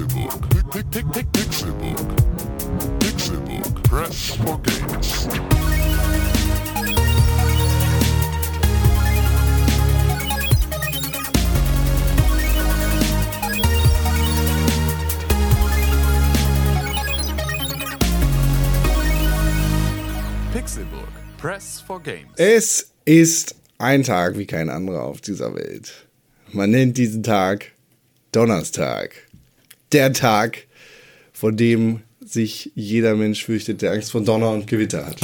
Pixelbook. Pick, pick, Pixelbook. Pixelbook. Press for games. Pixelburg. Press for Games. Es ist ein Tag wie kein anderer auf dieser Welt. Man nennt diesen Tag Donnerstag. Der Tag, vor dem sich jeder Mensch fürchtet, der Angst vor Donner und Gewitter hat.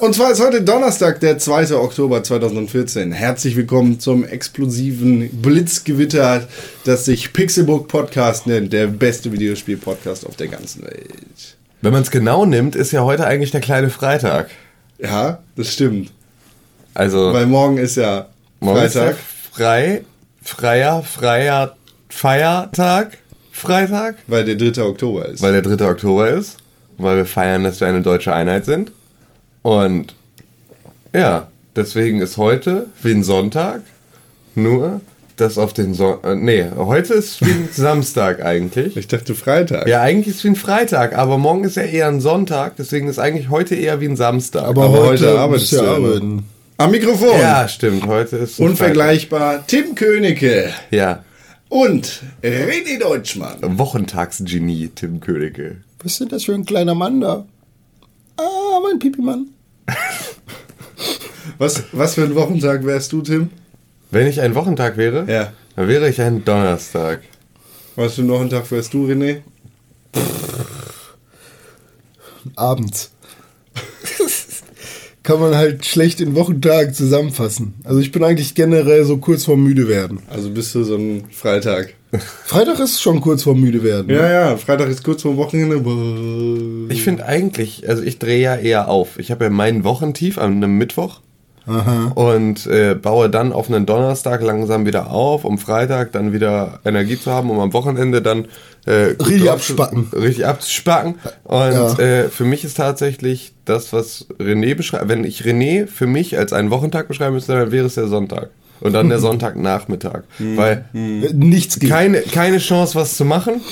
Und zwar ist heute Donnerstag, der 2. Oktober 2014. Herzlich willkommen zum explosiven Blitzgewitter, das sich Pixelbook Podcast nennt, der beste Videospiel-Podcast auf der ganzen Welt. Wenn man es genau nimmt, ist ja heute eigentlich der kleine Freitag. Ja, das stimmt. Also Weil morgen ist ja morgen ist Freitag. der frei, freier, freier Feiertag, Freitag, Weil der 3. Oktober ist. weil der 3. Oktober ist, weil wir feiern, dass wir eine deutsche Einheit sind. Und ja, deswegen ist heute wie ein Sonntag, nur dass auf den Son äh, nee, heute ist wie ein Samstag eigentlich. ich dachte Freitag. Ja, eigentlich ist es wie ein Freitag, aber morgen ist ja eher ein Sonntag, deswegen ist eigentlich heute eher wie ein Samstag. Aber heute arbeitest musst du ja arbeiten. Am Mikrofon. ja, stimmt, heute ist Unvergleichbar Tim Königke Freitag. Ja, und René Deutschmann. Wochentagsgenie Tim Königke. Was ist denn das für ein kleiner Mann da? Ah, mein Pipi-Mann. Was, was für ein Wochentag wärst du, Tim? Wenn ich ein Wochentag wäre, Ja. dann wäre ich ein Donnerstag. Was für ein Wochentag wärst du, René? Abends. Kann man halt schlecht in Wochentag zusammenfassen. Also ich bin eigentlich generell so kurz vorm müde werden. Also bist du so ein Freitag. Freitag ist schon kurz vorm müde werden. Ja, ja, Freitag ist kurz vor Wochenende. Ich finde eigentlich, also ich drehe ja eher auf. Ich habe ja meinen Wochentief an einem Mittwoch Aha. und äh, baue dann auf einen Donnerstag langsam wieder auf, um Freitag dann wieder Energie zu haben, um am Wochenende dann äh, Richtig abspacken. Richtig abzuspacken. Und Ja. äh, für mich ist tatsächlich das, was René beschreibt, wenn ich René für mich als einen Wochentag beschreiben müsste, dann wäre es der Sonntag. Und dann der Sonntagnachmittag. Weil Äh, Nichts geht. keine, keine Chance, was zu machen.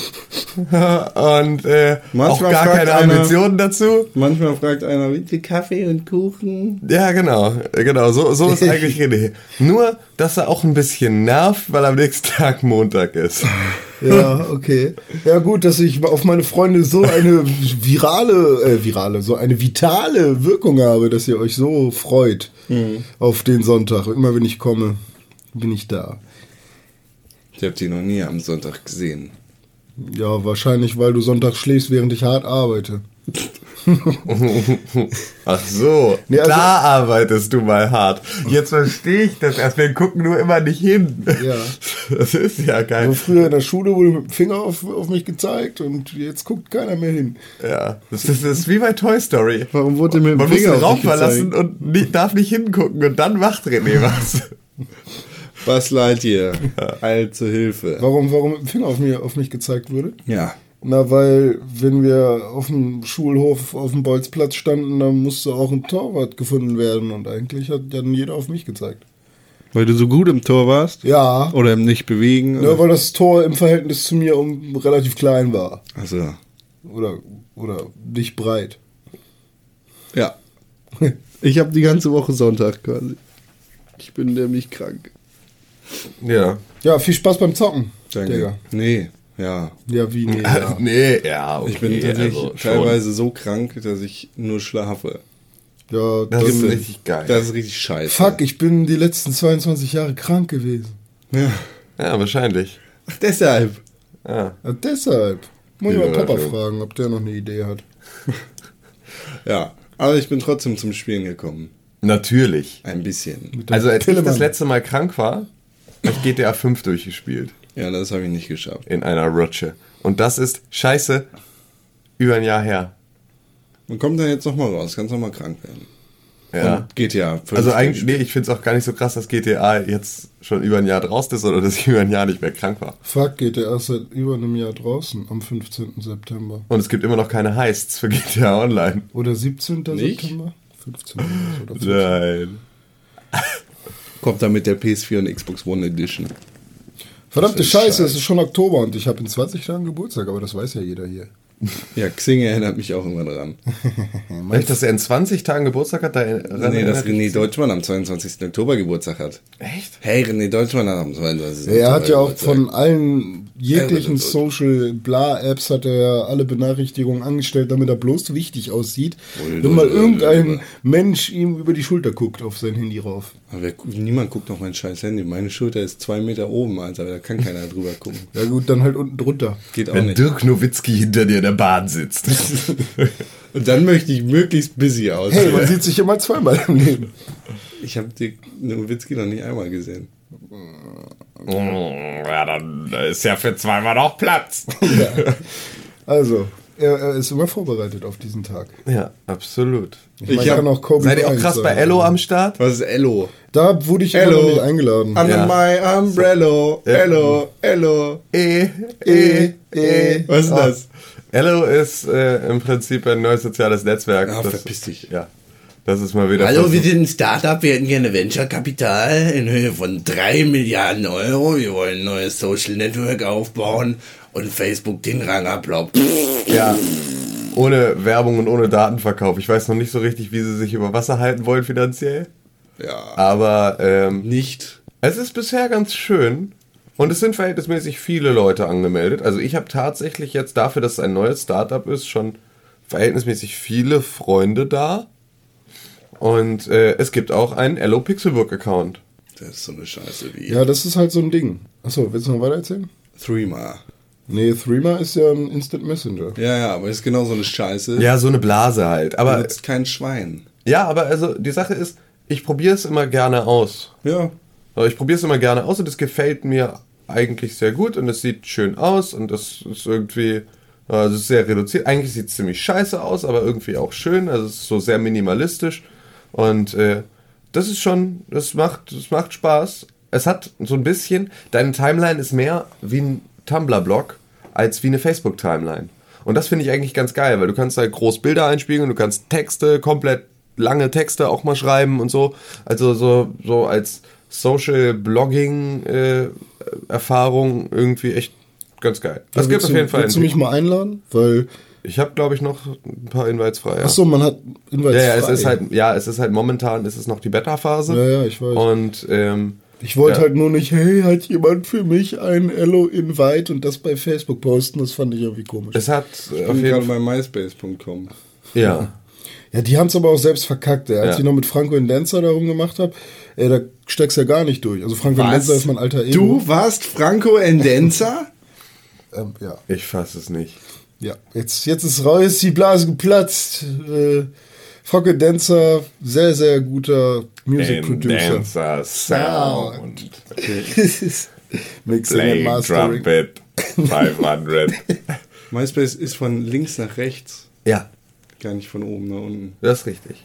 und äh, auch gar fragt keine einer- Ambitionen dazu. Manchmal fragt einer, bitte Kaffee und Kuchen? Ja, genau. Genau, so, so ist eigentlich René. Nur, dass er auch ein bisschen nervt, weil am nächsten Tag Montag ist. Ja, okay. Ja, gut, dass ich auf meine Freunde so eine virale, äh, virale, so eine vitale Wirkung habe, dass ihr euch so freut auf den Sonntag. Immer wenn ich komme, bin ich da. Ich habe die noch nie am Sonntag gesehen. Ja, wahrscheinlich, weil du Sonntag schläfst, während ich hart arbeite. Ach so, Nee, also- da arbeitest du mal hart. Jetzt verstehe ich das erst. Wir gucken nur immer nicht hin. Ja. Das ist ja Also geil. früher in der Schule wurde mit dem Finger auf, auf mich gezeigt und jetzt guckt keiner mehr hin. Ja, das ist, das ist wie bei Toy Story. Warum wurde mir mit Man dem muss den Finger auf Raum verlassen gezeigt? und nicht, darf nicht hingucken und dann macht René was. Was leid ihr? Heil zur Hilfe. Warum, warum mit dem Finger auf, mir, auf mich gezeigt wurde? Ja. Na, weil, wenn wir auf dem Schulhof auf dem Bolzplatz standen, dann musste auch ein Torwart gefunden werden und eigentlich hat dann jeder auf mich gezeigt. Weil du so gut im Tor warst? Ja, Oder im Nicht-Bewegen? ja weil das Tor im Verhältnis zu mir um, relativ klein war. Also, Oder, oder nicht breit. ja. Ich habe die ganze Woche Sonntag quasi. Ich bin nämlich krank. Ja. Ja, viel Spaß beim Zocken. Danke. Digga. Nee, ja. Ja, wie? Nee, Ja. ja. Nee, ja, okay. Ich bin tatsächlich also schon. teilweise so krank, dass ich nur schlafe. ja Das ist das- richtig geil. Das ist richtig scheiße. Fuck, ich bin die letzten 22 Jahre krank gewesen. Ja. Ja, wahrscheinlich. Ach, deshalb. Ja. Ja, deshalb. Muss ich mal Papa schon. fragen, ob der noch eine Idee hat. Ja. Aber ich bin trotzdem zum Spielen gekommen. Natürlich. Ein bisschen. Also als ich das letzte Mal krank war, habe ich GTA 5 durchgespielt. Ja, das habe ich nicht geschafft. In einer Rutsche. Und das ist scheiße über ein Jahr her. Und kommt dann jetzt nochmal raus, kannst nochmal krank werden. Ja. Und GTA 5. Also eigentlich, nee, ich finde es auch gar nicht so krass, dass GTA jetzt schon über ein Jahr draußen ist oder dass ich über ein Jahr nicht mehr krank war. Fuck, geht der erst seit über einem Jahr draußen, am 15. September. Und es gibt immer noch keine Heists für GTA Online. Oder 17. Nicht? September? 15. oder so. Nein. Kommt dann mit der PS4 und Xbox One Edition. Verdammte Scheiße, scheiße. es ist schon Oktober und ich habe in 20 Tagen Geburtstag, aber das weiß ja jeder hier. Ja, Xing erinnert mich auch immer dran. Echt, dass er in 20 Tagen Geburtstag hat? Da Nee, dass René Deutschmann am 22. Oktober Geburtstag hat. Echt? Hey, René Deutschmann hat am 22. Er hat Oktober ja auch Geburtstag. von allen jeglichen Social Bla Apps hat er ja alle Benachrichtigungen angestellt, damit er bloß wichtig aussieht. Ui, Wenn mal irgendein. Mensch ihm über die Schulter guckt auf sein Handy rauf. Aber wer, niemand guckt auf mein scheiß Handy. Meine Schulter ist zwei Meter oben, Alter. Da kann keiner drüber gucken. Ja gut, dann halt unten drunter. Geht auch Wenn nicht. Dirk Nowitzki hinter dir der Bahn sitzt. Und dann möchte ich möglichst busy Hey, aussehen. man sieht sich immer zweimal im Leben. Ich habe die Nowitzki noch nicht einmal gesehen. ja, dann ist ja für zweimal noch Platz. Also, er, er ist immer vorbereitet auf diesen Tag. Ja, absolut. Ich, meine, hab- kann auch Kobe Seid ihr auch krass bei. Ello am Start? Was ist Ello? Da wurde ich noch nicht eingeladen. Under Ja. my umbrella. Ello, Ello. E, E, E. Was ist Ah. das? Ello ist äh, im Prinzip ein neues soziales Netzwerk. Ah, Das- verpiss dich. Ja, das ist mal wieder... Hallo, wir sind ein Startup, wir hätten gerne Venture-Kapital in Höhe von 3 Milliarden Euro. Wir wollen ein neues Social Network aufbauen und Facebook den Rang ablaubt. Ja, ohne Werbung und ohne Datenverkauf. Ich weiß noch nicht so richtig, wie sie sich über Wasser halten wollen finanziell. Ja. Aber ähm, Nicht. es ist bisher ganz schön. Und es sind verhältnismäßig viele Leute angemeldet. Also ich habe tatsächlich jetzt dafür, dass es ein neues Startup ist, schon verhältnismäßig viele Freunde da. Und äh, es gibt auch einen Ello Pixelbook-Account. Das ist so eine Scheiße wie Ja, das ist halt so ein Ding. Achso, willst du noch weiter erzählen? Threema. Nee, Threema ist ja ein Instant Messenger. Ja, ja, aber ist genau so eine Scheiße. Ja, so eine Blase halt. Aber Benutzt kein Schwein. ja, aber also die Sache ist, ich probiere es immer gerne aus. Ja. Aber ich probiere es immer gerne aus und es gefällt mir eigentlich sehr gut und es sieht schön aus und es ist irgendwie, also ist sehr reduziert. Eigentlich sieht es ziemlich scheiße aus, aber irgendwie auch schön. Also es ist so sehr minimalistisch und äh, das ist schon, das macht, das macht Spaß. Es hat so ein bisschen, deine Timeline ist mehr wie ein Tumblr-Blog als wie eine Facebook-Timeline. Und das finde ich eigentlich ganz geil, weil du kannst halt groß Bilder einspiegeln, du kannst Texte, komplett lange Texte auch mal schreiben und so. Also so, so als Social Blogging äh, Erfahrung irgendwie echt ganz geil. Das Ja, gibt auf du- jeden Fall. Willst du mich mal einladen? Weil, Ich habe glaube ich noch ein paar Invites frei. Ja. achso, man hat Invites ja, ja, es frei. ist halt, ja, es ist halt momentan, ist es noch die Beta-Phase. Ja, ja, ich weiß. Und ähm, Ich wollte Ja. halt nur nicht, hey, hat jemand für mich ein Ello-Invite und das bei Facebook posten, das fand ich irgendwie komisch. es hat Ich auf bin jeden gerade Fall. bei myspace.com. Ja. Ja, die haben es aber auch selbst verkackt. Ey. Als Ja. ich noch mit Franco und Dancer darum gemacht habe, ey, da steckst ja gar nicht durch. Also Franco Dancer ist mein alter Ego. Du warst Franco Endenza? Ähm, ja, Ich fasse es nicht. ja. Jetzt, jetzt ist raus, die Blase geplatzt. Äh, Franco Dancer, sehr, sehr guter Music Producer. Dancer, Sound, Mixing and Play Mastering. Trumpet, 500. MySpace ist von links nach rechts, ja, gar nicht von oben nach unten. das ist richtig.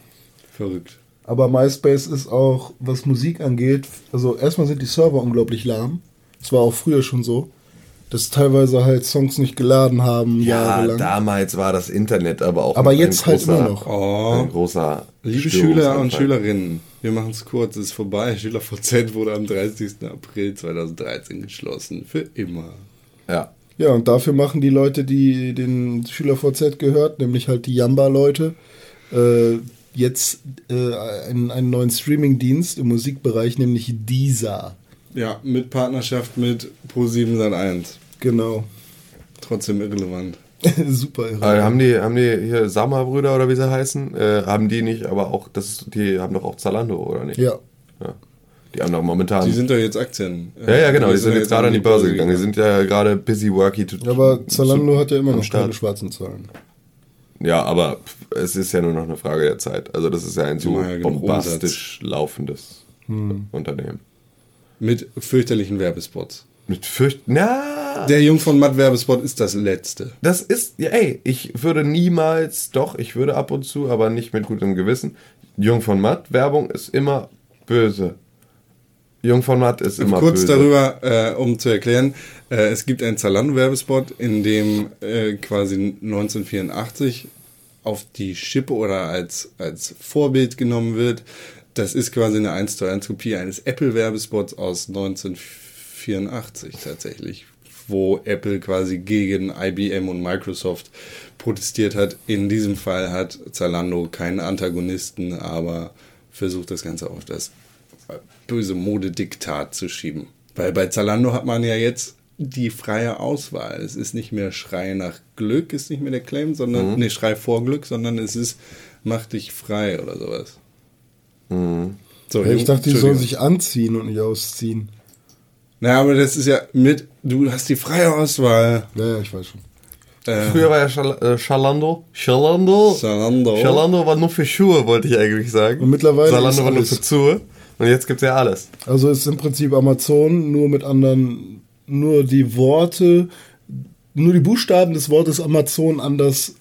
Verrückt. Aber MySpace ist auch, was Musik angeht, also erstmal sind die Server unglaublich lahm. Das war auch früher schon so. Dass teilweise halt Songs nicht geladen haben, Ja, jahrelang. damals war das Internet aber auch. Aber jetzt ein halt großer, immer noch. Oh. Ein großer. Liebe Schüler und. Schülerinnen, wir machen es kurz, es ist vorbei. SchülerVZ wurde am 30. April 2013 geschlossen. Für immer. Ja. Ja, und dafür machen die Leute, die den SchülerVZ gehört, nämlich halt die Jamba-Leute, äh, jetzt äh, einen, einen neuen Streaming-Dienst im Musikbereich, nämlich Deezer. Ja, mit Partnerschaft mit Pro7 Sat1. Genau. Trotzdem irrelevant. Super irre. Äh, haben die, haben die hier Sama-Brüder oder wie sie heißen? Äh, haben die nicht, aber auch, das, die haben doch auch Zalando, oder nicht? Ja. Ja. Die haben doch momentan. Die sind doch jetzt Aktien. ja, ja, genau, Die die sind jetzt gerade an die Börse gegangen. Die sind ja gerade busy worky to. Aber Zalando hat ja immer noch keine schwarzen Zahlen. Ja, aber es ist ja nur noch eine Frage der Zeit. Also, das ist ja ein so ja bombastisch laufendes Hm. Unternehmen. Mit fürchterlichen Werbespots. Mit Fürcht. Na, Der Jung von Matt Werbespot ist das letzte. Das ist, ja, ey, ich würde niemals, doch, ich würde ab und zu, aber nicht mit gutem Gewissen. Jung von Matt, Werbung ist immer böse. Jung von Matt ist immer Kurz böse. darüber, äh, um zu erklären, äh, es gibt einen Zalando-Werbespot, in dem äh, quasi 1984 auf die Schippe oder als, als Vorbild genommen wird. Das ist quasi eine 1 zu 1 Kopie eines Apple-Werbespots aus 84 tatsächlich, wo Apple quasi gegen IBM und Microsoft protestiert hat. In diesem Fall hat Zalando keinen Antagonisten, aber versucht das Ganze auf das böse Modediktat zu schieben. Weil bei Zalando hat man ja jetzt die freie Auswahl. Es ist nicht mehr Schrei nach Glück, ist nicht mehr der Claim, sondern, nee, Schrei vor Glück, sondern es ist mach dich frei oder sowas. So, Ja, ich dachte, die sollen sich anziehen und nicht ausziehen. Na, aber das ist ja mit, du hast die freie Auswahl. Ja, ja, ich weiß schon. Äh, Früher war ja Schal äh, Schalando. Schalando. Zalando. Schalando war nur für Schuhe, wollte ich eigentlich sagen. Und mittlerweile ist war nur für Schuhe. Und jetzt gibt's ja alles. Also ist im Prinzip Amazon nur mit anderen, nur die Worte, nur die Buchstaben des Wortes Amazon anders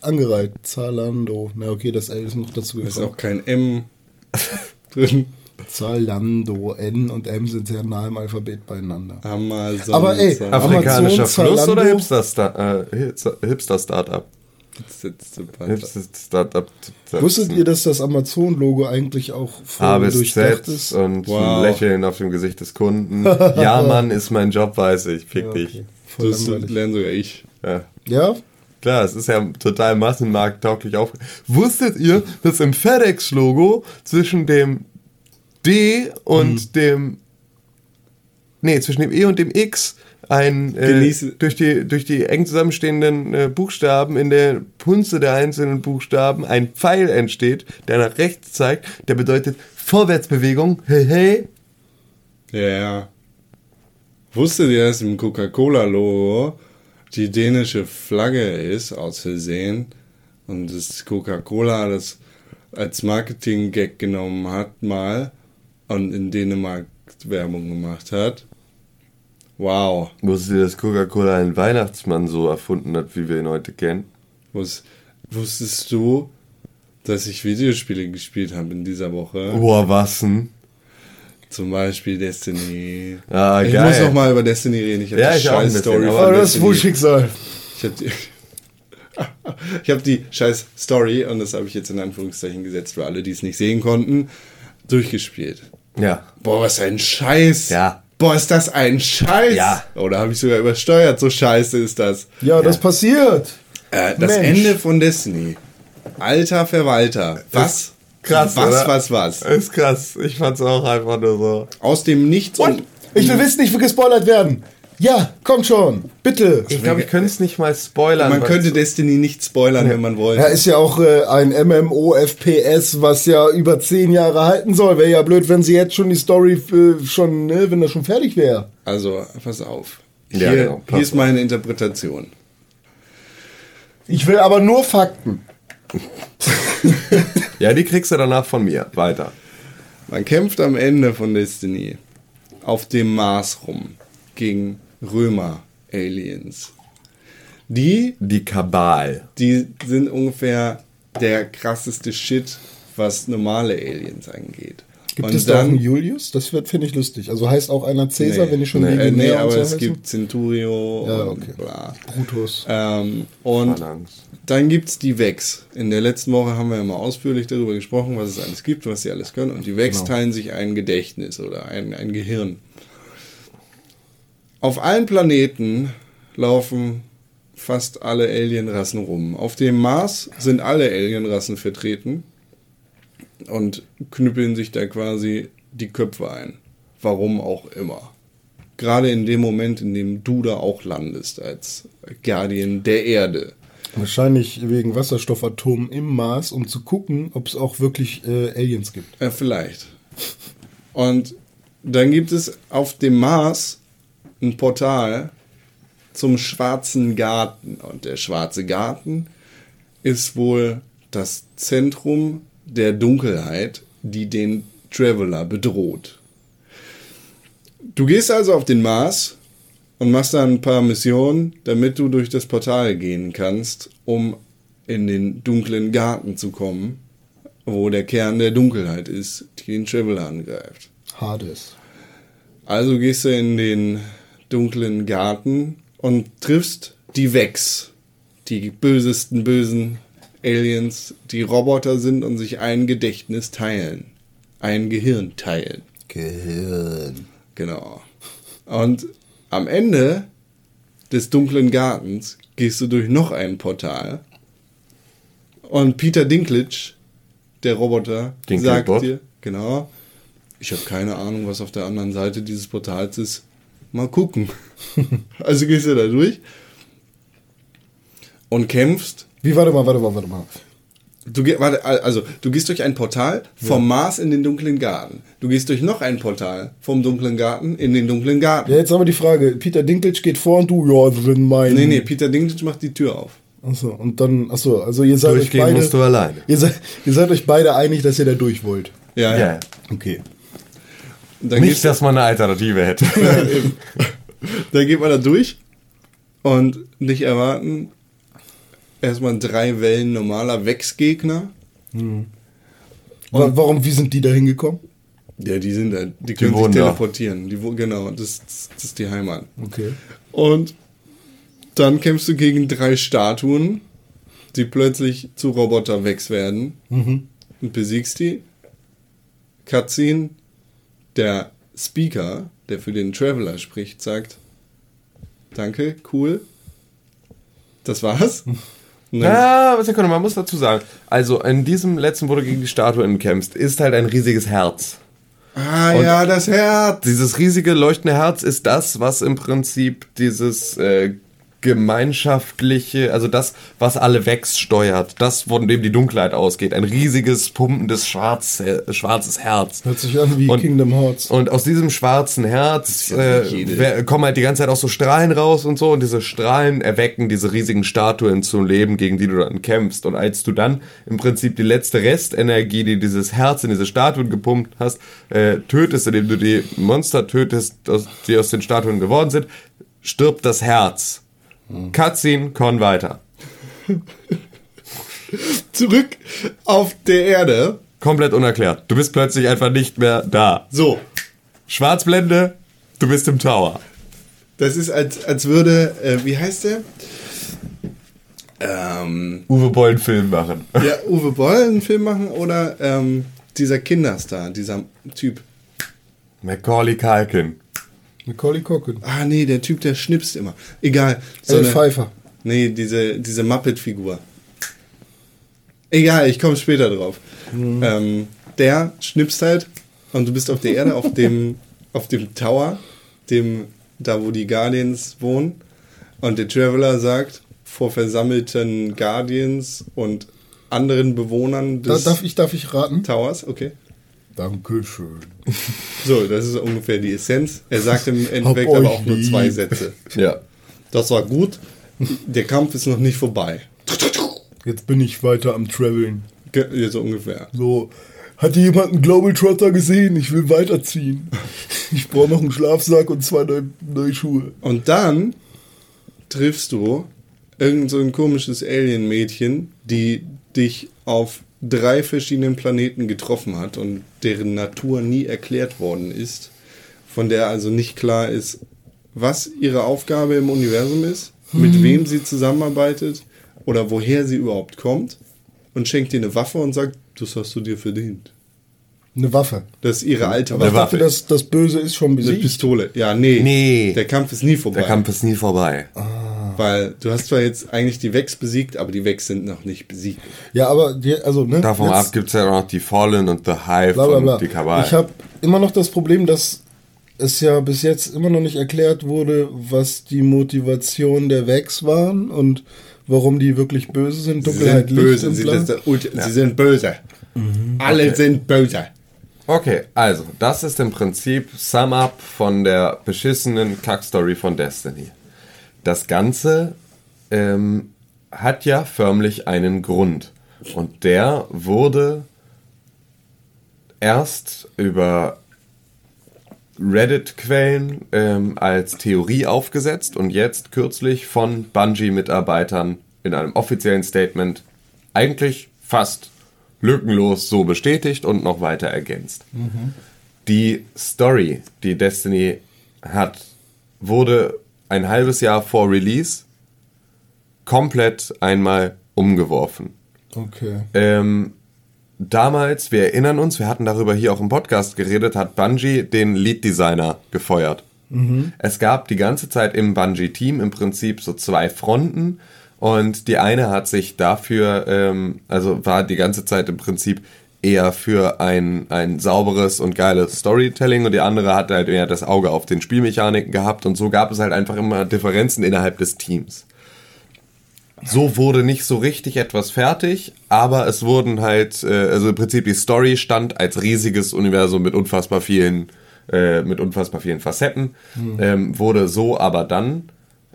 angereiht. Zalando. Na okay, das L ist noch dazu ist gekommen. auch kein M drin. Zalando. N und M sind sehr nah im Alphabet beieinander. Amazon. Aber ey. Afrikanischer Amazon, Fluss oder Zalando. Hipster-Sta- äh, Hipster- Hipster-Startup? Hipster- Hipster-Startup. Wusstet ihr, dass das Amazon-Logo eigentlich auch voll bis durchdacht ist? und Wow. ein Lächeln auf dem Gesicht des Kunden. ja, Mann, ist mein Job, weiß ich. Fick dich. Voll Das lerne sogar ich. Ja. Ja? Klar, es ist ja total massenmarkttauglich auf. Wusstet ihr, dass im FedEx-Logo zwischen dem D und Mhm. dem Nee, zwischen dem E und dem X ein äh, durch die durch die eng zusammenstehenden äh, Buchstaben in der Punze der einzelnen Buchstaben ein Pfeil entsteht, der nach rechts zeigt, der bedeutet Vorwärtsbewegung. Hey hey. Ja, ja. Wusstet ihr, dass im Coca-Cola-Logo die dänische Flagge ist, aus Versehen? Und das Coca-Cola das als Marketing-Gag genommen hat, mal und in Dänemark Werbung gemacht hat. Wow. Wusstet ihr, dass Coca-Cola einen Weihnachtsmann so erfunden hat, wie wir ihn heute kennen? Wus- Wusstest du, dass ich Videospiele gespielt habe in dieser Woche? Boah, was denn? Zum Beispiel Destiny. Ah, ich geil. muss noch mal über Destiny reden. Ich habe Ja, die scheiß Story von Aber das ist Schicksal. Ich habe die, ich hab die scheiß Story, und das habe ich jetzt in Anführungszeichen gesetzt für alle, die es nicht sehen konnten, durchgespielt. Ja. Boah, was ein Scheiß. Ja. Boah, ist das ein Scheiß. Ja. Oder habe ich sogar übersteuert, so scheiße ist das. Ja, das passiert. Äh, das Mensch. Ende von Destiny. Alter Verwalter. Was? krass, Was, oder? was, was? Ist krass. Ich fand's auch einfach nur so. Aus dem Nichts und... Ich will wissen, ich will gespoilert werden. Ja, kommt schon. Bitte. Ich glaube, ich könnte es nicht mal spoilern. Man könnte Destiny nicht spoilern, wenn man wollte. Ja, ist ja auch äh, ein MMO-FPS, was ja über zehn Jahre halten soll. Wäre ja blöd, wenn sie jetzt schon die Story äh, schon, ne, wenn das schon fertig wäre. Also, pass auf. Ja, Hier, genau, pass hier ist meine Interpretation. Ich will aber nur Fakten. Ja, die kriegst du danach von mir. Weiter. Man kämpft am Ende von Destiny auf dem Mars rum gegen Römer-Aliens. Die, Die Kabal. die sind ungefähr der krasseste Shit, was normale Aliens angeht. Gibt Und es da dann- einen Julius? Das wird finde ich lustig. Also heißt auch einer Cäsar, wenn ich schon nee, Legionär nee, aber so es heißen? gibt Centurio Ja, und okay. bla. Brutus. Ähm, und Phalanx. dann gibt's die Vex. In der letzten Woche haben wir ja mal ausführlich darüber gesprochen, was es alles gibt, was sie alles können. Und die Vex Genau. teilen sich ein Gedächtnis oder ein, ein Gehirn. Auf allen Planeten laufen fast alle Alienrassen rum. Auf dem Mars sind alle Alienrassen vertreten und knüppeln sich da quasi die Köpfe ein. Warum auch immer. Gerade in dem Moment, in dem du da auch landest als Guardian der Erde. Wahrscheinlich wegen Wasserstoffatomen im Mars, um zu gucken, ob es auch wirklich äh, Aliens gibt. Ja, vielleicht. Und dann gibt es auf dem Mars ein Portal zum Schwarzen Garten. Und der Schwarze Garten ist wohl das Zentrum der Dunkelheit, die den Traveler bedroht. Du gehst also auf den Mars und machst da ein paar Missionen, damit du durch das Portal gehen kannst, um in den dunklen Garten zu kommen, wo der Kern der Dunkelheit ist, die den Traveler angreift. Hades. Also gehst du in den dunklen Garten und triffst die Vex, die bösesten bösen Aliens, die Roboter sind und sich ein Gedächtnis teilen. Ein Gehirn teilen. Gehirn. Genau. Und am Ende des dunklen Gartens gehst du durch noch ein Portal. Und Peter Dinklage, der Roboter, sagt Dinklebot? dir, genau, ich habe keine Ahnung, was auf der anderen Seite dieses Portals ist. Mal gucken. also gehst du da durch und kämpfst Wie, warte mal, warte mal, warte mal. Du, warte, also, du gehst durch ein Portal vom Mars in den dunklen Garten. Du gehst durch noch ein Portal vom dunklen Garten in den dunklen Garten. Ja, jetzt aber die Frage, Peter Dinklage geht vor und du, ja, drin mein. Nee, nee, Peter Dinklage macht die Tür auf. Achso, und dann, achso, also ihr seid euch Durchgehen beide. musst du alleine. Ihr seid, ihr seid euch beide einig, dass ihr da durch wollt. Ja, Ja. Okay. Und Nicht, dass man eine Alternative hätte. dann geht man da durch und nicht erwarten erstmal drei Wellen normaler Wex-Gegner. Wa- Warum, wie sind die da hingekommen? Ja, die sind da, die können wohnen sich da. teleportieren. Die, genau, das, das, das ist die Heimat. Okay. Und dann kämpfst du gegen drei Statuen, die plötzlich zu Roboter Wex werden. Und besiegst die. Cutscene. Der Speaker, der für den Traveler spricht, sagt: Danke, cool. Das war's. Und dann, Ja, Sekunde, man muss dazu sagen, also in diesem letzten, wo du gegen die Statuen kämpfst, ist halt ein riesiges Herz. ah ja, das Herz. Dieses riesige leuchtende Herz ist das, was im Prinzip dieses äh, gemeinschaftliche, also das, was alle wegsteuert, das, von dem die Dunkelheit ausgeht. Ein riesiges, pumpendes, schwarz, schwarzes Herz. Hört sich an wie Und- Kingdom Hearts. Und aus diesem schwarzen Herz ja äh, kommen halt die ganze Zeit auch so Strahlen raus und so. Und diese Strahlen erwecken diese riesigen Statuen zum Leben, gegen die du dann kämpfst. Und als du dann im Prinzip die letzte Restenergie, die dieses Herz in diese Statuen gepumpt hast, äh, tötest, indem du die Monster tötest, die aus den Statuen geworden sind, stirbt das Herz. Cutscene, Con weiter. Zurück auf der Erde. Komplett unerklärt. Du bist plötzlich einfach nicht mehr da. So, Schwarzblende, du bist im Tower. das ist als, als würde, äh, wie heißt der? Ähm, Uwe Boll einen Film machen. ja, Uwe Boll einen Film machen oder ähm, dieser Kinderstar, dieser Typ. Macaulay Culkin. Macaulay Culkin. Ah, nee, der Typ, der schnipst immer. Egal. So eine- Pfeiffer. Nee, diese, diese Muppet-Figur. Egal, ich komme später drauf. Ähm, der schnipst halt und du bist auf der Erde, auf dem, auf dem Tower, dem, da wo die Guardians wohnen. Und der Traveler sagt vor versammelten Guardians und anderen Bewohnern Da, des darf, ich, darf ich raten? Towers, okay. Dankeschön. So, das ist ungefähr die Essenz. Er sagt im Endeffekt aber auch nur zwei Sätze. Ja. Das war gut. Der Kampf ist noch nicht vorbei. Jetzt bin ich weiter am Traveln. Ja, So ungefähr. So, hat hier jemand einen Globetrotter gesehen? Ich will weiterziehen. Ich brauche noch einen Schlafsack und zwei neue, neue Schuhe. Und dann triffst du irgend so ein komisches Alien-Mädchen, die dich auf drei verschiedenen Planeten getroffen hat und deren Natur nie erklärt worden ist, von der also nicht klar ist, was ihre Aufgabe im Universum ist, mit wem sie zusammenarbeitet oder woher sie überhaupt kommt und schenkt dir eine Waffe und sagt, das hast du dir verdient. Eine Waffe. Das ist ihre alte Waffe. dachte, das, das Böse ist schon Eine besiegt. Pistole. Ja, nee. Nee. Der Kampf ist nie vorbei. Der Kampf ist nie vorbei. Weil du hast zwar jetzt eigentlich die Vex besiegt, aber die Vex sind noch nicht besiegt. Ja, aber die, also ne. Davon jetzt- ab gibt es ja noch die Fallen und The Hive bla bla bla. und die Kabal. Ich habe immer noch das Problem, dass es ja bis jetzt immer noch nicht erklärt wurde, was die Motivation der Vex waren und warum die wirklich böse sind. Sie Dunkelheit, sind Licht böse. Sie, das Ulti- sie sind böse. Alle sind böse. Okay, also, das ist im Prinzip Sum Up von der beschissenen Kackstory von Destiny. Das Ganze ähm, hat ja förmlich einen Grund. Und der wurde erst über Reddit-Quellen ähm, als Theorie aufgesetzt und jetzt kürzlich von Bungie-Mitarbeitern in einem offiziellen Statement eigentlich fast lückenlos so bestätigt und noch weiter ergänzt. Die Story, die Destiny hat, wurde ein halbes Jahr vor Release komplett einmal umgeworfen. Okay. Ähm, damals, wir erinnern uns, wir hatten darüber hier auch im Podcast geredet, hat Bungie den Lead Designer gefeuert. Es gab die ganze Zeit im Bungie-Team im Prinzip so zwei Fronten und die eine hat sich dafür, ähm, also war die ganze Zeit im Prinzip eher für ein, ein sauberes und geiles Storytelling und die andere hat halt eher das Auge auf den Spielmechaniken gehabt und so gab es halt einfach immer Differenzen innerhalb des Teams. So wurde nicht so richtig etwas fertig, aber es wurden halt, äh, also im Prinzip die Story stand als riesiges Universum mit unfassbar vielen, äh, mit unfassbar vielen Facetten, ähm, wurde so aber dann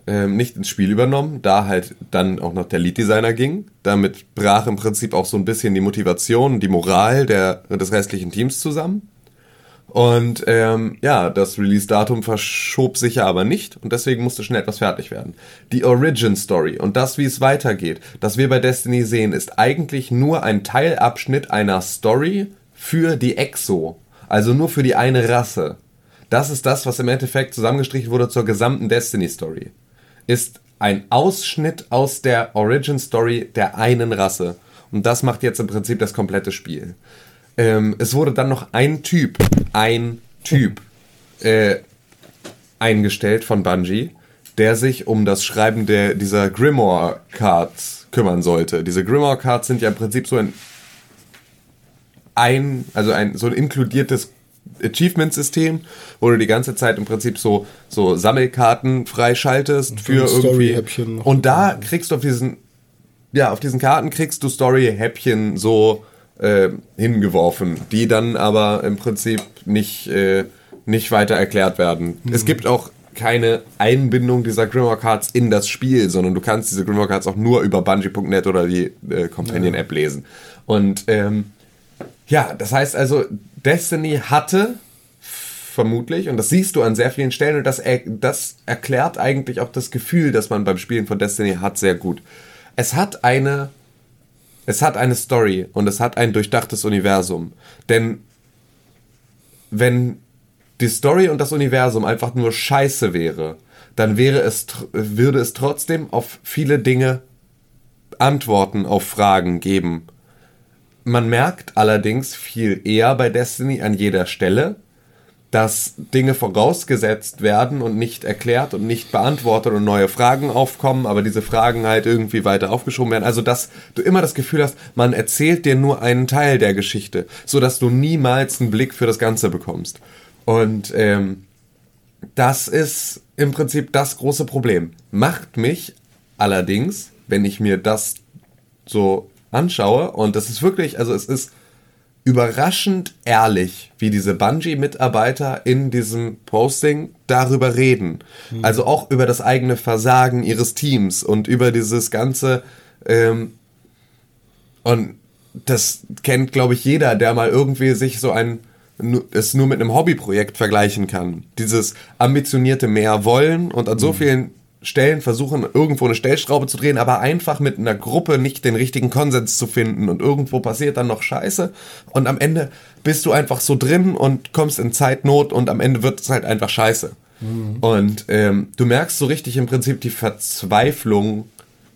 ähm, nicht ins Spiel übernommen, da halt dann auch noch der Lead-Designer ging. Damit brach im Prinzip auch so ein bisschen die Motivation, die Moral der, des restlichen Teams zusammen. Und ähm, ja, das Release-Datum verschob sich ja aber nicht und deswegen musste schnell etwas fertig werden. Die Origin-Story und das, wie es weitergeht, das wir bei Destiny sehen, ist eigentlich nur ein Teilabschnitt einer Story für die Exo. Also nur für die eine Rasse. Das ist das, was im Endeffekt zusammengestrichen wurde zur gesamten Destiny-Story. Ist ein Ausschnitt aus der Origin-Story der einen Rasse. Und das macht jetzt im Prinzip das komplette Spiel. Ähm, es wurde dann noch ein Typ, ein Typ, äh, eingestellt von Bungie, der sich um das Schreiben der, dieser Grimoire-Cards kümmern sollte. Diese Grimoire-Cards sind ja im Prinzip so ein, ein also ein, so ein inkludiertes Achievement-System, wo du die ganze Zeit im Prinzip so, so Sammelkarten freischaltest für irgendwie. Und da kriegst du auf diesen, ja, auf diesen Karten kriegst du Story-Häppchen so äh, hingeworfen, die dann aber im Prinzip nicht, äh, nicht weiter erklärt werden. Es gibt auch keine Einbindung dieser Grimoire Cards in das Spiel, sondern du kannst diese Grimoire Cards auch nur über Bungie.net oder die äh, Companion App lesen. Und ähm, ja, das heißt also, Destiny hatte vermutlich, und das siehst du an sehr vielen Stellen, und das, er, das erklärt eigentlich auch das Gefühl, das man beim Spielen von Destiny hat, sehr gut. Es hat eine, es hat eine Story und es hat ein durchdachtes Universum. Denn wenn die Story und das Universum einfach nur scheiße wäre, dann wäre es, würde es trotzdem auf viele Dinge Antworten auf Fragen geben. Man merkt allerdings viel eher bei Destiny an jeder Stelle, dass Dinge vorausgesetzt werden und nicht erklärt und nicht beantwortet und neue Fragen aufkommen, aber diese Fragen halt irgendwie weiter aufgeschoben werden. Also, dass du immer das Gefühl hast, man erzählt dir nur einen Teil der Geschichte, so dass du niemals einen Blick für das Ganze bekommst. Und ähm, das ist im Prinzip das große Problem. Macht mich allerdings, wenn ich mir das so anschaue, und das ist wirklich, also es ist überraschend ehrlich, wie diese Bungie-Mitarbeiter in diesem Posting darüber reden. Also auch über das eigene Versagen ihres Teams und über dieses ganze ähm, und das kennt, glaube ich, jeder, der mal irgendwie sich so ein es nur mit einem Hobbyprojekt vergleichen kann. Dieses ambitionierte mehr wollen und an so vielen Stellen versuchen, irgendwo eine Stellschraube zu drehen, aber einfach mit einer Gruppe nicht den richtigen Konsens zu finden und irgendwo passiert dann noch Scheiße und am Ende bist du einfach so drin und kommst in Zeitnot und am Ende wird es halt einfach Scheiße. Und ähm, du merkst so richtig im Prinzip die Verzweiflung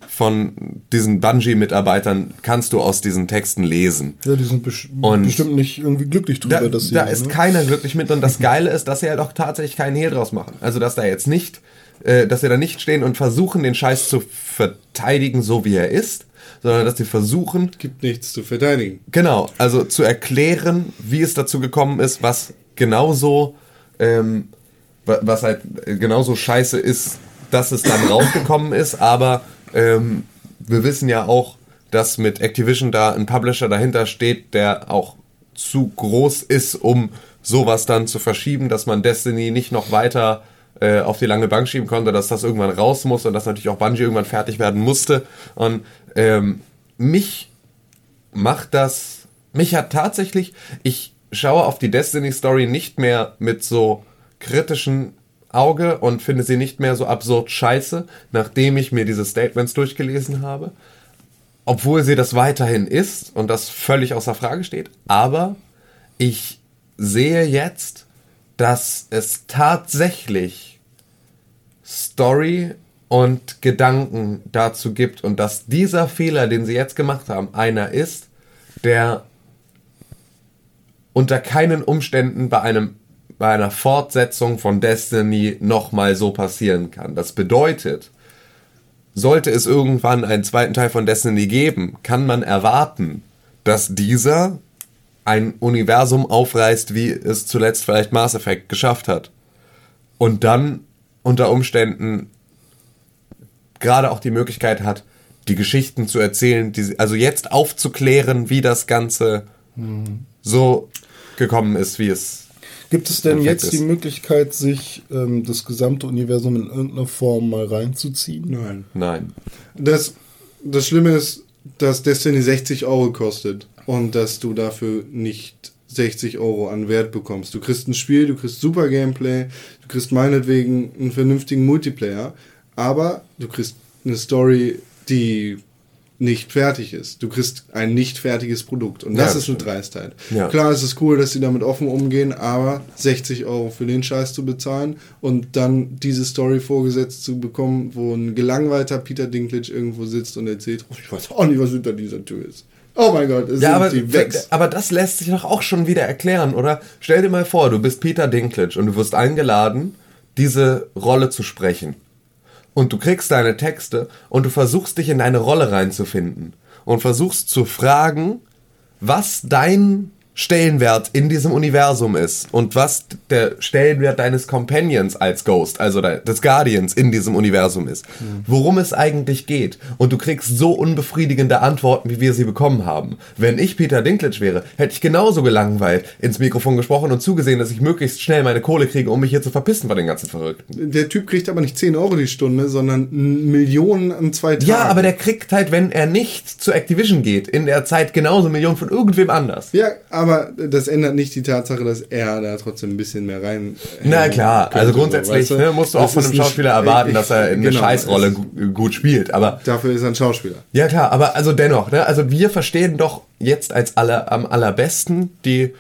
von diesen Bungie-Mitarbeitern kannst du aus diesen Texten lesen. Ja, die sind bes Und- bestimmt nicht irgendwie glücklich drüber, Da, dass sie. da ist ne? keiner glücklich mit und das Geile ist, dass sie halt auch tatsächlich keinen Hehl draus machen. Also dass da jetzt nicht, äh, dass sie da nicht stehen und versuchen, den Scheiß zu verteidigen, so wie er ist, sondern dass sie versuchen, Gibt nichts zu verteidigen. Genau, also zu erklären, wie es dazu gekommen ist, was genauso, ähm, wa- was halt genauso scheiße ist, dass es dann rausgekommen ist, aber ähm, wir wissen ja auch, dass mit Activision da ein Publisher dahinter steht, der auch zu groß ist, um sowas dann zu verschieben, dass man Destiny nicht noch weiter äh, auf die lange Bank schieben konnte, dass das irgendwann raus muss und dass natürlich auch Bungie irgendwann fertig werden musste. Und ähm, mich macht das. Mich hat tatsächlich. Ich schaue auf die Destiny Story nicht mehr mit so kritischen Auge und finde sie nicht mehr so absurd scheiße, nachdem ich mir diese Statements durchgelesen habe. Obwohl sie das weiterhin ist und das völlig außer Frage steht. Aber ich sehe jetzt, dass es tatsächlich Story und Gedanken dazu gibt und dass dieser Fehler, den sie jetzt gemacht haben, einer ist, der unter keinen Umständen bei einem bei einer Fortsetzung von Destiny nochmal so passieren kann. Das bedeutet, sollte es irgendwann einen zweiten Teil von Destiny geben, kann man erwarten, dass dieser ein Universum aufreißt, wie es zuletzt vielleicht Mass Effect geschafft hat. Und dann unter Umständen gerade auch die Möglichkeit hat, die Geschichten zu erzählen, die, also jetzt aufzuklären, wie das Ganze so gekommen ist, wie es. Gibt es denn jetzt die ist. Möglichkeit, sich ähm, das gesamte Universum in irgendeiner Form mal reinzuziehen? Nein. Nein. Das, das Schlimme ist, dass Destiny 60 Euro kostet und dass du dafür nicht 60 Euro an Wert bekommst. Du kriegst ein Spiel, du kriegst super Gameplay, du kriegst meinetwegen einen vernünftigen Multiplayer, aber du kriegst eine Story, die nicht fertig ist. Du kriegst ein nicht fertiges Produkt und Ja, das das ist eine. Dreistheit. Ja. Klar, es ist cool, dass sie damit offen umgehen, aber 60 Euro für den Scheiß zu bezahlen und dann diese Story vorgesetzt zu bekommen, wo ein gelangweilter Peter Dinklage irgendwo sitzt und erzählt, oh, ich weiß auch nicht, was hinter dieser Tür ist. Oh mein Gott, es Ja, aber, aber das lässt sich doch auch schon wieder erklären, oder? Stell dir mal vor, du bist Peter Dinklage und du wirst eingeladen, diese Rolle zu sprechen. Und du kriegst deine Texte und du versuchst dich in deine Rolle reinzufinden. Und versuchst zu fragen, was dein Stellenwert in diesem Universum ist und was der Stellenwert deines Companions als Ghost, also de- des Guardians in diesem Universum ist. Worum es eigentlich geht. Und du kriegst so unbefriedigende Antworten, wie wir sie bekommen haben. Wenn ich Peter Dinklage wäre, hätte ich genauso gelangweilt ins Mikrofon gesprochen und zugesehen, dass ich möglichst schnell meine Kohle kriege, um mich hier zu verpissen bei den ganzen Verrückten. Der Typ kriegt aber nicht 10 Euro die Stunde, sondern Millionen an zwei Tagen. Ja, aber der kriegt halt, wenn er nicht zu Activision geht, in der Zeit genauso Millionen von irgendwem anders. Ja, aber das ändert nicht die Tatsache, dass er da trotzdem ein bisschen mehr rein. Na klar, könnte, also so, grundsätzlich weißt du? ne, musst du auch Das von ist einem ein Schauspieler Sch- erwarten, ich- dass er in eine genau, Scheißrolle gu- gut spielt. Aber Dafür ist er ein Schauspieler. ja klar, aber also dennoch, ne, also wir verstehen doch jetzt als aller, am allerbesten die,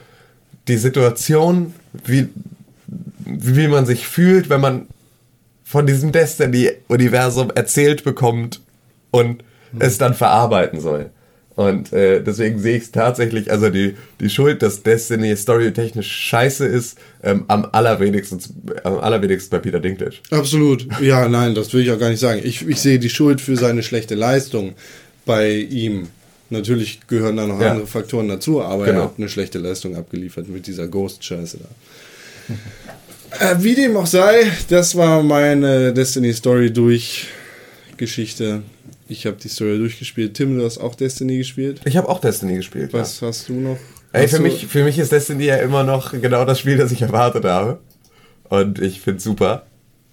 die Situation, wie, wie man sich fühlt, wenn man von diesem Destiny-Universum erzählt bekommt und es dann verarbeiten soll. Und äh, deswegen sehe ich es tatsächlich, also die, die Schuld, dass Destiny storytechnisch scheiße ist, ähm, am allerwenigsten am allerwenigsten bei Peter Dinklage. Absolut. Ja, nein, das will ich auch gar nicht sagen. Ich, ich sehe die Schuld für seine schlechte Leistung bei ihm. Natürlich gehören da noch Ja. andere Faktoren dazu, aber Genau. er hat eine schlechte Leistung abgeliefert mit dieser Ghost-Scheiße da. äh, wie dem auch sei, das war meine Destiny Story durch Geschichte. Ich habe die Story durchgespielt. Tim, du hast auch Destiny gespielt. Ich habe auch Destiny gespielt. Was hast du noch? Ey, für du- mich, für mich ist Destiny ja immer noch genau das Spiel, das ich erwartet habe. Und ich finde es super.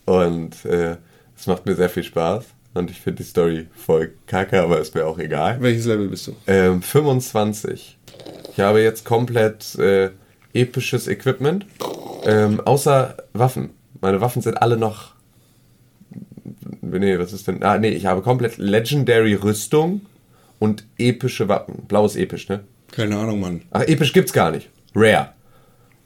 Und äh, es macht mir sehr viel Spaß. Und ich finde die Story voll kacke, aber ist mir auch egal. Welches Level bist du? Ähm, 25. Ich habe jetzt komplett äh, episches Equipment. Ähm, außer Waffen. Meine Waffen sind alle noch. Nee, was ist denn? Ah, nee, ich habe komplett Legendary Rüstung und epische Wappen. Blau ist episch, ne? Keine Ahnung, Mann. Ach, episch gibt's gar nicht. Rare.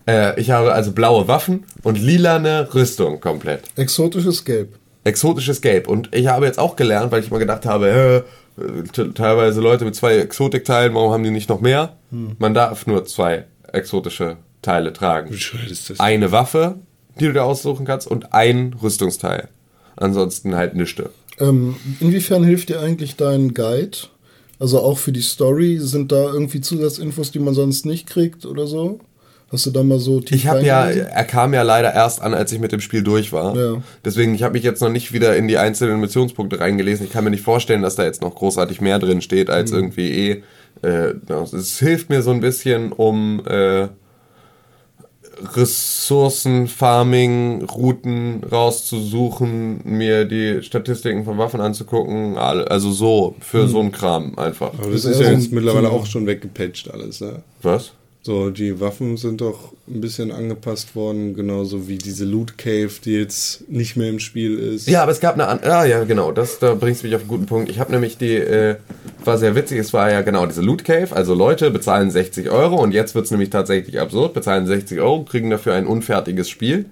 Äh, ich habe also blaue Waffen und lilane Rüstung komplett. Exotisches Gelb. Exotisches Gelb. Und ich habe jetzt auch gelernt, weil ich mal gedacht habe, äh, teilweise Leute mit zwei Exotikteilen, warum haben die nicht noch mehr? Man darf nur zwei exotische Teile tragen. bescheuert ist das? Eine Waffe, die du dir aussuchen kannst, und ein Rüstungsteil. Ansonsten halt nischte. Ähm, inwiefern hilft dir eigentlich dein Guide? Also auch für die Story, sind da irgendwie Zusatzinfos, die man sonst nicht kriegt oder so? Hast du da mal so tief Ich habe ja, er kam ja leider erst an, als ich mit dem Spiel durch war. Ja. Deswegen, ich habe mich jetzt noch nicht wieder in die einzelnen Missionspunkte reingelesen. Ich kann mir nicht vorstellen, dass da jetzt noch großartig mehr drin steht als Mhm. irgendwie eh. Äh, es hilft mir so ein bisschen, um äh, Ressourcen, Farming, Routen rauszusuchen, mir die Statistiken von Waffen anzugucken. Also so, für so ein Kram einfach. Aber das Das ist ja jetzt mittlerweile auch schon weggepatcht alles, ne? Was? So, die Waffen sind doch ein bisschen angepasst worden, genauso wie diese Loot Cave, die jetzt nicht mehr im Spiel ist. Ja, aber es gab eine an ah, ja genau, das da bringst du mich auf einen guten Punkt. Ich habe nämlich die äh, war sehr witzig, es war ja genau diese Loot Cave, also Leute bezahlen 60 Euro und jetzt wird's nämlich tatsächlich absurd, bezahlen 60 Euro, kriegen dafür ein unfertiges Spiel,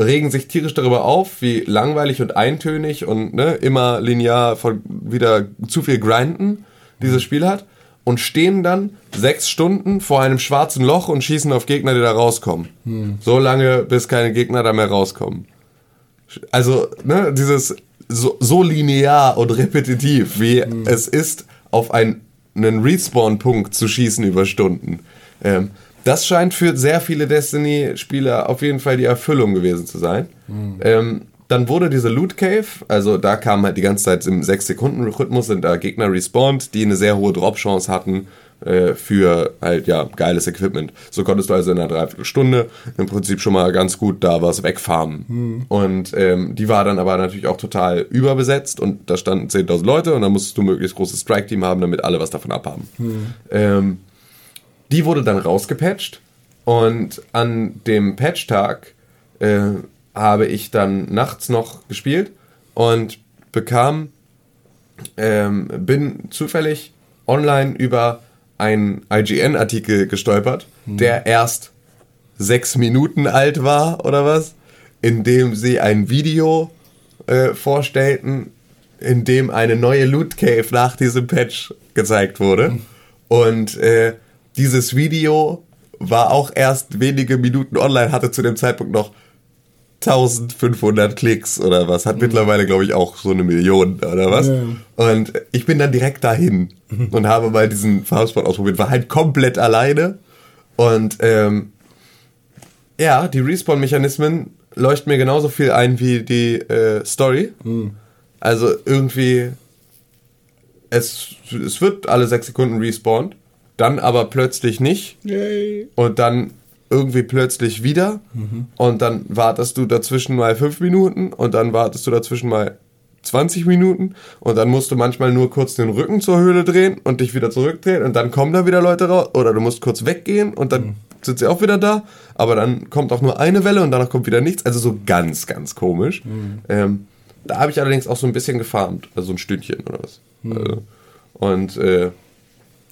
regen sich tierisch darüber auf, wie langweilig und eintönig und ne, immer linear von wieder zu viel grinden dieses Spiel hat und stehen dann sechs Stunden vor einem schwarzen Loch und schießen auf Gegner, die da rauskommen. So lange, bis keine Gegner da mehr rauskommen. Also, ne, dieses so, so linear und repetitiv, wie es ist, auf ein, einen Respawn-Punkt zu schießen über Stunden. Ähm, das scheint für sehr viele Destiny-Spieler auf jeden Fall die Erfüllung gewesen zu sein. Ähm, dann wurde diese Loot Cave, also da kam halt die ganze Zeit im 6-Sekunden-Rhythmus, sind da Gegner respawned, die eine sehr hohe Drop-Chance hatten äh, für halt, ja, geiles Equipment. So konntest du also in einer Dreiviertelstunde im Prinzip schon mal ganz gut da was wegfarmen. Und ähm, die war dann aber natürlich auch total überbesetzt und da standen 10.000 Leute und dann musstest du möglichst großes Strike-Team haben, damit alle was davon abhaben. Ähm, die wurde dann rausgepatcht und an dem Patch-Tag äh, habe ich dann nachts noch gespielt und bekam, ähm, bin zufällig online über einen IGN-Artikel gestolpert, der erst sechs Minuten alt war oder was, in dem sie ein Video äh, vorstellten, in dem eine neue Loot Cave nach diesem Patch gezeigt wurde. Und äh, dieses Video war auch erst wenige Minuten online, hatte zu dem Zeitpunkt noch 1500 Klicks oder was, hat mittlerweile, glaube ich, auch so eine Million oder was. Ja. Und ich bin dann direkt dahin und habe mal diesen Farmspot ausprobiert, war halt komplett alleine. Und ähm, ja, die Respawn-Mechanismen leuchten mir genauso viel ein wie die äh, Story. Also irgendwie, es, es wird alle sechs Sekunden respawned, dann aber plötzlich nicht Yay. und dann irgendwie plötzlich wieder. Und dann wartest du dazwischen mal fünf Minuten und dann wartest du dazwischen mal 20 Minuten. Und dann musst du manchmal nur kurz den Rücken zur Höhle drehen und dich wieder zurückdrehen. Und dann kommen da wieder Leute raus. Oder du musst kurz weggehen und dann sind sie auch wieder da, aber dann kommt auch nur eine Welle und danach kommt wieder nichts, also so ganz, ganz komisch. Ähm, da habe ich allerdings auch so ein bisschen gefarmt, also so ein Stündchen oder was. Also, und äh,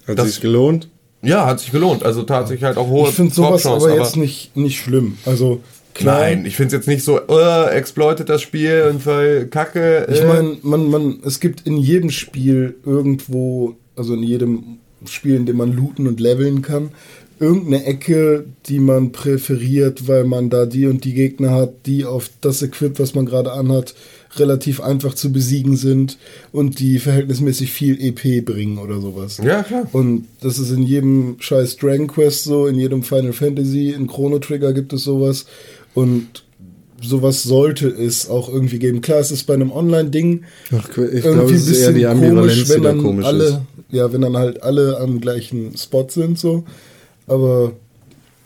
Hat Das- sich's gelohnt? Ja, hat sich gelohnt, also tatsächlich halt auch hohe Ich finde sowas aber jetzt nicht, nicht schlimm. Also klar, Nein, ich finde es jetzt nicht so, äh, exploitet das Spiel und voll kacke. Äh. ich meine, man, man, es gibt in jedem Spiel irgendwo, also in jedem Spiel, in dem man looten und leveln kann, irgendeine Ecke, die man präferiert, weil man da die und die Gegner hat, die auf das Equip, was man gerade anhat, relativ einfach zu besiegen sind und die verhältnismäßig viel EP bringen oder sowas. ja, klar. Und das ist in jedem scheiß Dragon Quest so, in jedem Final Fantasy, in Chrono Trigger gibt es sowas. Und sowas sollte es auch irgendwie geben. Klar, es ist bei einem Online-Ding irgendwie glaube, ein es ist eher bisschen die komisch, wenn dann komisch alle, ist. ja, wenn dann halt alle am gleichen Spot sind, so. Aber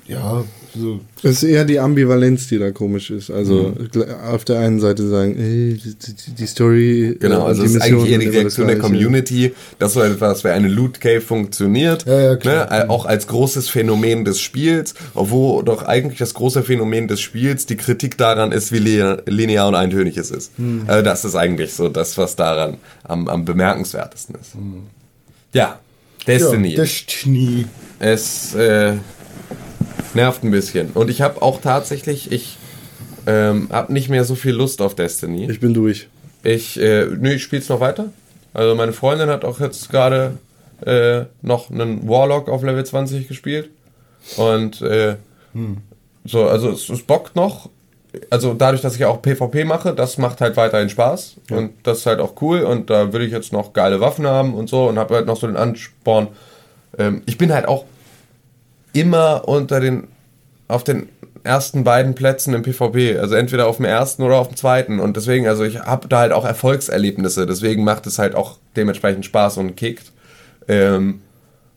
ja, so. Es ist eher die Ambivalenz, die da komisch ist. Also Mhm. auf der einen Seite sagen, ey, die, die, Story. Genau, äh, also die es ist Mission eigentlich eher die Reaktion der. Community, dass so etwas wie eine Loot Cave funktioniert. Ja, ja, klar. Ne? Auch als großes Phänomen des Spiels, obwohl doch eigentlich das große Phänomen des Spiels die Kritik daran ist, wie linear, und eintönig es ist. Hm. Also das ist eigentlich so das, was daran am, am bemerkenswertesten ist. Ja, Destiny. Ja, Destiny. Es äh, nervt ein bisschen. Und ich habe auch tatsächlich, ich ähm, habe nicht mehr so viel Lust auf Destiny. Ich bin durch. Ich, äh, nee, ich spiel's noch weiter. Also meine Freundin hat auch jetzt gerade äh, noch einen Warlock auf Level 20 gespielt. Und äh, so, also es, es bockt noch. Also dadurch, dass ich auch PvP mache, das macht halt weiterhin Spaß. Und das ist halt auch cool. Und da will ich jetzt noch geile Waffen haben und so und habe halt noch so den Ansporn. Ähm, ich bin halt auch immer unter den auf den ersten beiden Plätzen im PvP, also entweder auf dem ersten oder auf dem zweiten und deswegen, also ich habe da halt auch Erfolgserlebnisse, deswegen macht es halt auch dementsprechend Spaß und kickt. Ähm,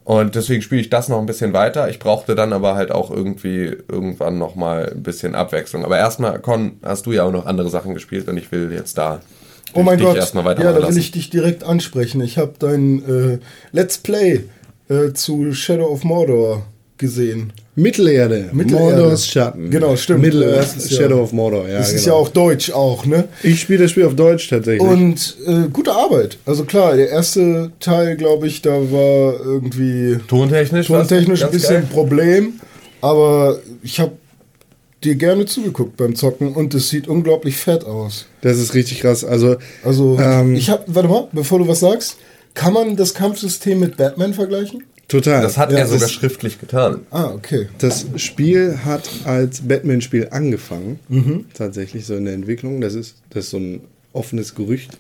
und deswegen spiele ich das noch ein bisschen weiter. Ich brauchte dann aber halt auch irgendwie irgendwann noch mal ein bisschen Abwechslung. Aber erstmal, Con, hast du ja auch noch andere Sachen gespielt und ich will jetzt da Oh mein dich Gott, erstmal ja, weitermachen da will ich dich direkt ansprechen. Ich habe dein äh, Let's Play äh, zu Shadow of Mordor gesehen. Mittelerde. Mittelerde. Mordors Schatten. Genau, stimmt. Mittelerde. Das ist ja- Shadow of Mordor, ja. das ist genau. ja auch Deutsch auch, ne? Ich spiele das Spiel auf Deutsch tatsächlich. Und äh, gute Arbeit. Also klar, der erste Teil, glaube ich, da war irgendwie Tontechnisch, tontechnisch ein bisschen geil. Problem, aber ich habe dir gerne zugeguckt beim Zocken und es sieht unglaublich fett aus. das ist richtig krass. Also, Also Ähm. ich habe, warte mal, bevor du was sagst, Kann man das Kampfsystem mit Batman vergleichen? Total. Das hat Ja, er sogar das- schriftlich getan. Ah, okay. Das Spiel hat als Batman-Spiel angefangen, tatsächlich so in der Entwicklung. Das ist, das ist so ein offenes Gerücht.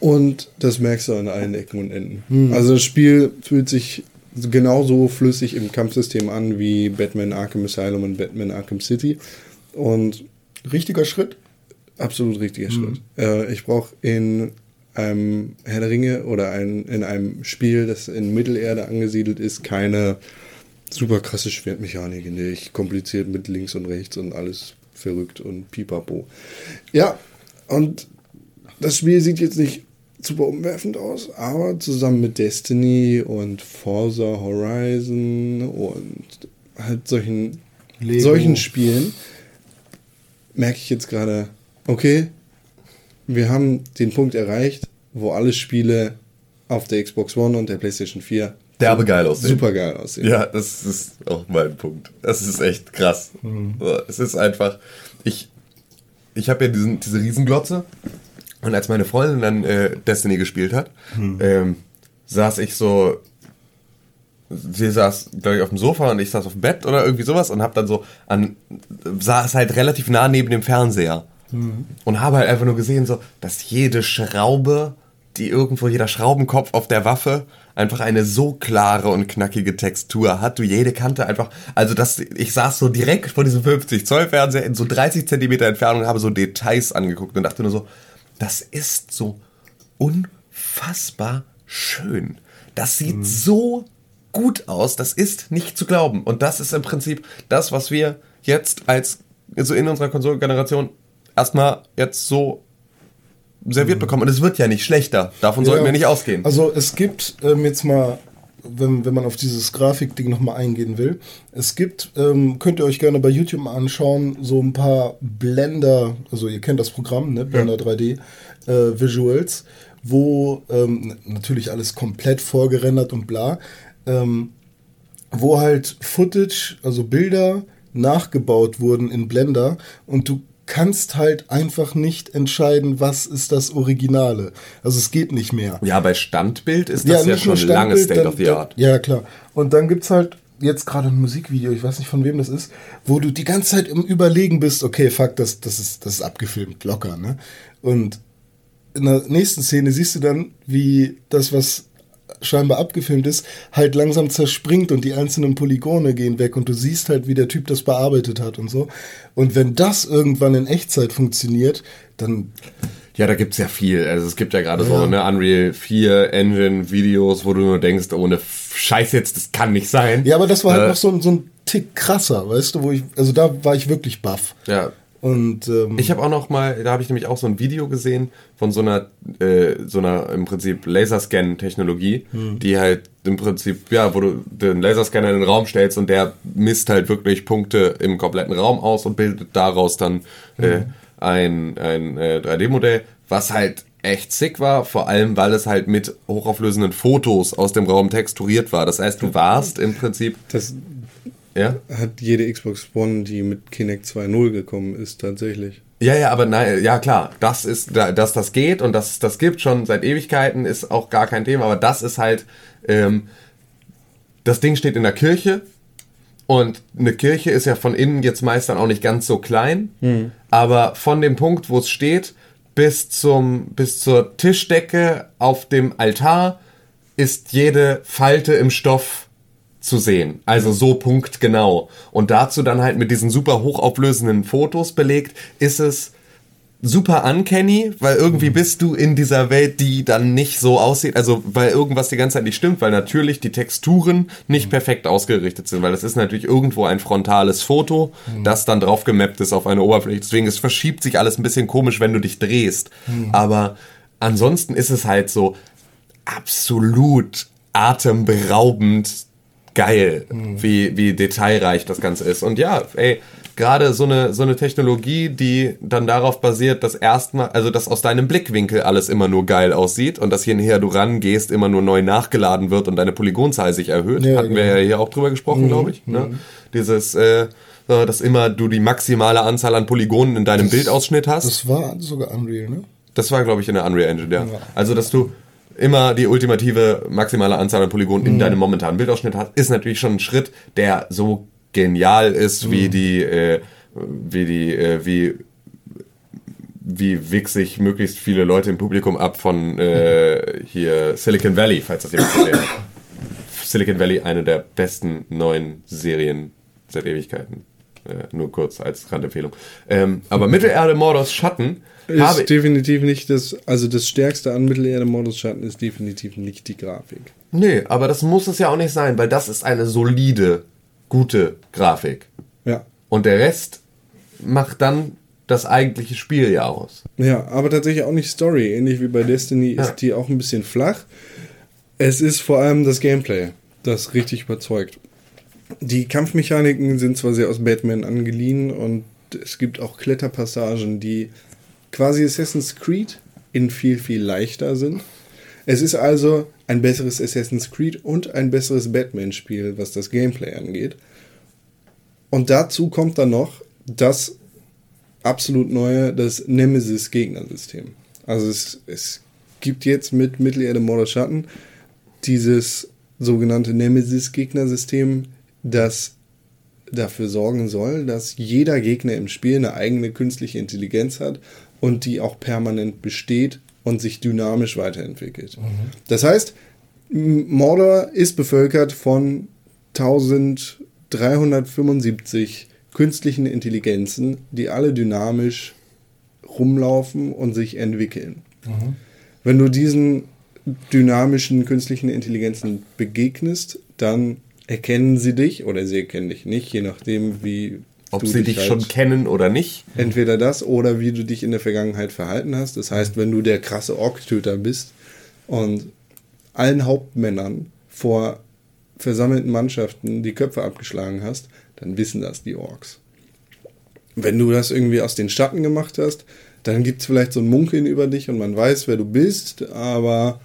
Und das merkst du an allen Ecken und Enden. Also das Spiel fühlt sich genauso flüssig im Kampfsystem an wie Batman Arkham Asylum und Batman Arkham City. Und Richtiger Schritt? absolut richtiger Schritt. Äh, ich brauche in einem Herr der Ringe oder ein, in einem Spiel, das in Mittelerde angesiedelt ist, keine super krasse Schwertmechanik, in der ich kompliziert mit links und rechts und alles verrückt und pipapo. Ja, und das Spiel sieht jetzt nicht super umwerfend aus, aber zusammen mit Destiny und Forza Horizon und halt solchen, Lego. solchen Spielen merke ich jetzt gerade, okay, wir haben den Punkt erreicht, wo alle Spiele auf der Xbox One und der PlayStation 4 Derbe geil aussehen. super geil aussehen. Ja, das ist auch mein Punkt. Das ist echt krass. So, Es ist einfach, ich, ich habe ja diesen, diese Riesenglotze und als meine Freundin dann äh, Destiny gespielt hat, ähm, saß ich so, sie saß, glaube ich, auf dem Sofa und ich saß auf dem Bett oder irgendwie sowas und habe dann so an, saß halt relativ nah neben dem Fernseher und habe halt einfach nur gesehen, so, dass jede Schraube, die irgendwo, jeder Schraubenkopf auf der Waffe einfach eine so klare und knackige Textur hat. Du jede Kante einfach, also das, ich saß so direkt vor diesem 50 Zoll Fernseher in so 30 Zentimeter Entfernung und habe so Details angeguckt und dachte nur so, das ist so unfassbar schön. Das sieht so gut aus, das ist nicht zu glauben. Und das ist im Prinzip das, was wir jetzt als, also in unserer Konsolengeneration erstmal jetzt so serviert bekommen. Und es wird ja nicht schlechter. Davon sollten wir nicht ausgehen. Also es gibt ähm, jetzt mal, wenn, wenn man auf dieses Grafikding nochmal eingehen will, es gibt, ähm, könnt ihr euch gerne bei YouTube mal anschauen, so ein paar Blender, also ihr kennt das Programm, ne? Blender 3D äh, Visuals, wo ähm, natürlich alles komplett vorgerendert und bla, ähm, wo halt Footage, also Bilder nachgebaut wurden in Blender und du kannst halt einfach nicht entscheiden, was ist das Originale. Also es geht nicht mehr. ja, bei Standbild ist das ja, nur schon lange State dann- of the Art. Ja, klar. Und dann gibt's halt jetzt gerade ein Musikvideo, ich weiß nicht von wem das ist, wo du die ganze Zeit im Überlegen bist, okay, fuck, das, das, ist, das ist abgefilmt, locker, ne? Und in der nächsten Szene siehst du dann, wie das, was scheinbar abgefilmt ist, halt langsam zerspringt und die einzelnen Polygone gehen weg und du siehst halt, wie der Typ das bearbeitet hat und so. Und wenn das irgendwann in Echtzeit funktioniert, dann Ja, da gibt's ja viel. Also es gibt ja gerade so eine Unreal 4 Engine Videos, wo du nur denkst, ohne Scheiß jetzt, das kann nicht sein. Ja, aber das war halt Äh, noch so, so ein Tick krasser, weißt du, wo ich, also da war ich wirklich baff. Ja. Und ähm, Ich habe auch noch mal, da habe ich nämlich auch so ein Video gesehen von so einer, äh, so einer im Prinzip Laserscan-Technologie, die halt im Prinzip, ja, wo du den Laserscanner in den Raum stellst und der misst halt wirklich Punkte im kompletten Raum aus und bildet daraus dann äh, ein, ein äh, 3D-Modell, was halt echt sick war, vor allem weil es halt mit hochauflösenden Fotos aus dem Raum texturiert war. Das heißt, du warst im Prinzip, Das ja, hat jede Xbox One, die mit Kinect 2.0 gekommen ist, tatsächlich. Ja, ja, aber nein, ja klar, das ist, da- dass das geht und dass das gibt schon seit Ewigkeiten, ist auch gar kein Thema, aber das ist halt, ähm, das Ding steht in der Kirche. Und eine Kirche ist ja von innen jetzt meist dann auch nicht ganz so klein, aber von dem Punkt, wo es steht, bis zum, bis zur Tischdecke auf dem Altar ist jede Falte im Stoff zu sehen. Also so punktgenau. Und dazu dann halt mit diesen super hochauflösenden Fotos belegt, ist es super uncanny, weil irgendwie bist du in dieser Welt, die dann nicht so aussieht, also weil irgendwas die ganze Zeit nicht stimmt, weil natürlich die Texturen nicht perfekt ausgerichtet sind, weil das ist natürlich irgendwo ein frontales Foto, das dann drauf gemappt ist auf eine Oberfläche. Deswegen es verschiebt sich alles ein bisschen komisch, wenn du dich drehst. Aber ansonsten ist es halt so absolut atemberaubend geil, wie, wie detailreich das Ganze ist. Und ja, ey, gerade so eine, so eine Technologie, die dann darauf basiert, dass erstmal, also dass aus deinem Blickwinkel alles immer nur geil aussieht und dass je näher du rangehst, immer nur neu nachgeladen wird und deine Polygonzahl sich erhöht. Ja, Hatten wir genau. ja hier auch drüber gesprochen, glaube ich. Ne? Dieses, äh, dass immer du die maximale Anzahl an Polygonen in deinem Bildausschnitt hast. das war sogar Unreal, ne? Das war, glaube ich, in der Unreal Engine, ja. Also, dass du immer die ultimative maximale Anzahl an Polygonen in deinem momentanen Bildausschnitt hast, ist natürlich schon ein Schritt, der so genial ist, wie die, äh, wie die, äh, wie wie wichsig möglichst viele Leute im Publikum ab von äh, hier Silicon Valley, falls das jemand hat. Silicon Valley, eine der besten neuen Serien seit Ewigkeiten. Äh, nur kurz als Randempfehlung. Ähm, aber Mittelerde Mordors Schatten Ist definitiv nicht das, also das Stärkste an Mittelerde Modus Schatten ist definitiv nicht die Grafik. Nee, aber das muss es ja auch nicht sein, weil das ist eine solide, gute Grafik. Ja. Und der Rest macht dann das eigentliche Spiel ja aus. Ja, aber tatsächlich auch nicht Story. Ähnlich wie bei Destiny ist Ja. die auch ein bisschen flach. Es ist vor allem das Gameplay, das richtig überzeugt. Die Kampfmechaniken sind zwar sehr aus Batman angeliehen und es gibt auch Kletterpassagen, die quasi Assassin's Creed in viel, viel leichter sind. Es ist also ein besseres Assassin's Creed und ein besseres Batman-Spiel, was das Gameplay angeht. Und dazu kommt dann noch das absolut neue, das Nemesis-Gegnersystem. Also es, es gibt jetzt mit Mittelerde Mordor Schatten dieses sogenannte Nemesis-Gegnersystem, das dafür sorgen soll, dass jeder Gegner im Spiel eine eigene künstliche Intelligenz hat und die auch permanent besteht und sich dynamisch weiterentwickelt. Das heißt, Mordor ist bevölkert von 1375 künstlichen Intelligenzen, die alle dynamisch rumlaufen und sich entwickeln. Wenn du diesen dynamischen künstlichen Intelligenzen begegnest, dann erkennen sie dich oder sie erkennen dich nicht, je nachdem, wie Ob du sie dich halt- schon kennen oder nicht. Entweder das oder wie du dich in der Vergangenheit verhalten hast. Das heißt, wenn du der krasse Orktöter bist und allen Hauptmännern vor versammelten Mannschaften die Köpfe abgeschlagen hast, dann wissen das die Orks. Wenn du das irgendwie aus den Schatten gemacht hast, dann gibt es vielleicht so ein Munkeln über dich und man weiß, wer du bist, aber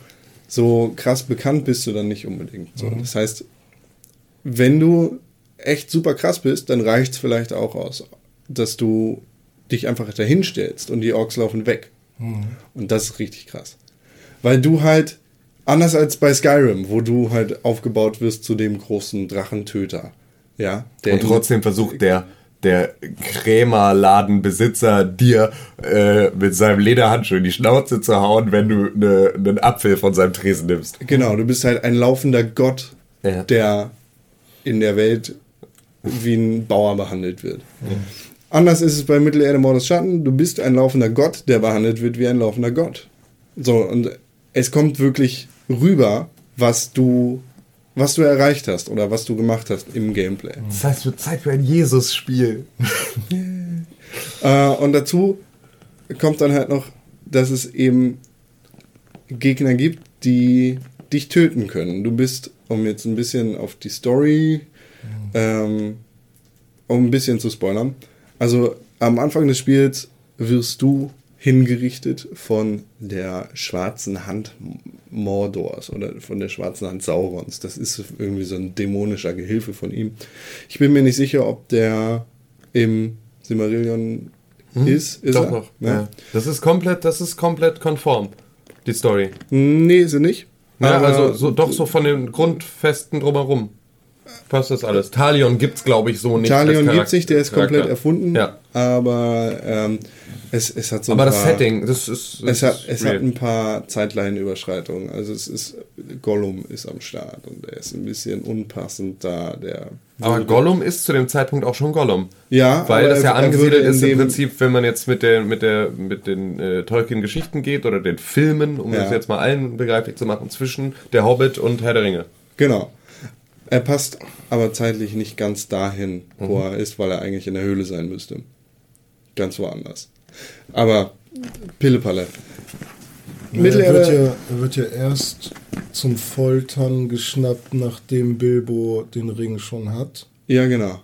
so krass bekannt bist du dann nicht unbedingt. So, Das heißt, wenn du echt super krass bist, dann reicht es vielleicht auch aus, dass du dich einfach dahin stellst und die Orks laufen weg. Und das ist richtig krass. Weil du halt, anders als bei Skyrim, wo du halt aufgebaut wirst zu dem großen Drachentöter. Ja, der Und trotzdem versucht der, der Krämerladenbesitzer dir äh, mit seinem Lederhandschuh in die Schnauze zu hauen, wenn du ne, einen Apfel von seinem Tresen nimmst. Genau, du bist halt ein laufender Gott, Ja. der in der Welt wie ein Bauer behandelt wird. Anders ist es bei Mittelerde Mordus Schatten. Du bist ein laufender Gott, der behandelt wird wie ein laufender Gott. So, und es kommt wirklich rüber, was du, was du erreicht hast oder was du gemacht hast im Gameplay. Das heißt, es wird Zeit für ein Jesus-Spiel. Äh, und dazu kommt dann halt noch, dass es eben Gegner gibt, die dich töten können. Du bist, um jetzt ein bisschen auf die Story, ähm, um ein bisschen zu spoilern. Also am Anfang des Spiels wirst du hingerichtet von der schwarzen Hand Mordors oder von der schwarzen Hand Saurons. Das ist irgendwie so ein dämonischer Gehilfe von ihm. Ich bin mir nicht sicher, ob der im Silmarillion ist. ist Doch er? noch. Ja. Ja. Das ist komplett, das ist komplett konform, die Story. Nee, ist er nicht. Ja, also so, doch so von den Grundfesten drumherum. Passt das alles. Talion gibt's, glaube ich, so nicht. Talion als gibt sich, der ist Charakter. komplett erfunden. Ja. Aber ähm, es, es hat so ein Aber paar, das Setting, das ist. Das Es hat, es real. hat ein paar Zeitline-Überschreitungen. Also es ist Gollum ist am Start und er ist ein bisschen unpassend da. Der Aber Gollum ist zu dem Zeitpunkt auch schon Gollum. Ja, Weil das ja angesiedelt ist im Prinzip, wenn man jetzt mit der mit der mit den äh, Tolkien-Geschichten geht oder den Filmen, um Ja. das jetzt mal allen begreiflich zu machen, zwischen der Hobbit und Herr der Ringe. Genau. Er passt aber zeitlich nicht ganz dahin, wo Mhm. er ist, weil er eigentlich in der Höhle sein müsste. Ganz woanders. Aber Pillepalle. Ja, er, Mittelerde- wird ja, er wird ja erst zum Foltern geschnappt, nachdem Bilbo den Ring schon hat. Ja, genau.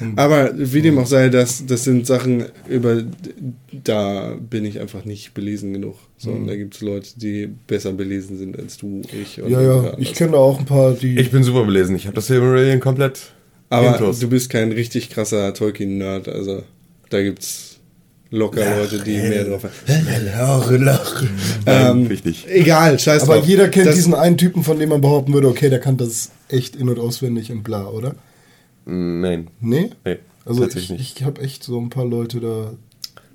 Hm. Aber wie dem auch sei, das, das sind Sachen, über da bin ich einfach nicht belesen genug. So, Hm. und da gibt es Leute, die besser belesen sind als du, ich. oder Ja, ja, ich kenne da auch ein paar, die. Ich bin super belesen. Ich habe das Silmarillion komplett Aber intus. du bist kein richtig krasser Tolkien-Nerd, also da gibt's locker Leute, die mehr drauf haben. Lache. Ähm, Richtig. Egal, scheiß Aber drauf. jeder kennt Das- diesen einen Typen, von dem man behaupten würde, okay, der kann das echt in- und auswendig und bla, oder? Nein. Nee? Nee, Also ich, nicht. ich habe echt so ein paar Leute da.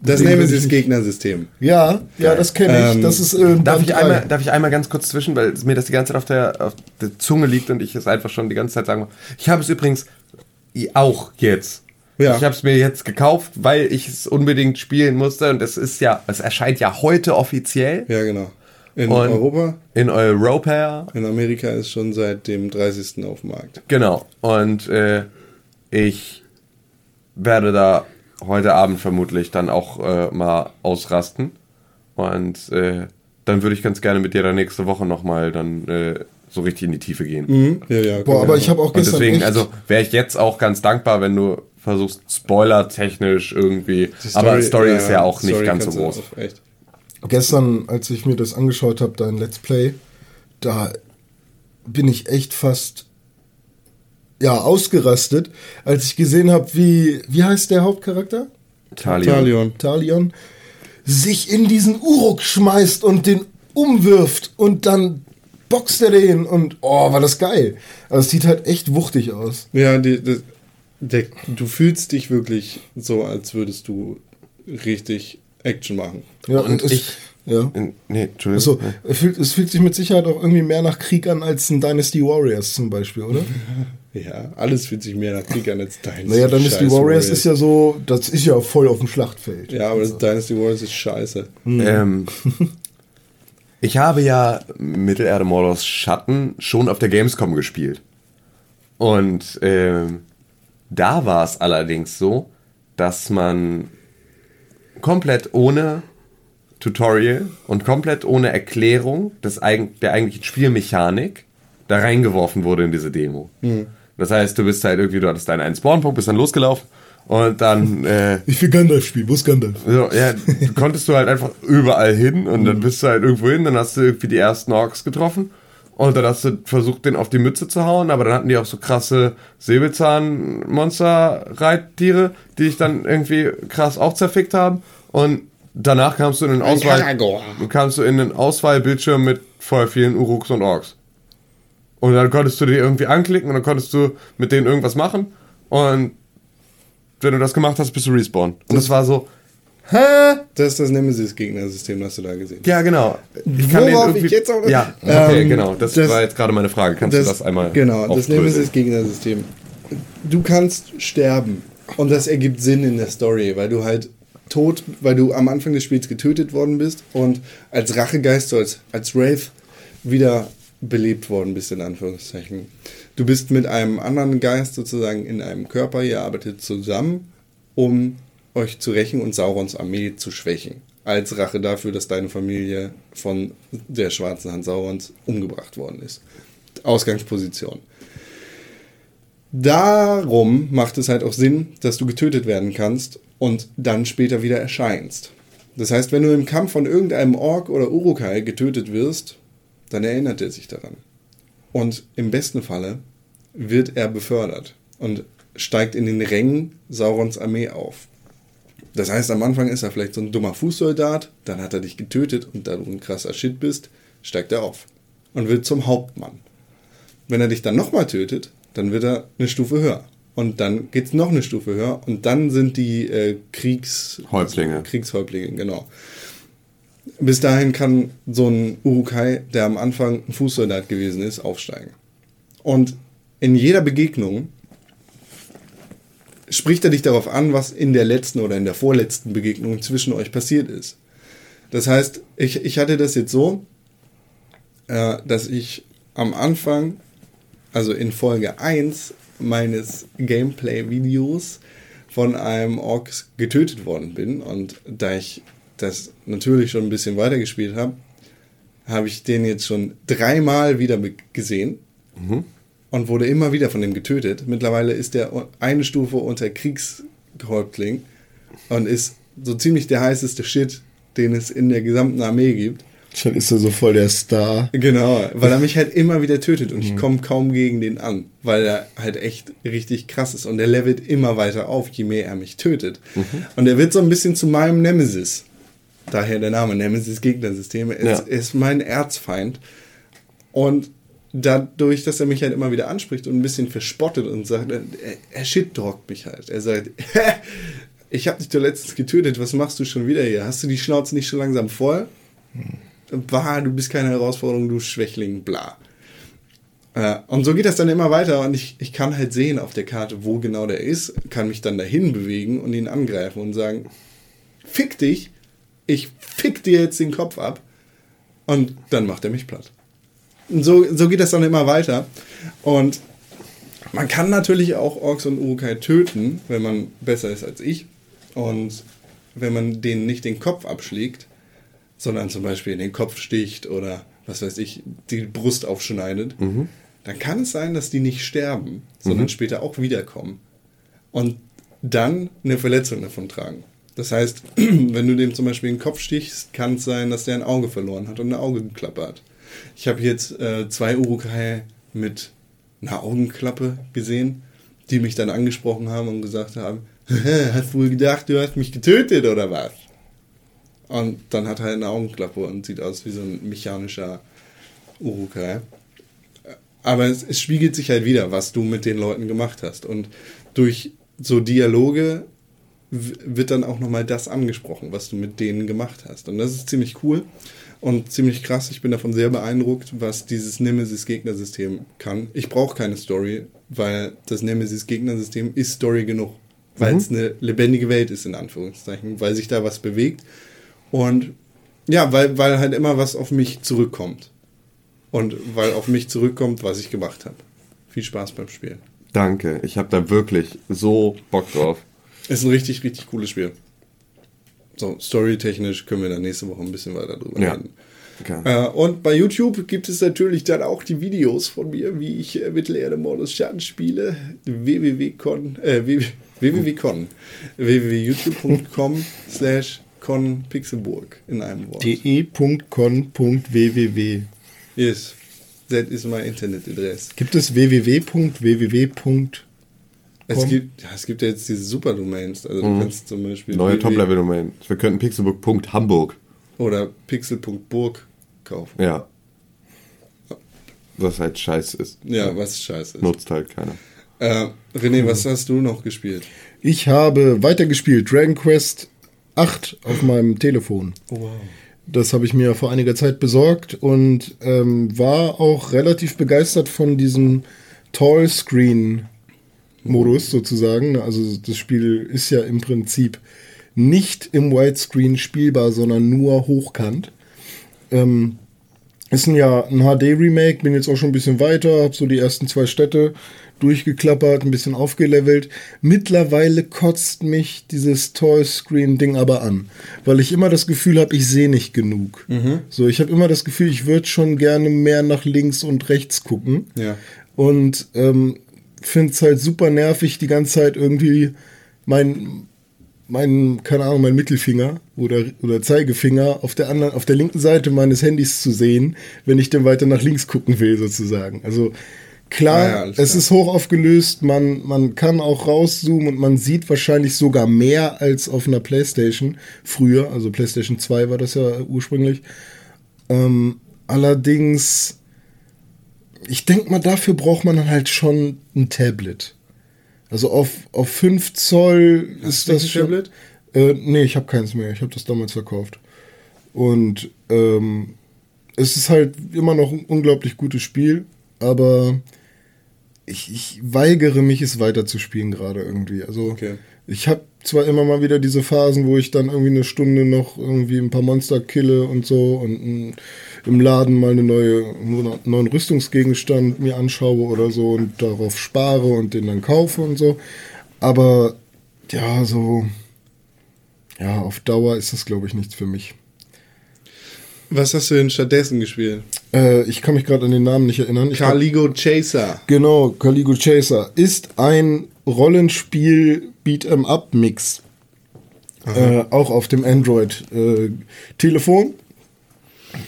Das nehmen sie ich das Gegnersystem. Ja, ja, das kenne ich. Ähm, das ist äh, Darf ich, einmal, darf ich einmal ganz kurz zwischen, weil mir das die ganze Zeit auf der, auf der Zunge liegt und ich es einfach schon die ganze Zeit sagen muss. Ich habe es übrigens auch jetzt. Ja. Ich habe es mir jetzt gekauft, weil ich es unbedingt spielen musste und es ist ja, es erscheint ja heute offiziell Ja, genau. In Und- Europa, in Europa. in Amerika ist schon seit dem 30. auf dem Markt. Genau. Und äh, ich werde da heute Abend vermutlich dann auch äh, mal ausrasten. Und äh, dann würde ich ganz gerne mit dir dann nächste Woche nochmal dann äh, so richtig in die Tiefe gehen. Ja, ja. Boah, aber ich habe auch Und gestern deswegen, echt, also wäre ich jetzt auch ganz dankbar, wenn du versuchst, spoiler-technisch irgendwie. Die aber Story ist ja auch Story nicht ganz so groß. gestern, als ich mir das angeschaut habe, dein Let's Play, da bin ich echt fast ja ausgerastet, als ich gesehen habe, wie wie heißt der Hauptcharakter? Talion. Talion. Talion sich in diesen Uruk schmeißt und den umwirft und dann boxt er den und oh, war das geil. Also es sieht halt echt wuchtig aus. Ja, die, die, der, du fühlst dich wirklich so, als würdest du richtig Action machen. Ja, Und es, ich- ja. Nee, Entschuldigung. Also, es fühlt, es fühlt sich mit Sicherheit auch irgendwie mehr nach Krieg an als ein Dynasty Warriors zum Beispiel, oder? Ja, alles fühlt sich mehr nach Krieg an als dein. Naja, Dynasty Warriors ist ja so, das ist ja voll auf dem Schlachtfeld. Ja, aber das Dynasty Warriors ist scheiße. Ähm, ich habe ja Mittelerde Mordors Schatten schon auf der Gamescom gespielt. Und ähm, da war es allerdings so, dass man komplett ohne Tutorial und komplett ohne Erklärung des, eig der eigentlichen Spielmechanik da reingeworfen wurde in diese Demo. Das heißt, du bist halt irgendwie, du hattest deinen einen Spawnpunkt, bist dann losgelaufen und dann äh, Ich will Gandalf spielen, wo ist Gandalf? so, ja, konntest du halt einfach überall hin und dann bist du halt irgendwo hin, dann hast du irgendwie die ersten Orks getroffen und dann hast du versucht, den auf die Mütze zu hauen, aber dann hatten die auch so krasse Säbelzahn-Monster-Reittiere, die dich dann irgendwie krass auch zerfickt haben und danach kamst du in den Auswahl, kamst du in den Auswahlbildschirm mit voll vielen Uruks und Orks. Und dann konntest du die irgendwie anklicken und dann konntest du mit denen irgendwas machen und wenn du das gemacht hast, bist du respawn. Und das war so, hä? Das ist das Nemesis-Gegnersystem, das du da gesehen hast. Ja, genau. Ich Worauf ich jetzt auch- Ja, okay, Ähm, genau. Das, das- war jetzt gerade meine Frage. Kannst du das einmal Genau, das? Nemesis-Gegnersystem. Du kannst sterben. Und das ergibt Sinn in der Story, weil du halt tot, weil du am Anfang des Spiels getötet worden bist und als Rachegeist, so als, als Wraith, wieder belebt worden bist, in Anführungszeichen. Du bist mit einem anderen Geist sozusagen in einem Körper, ihr arbeitet zusammen, um euch zu rächen und Saurons Armee zu schwächen. Als Rache dafür, dass deine Familie von der schwarzen Hand Saurons umgebracht worden ist. Ausgangsposition. Darum macht es halt auch Sinn, dass du getötet werden kannst und dann später wieder erscheinst. Das heißt, wenn du im Kampf von irgendeinem Ork oder Urukai getötet wirst, dann erinnert er sich daran. Und im besten Falle wird er befördert und steigt in den Rängen Saurons Armee auf. Das heißt, am Anfang ist er vielleicht so ein dummer Fußsoldat, dann hat er dich getötet und da du ein krasser Shit bist, steigt er auf und wird zum Hauptmann. Wenn er dich dann nochmal tötet, dann wird er eine Stufe höher. Und dann geht's noch eine Stufe höher und dann sind die äh, Kriegs Häuptlinge. Kriegshäuptlinge, genau. Bis dahin kann so ein Urukai, der am Anfang ein Fußsoldat gewesen ist, aufsteigen. Und in jeder Begegnung spricht er dich darauf an, was in der letzten oder in der vorletzten Begegnung zwischen euch passiert ist. Das heißt, ich, ich hatte das jetzt so, äh, dass ich am Anfang, also in Folge 1 meines Gameplay-Videos von einem Ork getötet worden bin und da ich das natürlich schon ein bisschen weitergespielt habe, habe ich den jetzt schon dreimal wieder gesehen und wurde immer wieder von dem getötet. Mittlerweile ist er eine Stufe unter Kriegshäuptling und ist so ziemlich der heißeste Shit, den es in der gesamten Armee gibt. Dann ist er so voll der Star. Genau, weil er mich halt immer wieder tötet und ich komme kaum gegen den an, weil er halt echt richtig krass ist und er levelt immer weiter auf, je mehr er mich tötet. Und er wird so ein bisschen zu meinem Nemesis. Daher der Name Nemesis Gegnersystem. Er ist, Ja. ist mein Erzfeind. Und dadurch, dass er mich halt immer wieder anspricht und ein bisschen verspottet und sagt, er, er shit-talkt mich halt. Er sagt, ich habe dich doch letztens getötet, was machst du schon wieder hier? Hast du die Schnauze nicht schon langsam voll? Bah, du bist keine Herausforderung, du Schwächling, bla. Äh, und so geht das dann immer weiter und ich, ich kann halt sehen auf der Karte, wo genau der ist, kann mich dann dahin bewegen und ihn angreifen und sagen, fick dich, ich fick dir jetzt den Kopf ab. Und dann macht er mich platt. Und so, so geht das dann immer weiter. Und man kann natürlich auch Orks und Urukai töten, wenn man besser ist als ich. Und wenn man denen nicht den Kopf abschlägt, sondern zum Beispiel in den Kopf sticht oder was weiß ich, die Brust aufschneidet, dann kann es sein, dass die nicht sterben, sondern später auch wiederkommen. Und dann eine Verletzung davon tragen. Das heißt, wenn du dem zum Beispiel in den Kopf stichst, kann es sein, dass der ein Auge verloren hat und eine Augenklappe hat. Ich habe jetzt äh, zwei Urukai mit einer Augenklappe gesehen, die mich dann angesprochen haben und gesagt haben, hast du wohl gedacht, du hast mich getötet oder was? Und dann hat er eine Augenklappe und sieht aus wie so ein mechanischer Urukai. Aber es, es spiegelt sich halt wieder, was du mit den Leuten gemacht hast. Und durch so Dialoge wird dann auch nochmal das angesprochen, was du mit denen gemacht hast. Und das ist ziemlich cool und ziemlich krass. Ich bin davon sehr beeindruckt, was dieses Nemesis-Gegnersystem kann. Ich brauche keine Story, weil das Nemesis-Gegnersystem ist Story genug. Weil es eine lebendige Welt ist, in Anführungszeichen. Weil sich da was bewegt. Und ja, weil, weil halt immer was auf mich zurückkommt. Und weil auf mich zurückkommt, was ich gemacht habe. Viel Spaß beim Spielen. Danke. Ich habe da wirklich so Bock drauf. Ist ein richtig, richtig cooles Spiel. So, storytechnisch können wir dann nächste Woche ein bisschen weiter drüber Ja. reden. Okay. Äh, und bei YouTube gibt es natürlich dann auch die Videos von mir, wie ich äh, Mittelerde Modus Schatten spiele. www.con, äh, www- www.con, www.youtube.com slash conpixelburg in einem Wort. de.con.www. Yes, that is my internet address. Gibt es www.www. Es gibt, ja, es gibt ja jetzt diese Super-Domains. Also du kannst zum Beispiel Neue Top-Level-Domain. Wir könnten Pixelbook.hamburg. oder pixel.burg kaufen. Ja. Was halt scheiße ist. Ja, was scheiße ist. Nutzt halt keiner. Äh, René, was hast du noch gespielt? Ich habe weitergespielt Dragon Quest 8 auf meinem Telefon. Wow. Das habe ich mir vor einiger Zeit besorgt und ähm, war auch relativ begeistert von diesem Tall Screen Modus sozusagen. Also das Spiel ist ja im Prinzip nicht im Widescreen spielbar, sondern nur hochkant. Ähm, ist ein, ja ein HD-Remake, bin jetzt auch schon ein bisschen weiter, habe so die ersten zwei Städte durchgeklappert, ein bisschen aufgelevelt. Mittlerweile kotzt mich dieses Toy-Screen-Ding aber an, weil ich immer das Gefühl habe, ich sehe nicht genug. So, ich habe immer das Gefühl, ich würde schon gerne mehr nach links und rechts gucken. Ja. Und ähm, finde es halt super nervig, die ganze Zeit irgendwie mein, mein, keine Ahnung, mein Mittelfinger oder, oder Zeigefinger auf der anderen, auf der linken Seite meines Handys zu sehen, wenn ich dann weiter nach links gucken will, sozusagen. Also klar, ja, es klar. ist hoch aufgelöst, man, man kann auch rauszoomen und man sieht wahrscheinlich sogar mehr als auf einer Playstation früher, also Playstation 2 war das ja ursprünglich. Ähm, allerdings, ich denke mal, dafür braucht man halt schon ein Tablet. Also auf, auf 5 Zoll ist du das ein schon. Tablet? Äh, nee, ich habe keins mehr. Ich habe das damals verkauft. Und ähm, es ist halt immer noch ein unglaublich gutes Spiel, aber ich, ich weigere mich, es weiterzuspielen gerade irgendwie. Also Okay. ich habe zwar immer mal wieder diese Phasen, wo ich dann irgendwie eine Stunde noch irgendwie ein paar Monster kille und so und mm, im Laden mal eine neue, einen neuen Rüstungsgegenstand mir anschaue oder so und darauf spare und den dann kaufe und so. Aber ja, so ja, auf Dauer ist das glaube ich nichts für mich. Was hast du denn stattdessen gespielt? Äh, ich kann mich gerade an den Namen nicht erinnern. Ich hab- Caligo Chaser. Genau, Caligo Chaser ist ein Rollenspiel Beat'em Up Mix. Äh, auch auf dem Android äh, Telefon.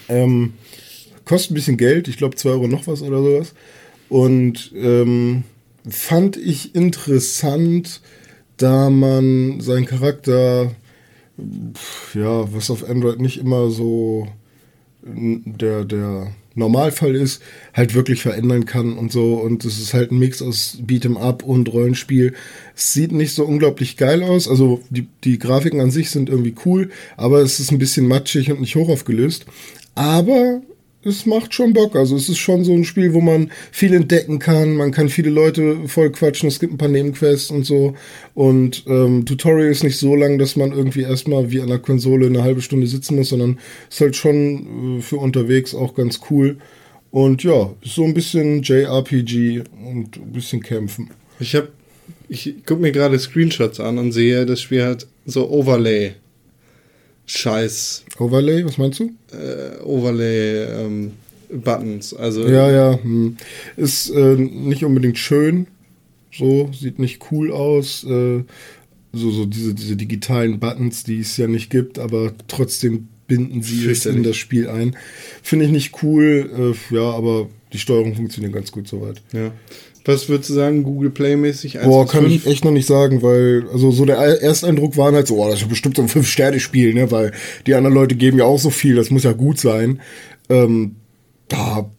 Ähm, kostet ein bisschen Geld, ich glaube 2 Euro noch was oder sowas. Und ähm, fand ich interessant, da man seinen Charakter, ja, was auf Android nicht immer so der, der Normalfall ist, halt wirklich verändern kann und so. Und es ist halt ein Mix aus Beat'em Up und Rollenspiel. Es sieht nicht so unglaublich geil aus. Also die, die Grafiken an sich sind irgendwie cool, aber es ist ein bisschen matschig und nicht hoch aufgelöst. Aber es macht schon Bock. Also es ist schon so ein Spiel, wo man viel entdecken kann. Man kann viele Leute voll quatschen. Es gibt ein paar Nebenquests und so. Und ähm, Tutorial ist nicht so lang, dass man irgendwie erstmal wie an der Konsole eine halbe Stunde sitzen muss, sondern ist halt schon äh, für unterwegs auch ganz cool. Und ja, so ein bisschen JRPG und ein bisschen kämpfen. Ich habe, ich gucke mir gerade Screenshots an und sehe, das Spiel hat so Overlay. Scheiß Overlay, was meinst du? äh, Overlay ähm, Buttons. Also Ja, ja. Hm. Ist äh, nicht unbedingt schön. So, sieht nicht cool aus. Äh, so, so diese, diese digitalen Buttons, die es ja nicht gibt, aber trotzdem binden sie es in das Spiel ein. Finde ich nicht cool. Äh, ja, aber die Steuerung funktioniert ganz gut soweit. ja. Was würdest du sagen, Google Play mäßig? Boah, 1 bis kann 5? ich echt noch nicht sagen, weil, also so der Ersteindruck war halt so, oh, das ist bestimmt so ein Fünf-Sterne-Spiel, ne, weil die anderen Leute geben ja auch so viel, das muss ja gut sein. Ähm, da,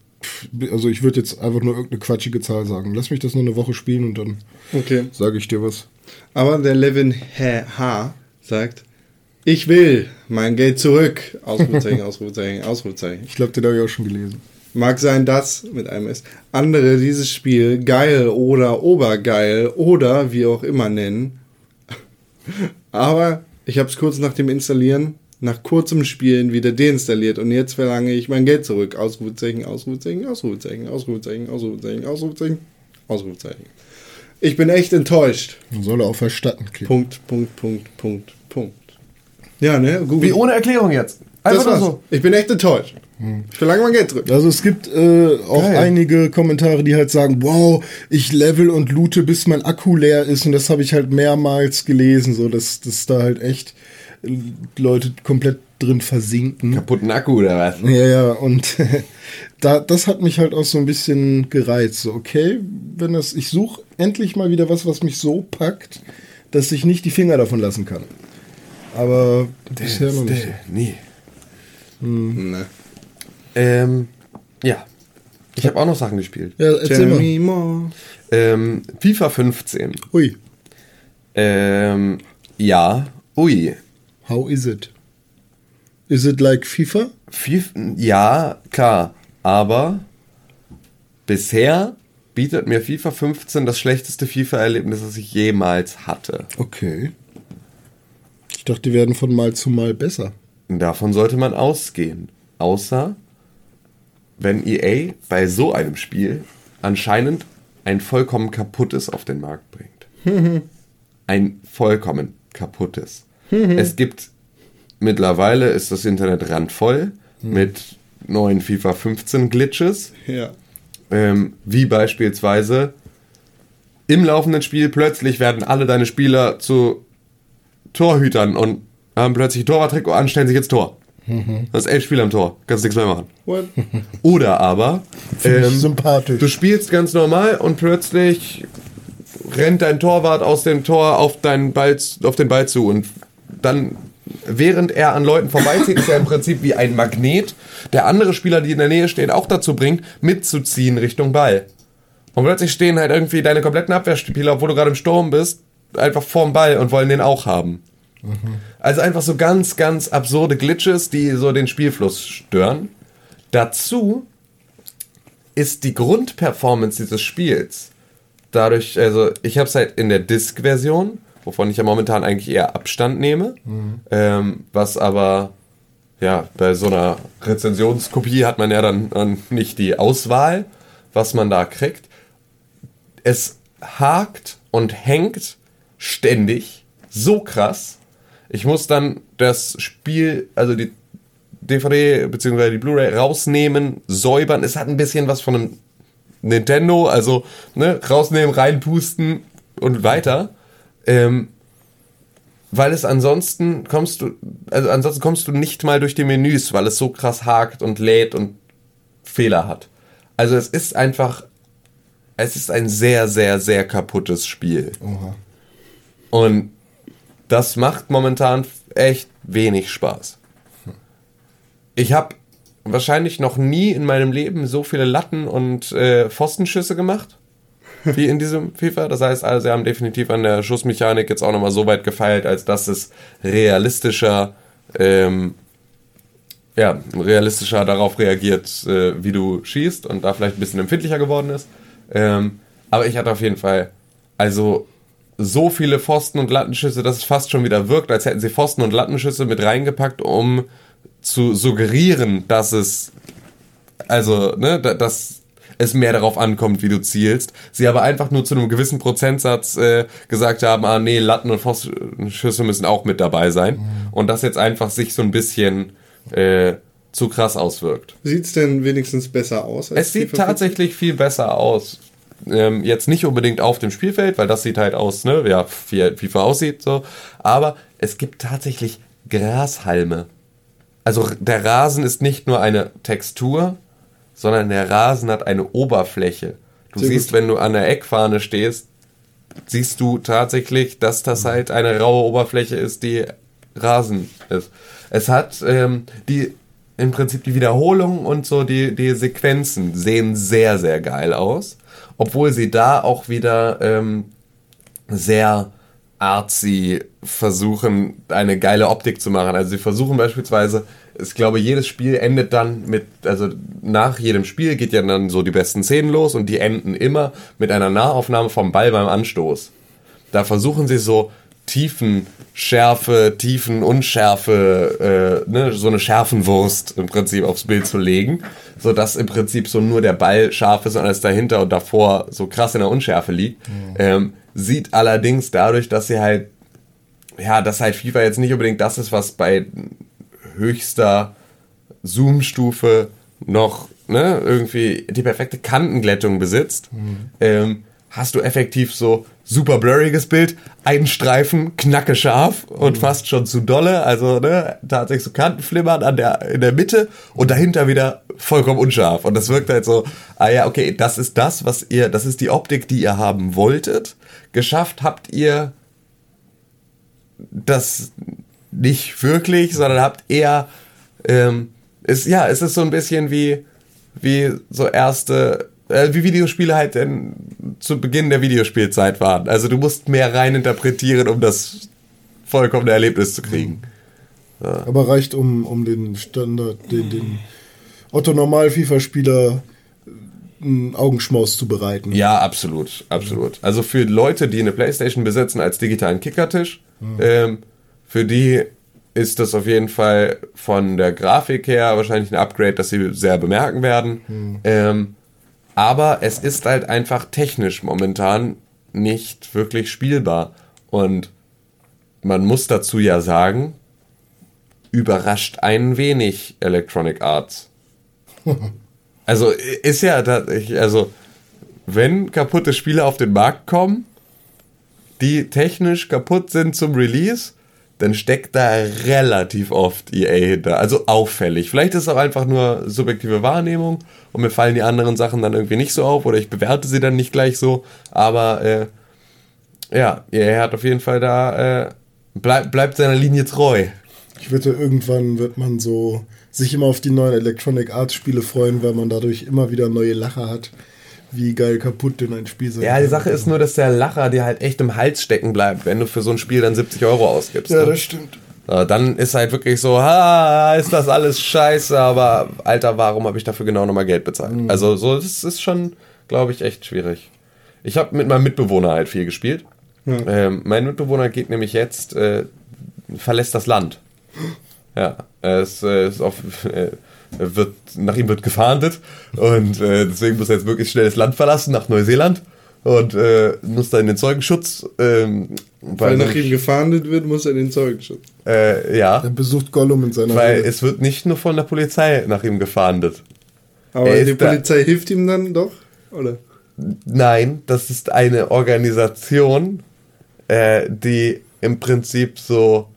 also ich würde jetzt einfach nur irgendeine quatschige Zahl sagen. Lass mich das nur eine Woche spielen und dann Okay. sage ich dir was. Aber der Levin H. sagt, ich will mein Geld zurück. Ausrufezeichen, Ausrufezeichen, Ausrufezeichen. Ich glaube, den habe ich auch schon gelesen. Mag sein, dass mit einem S andere dieses Spiel geil oder obergeil oder wie auch immer nennen. Aber ich habe es kurz nach dem Installieren, nach kurzem Spielen wieder deinstalliert und jetzt verlange ich mein Geld zurück. Ausrufezeichen, Ausrufezeichen, Ausrufezeichen, Ausrufezeichen, Ausrufezeichen, Ausrufezeichen, Ausrufezeichen. Ich bin echt enttäuscht. Man soll auf Verstatten klicken. Punkt, Punkt, Punkt, Punkt, Punkt. Ja, ne? Google. Wie ohne Erklärung jetzt. das Einfach war's. nur so. Ich bin echt enttäuscht. Ich verlange mein Geld zurück. Also es gibt äh, auch Geil. einige Kommentare, die halt sagen, wow, ich level und loote, bis mein Akku leer ist. Und das habe ich halt mehrmals gelesen, so dass, dass da halt echt äh, Leute komplett drin versinken. Kaputten Akku oder was? Ja, ja, und da, das hat mich halt auch so ein bisschen gereizt. So, okay, wenn das, ich suche endlich mal wieder was, was mich so packt, dass ich nicht die Finger davon lassen kann. Aber bisher noch nicht. so. Nee. Ne. Ähm, ja. Ich habe auch noch Sachen gespielt. Ja, erzähl Tell mal. Ähm, FIFA 15. Ui, Ähm, ja. Ui. how is it? Is it like FIFA? Fief- ja, klar. Aber bisher bietet mir FIFA 15 das schlechteste FIFA-Erlebnis, das ich jemals hatte. Okay. Ich dachte, die werden von Mal zu Mal besser. Davon sollte man ausgehen. Außer wenn EA bei so einem Spiel anscheinend ein vollkommen kaputtes auf den Markt bringt. ein vollkommen kaputtes. es gibt mittlerweile ist das Internet randvoll mit neuen FIFA 15 Glitches, Ja. ähm, wie beispielsweise im laufenden Spiel plötzlich werden alle deine Spieler zu Torhütern und haben plötzlich Torwarttrikot an, stellen sich jetzt Tor. Das ist elf Spieler am Tor, kannst nichts mehr machen. What? Oder aber ähm, sympathisch. du spielst ganz normal und plötzlich rennt dein Torwart aus dem Tor auf, deinen Ball, auf den Ball zu und dann, während er an Leuten vorbeizieht, ist er im Prinzip wie ein Magnet, der andere Spieler, die in der Nähe stehen, auch dazu bringt, mitzuziehen Richtung Ball. Und plötzlich stehen halt irgendwie deine kompletten Abwehrspieler, obwohl du gerade im Sturm bist, einfach vorm Ball und wollen den auch haben. Also einfach so ganz, ganz absurde Glitches, die so den Spielfluss stören. Dazu ist die Grundperformance dieses Spiels dadurch, also ich habe es halt in der Disk-Version, wovon ich ja momentan eigentlich eher Abstand nehme, ähm, was aber ja bei so einer Rezensionskopie hat man ja dann, dann nicht die Auswahl, was man da kriegt. Es hakt und hängt ständig so krass. Ich muss dann das Spiel, also die DVD bzw. die Blu-ray rausnehmen, säubern. Es hat ein bisschen was von einem Nintendo, also ne, rausnehmen, reinpusten und weiter. Ähm, weil es ansonsten kommst du, also ansonsten kommst du nicht mal durch die Menüs, weil es so krass hakt und lädt und Fehler hat. Also es ist einfach, es ist ein sehr, sehr, sehr kaputtes Spiel. Oha. Und das macht momentan echt wenig Spaß. Ich habe wahrscheinlich noch nie in meinem Leben so viele Latten und äh, Pfostenschüsse gemacht wie in diesem FIFA. Das heißt, also, sie haben definitiv an der Schussmechanik jetzt auch nochmal so weit gefeilt, als dass es realistischer, ähm, ja, realistischer darauf reagiert, äh, wie du schießt und da vielleicht ein bisschen empfindlicher geworden ist. Ähm, aber ich hatte auf jeden Fall, also so viele Pfosten und Lattenschüsse, dass es fast schon wieder wirkt, als hätten sie Pfosten und Lattenschüsse mit reingepackt, um zu suggerieren, dass es, also, ne, da- dass es mehr darauf ankommt, wie du zielst. Sie aber einfach nur zu einem gewissen Prozentsatz äh, gesagt haben, ah nee, Latten und Pfostenschüsse müssen auch mit dabei sein. Und das jetzt einfach sich so ein bisschen äh, zu krass auswirkt. Sieht es denn wenigstens besser aus? als Es sieht FIFA 14? tatsächlich viel besser aus. Ähm, jetzt nicht unbedingt auf dem Spielfeld, weil das sieht halt aus, ne, ja, wie FIFA aussieht, so. Aber es gibt tatsächlich Grashalme. Also der Rasen ist nicht nur eine Textur, sondern der Rasen hat eine Oberfläche. Du Sehr siehst, gut. wenn du an der Eckfahne stehst, siehst du tatsächlich, dass das halt eine raue Oberfläche ist, die Rasen ist. Es hat ähm, die im Prinzip die Wiederholungen und so die, die Sequenzen sehen sehr, sehr geil aus. Obwohl sie da auch wieder ähm, sehr artsy versuchen, eine geile Optik zu machen. Also sie versuchen beispielsweise, ich glaube, jedes Spiel endet dann mit, also nach jedem Spiel geht ja dann so die besten Szenen los und die enden immer mit einer Nahaufnahme vom Ball beim Anstoß. Da versuchen sie so Tiefen, Schärfe, Tiefen, Unschärfe, äh, ne, so eine Schärfenwurst im Prinzip aufs Bild zu legen, so dass im Prinzip so nur der Ball scharf ist und alles dahinter und davor so krass in der Unschärfe liegt. Ähm, sieht allerdings dadurch, dass sie halt, ja, dass halt FIFA jetzt nicht unbedingt das ist, was bei höchster Zoom-Stufe noch ne, irgendwie die perfekte Kantenglättung besitzt, ähm, hast du effektiv so super blurriges Bild, einen Streifen, knacke scharf und fast schon zu dolle, also ne, tatsächlich so Kantenflimmern an der, in der Mitte und dahinter wieder vollkommen unscharf. Und das wirkt halt so, ah ja, okay, das ist das, was ihr, das ist die Optik, die ihr haben wolltet. Geschafft habt ihr das nicht wirklich, sondern habt eher, ähm, ist, ja, es ist so ein bisschen wie, wie so erste, äh, wie Videospiele halt in, zu Beginn der Videospielzeit waren. Also du musst mehr rein interpretieren, um das vollkommene Erlebnis zu kriegen. Aber reicht, um, um den Standard, den, den Otto-Normal-FIFA-Spieler einen Augenschmaus zu bereiten. Ja, absolut, absolut. Also für Leute, die eine Playstation besitzen als digitalen Kickertisch, ähm, für die ist das auf jeden Fall von der Grafik her wahrscheinlich ein Upgrade, das sie sehr bemerken werden. Ähm, aber es ist halt einfach technisch momentan nicht wirklich spielbar. Und man muss dazu ja sagen, überrascht ein wenig Electronic Arts. Also ist ja, also wenn kaputte Spiele auf den Markt kommen, die technisch kaputt sind zum Release, dann steckt da relativ oft EA hinter. Also auffällig. Vielleicht ist es auch einfach nur subjektive Wahrnehmung und mir fallen die anderen Sachen dann irgendwie nicht so auf oder ich bewerte sie dann nicht gleich so. Aber äh, ja, EA hat auf jeden Fall da, äh, bleib, bleibt seiner Linie treu. Ich wette, irgendwann wird man so sich immer auf die neuen Electronic Arts Spiele freuen, weil man dadurch immer wieder neue Lacher hat. Wie geil kaputt denn ein Spiel sein Ja, die Sache ist nur, dass der Lacher dir halt echt im Hals stecken bleibt, wenn du für so ein Spiel dann 70 Euro ausgibst. Ja, ne? das stimmt. Dann ist halt wirklich so, ha, ist das alles scheiße, aber Alter, warum habe ich dafür genau nochmal Geld bezahlt? Also so, das ist schon, glaube ich, echt schwierig. Ich habe mit meinem Mitbewohner halt viel gespielt. Ähm, mein Mitbewohner geht nämlich jetzt, äh, verlässt das Land. Ja, es äh, ist auf, äh, wird, nach ihm wird gefahndet und äh, deswegen muss er jetzt wirklich schnell das Land verlassen, nach Neuseeland und äh, muss da in den Zeugenschutz. Ähm, Weil nach nämlich- ihm gefahndet wird, muss er den Zeugenschutz. äh, ja. Er besucht Gollum in seiner Weil Höhle. es wird nicht nur von der Polizei nach ihm gefahndet. Aber Er die Polizei hilft ihm dann doch? Oder? Nein, das ist eine Organisation, äh, die im Prinzip so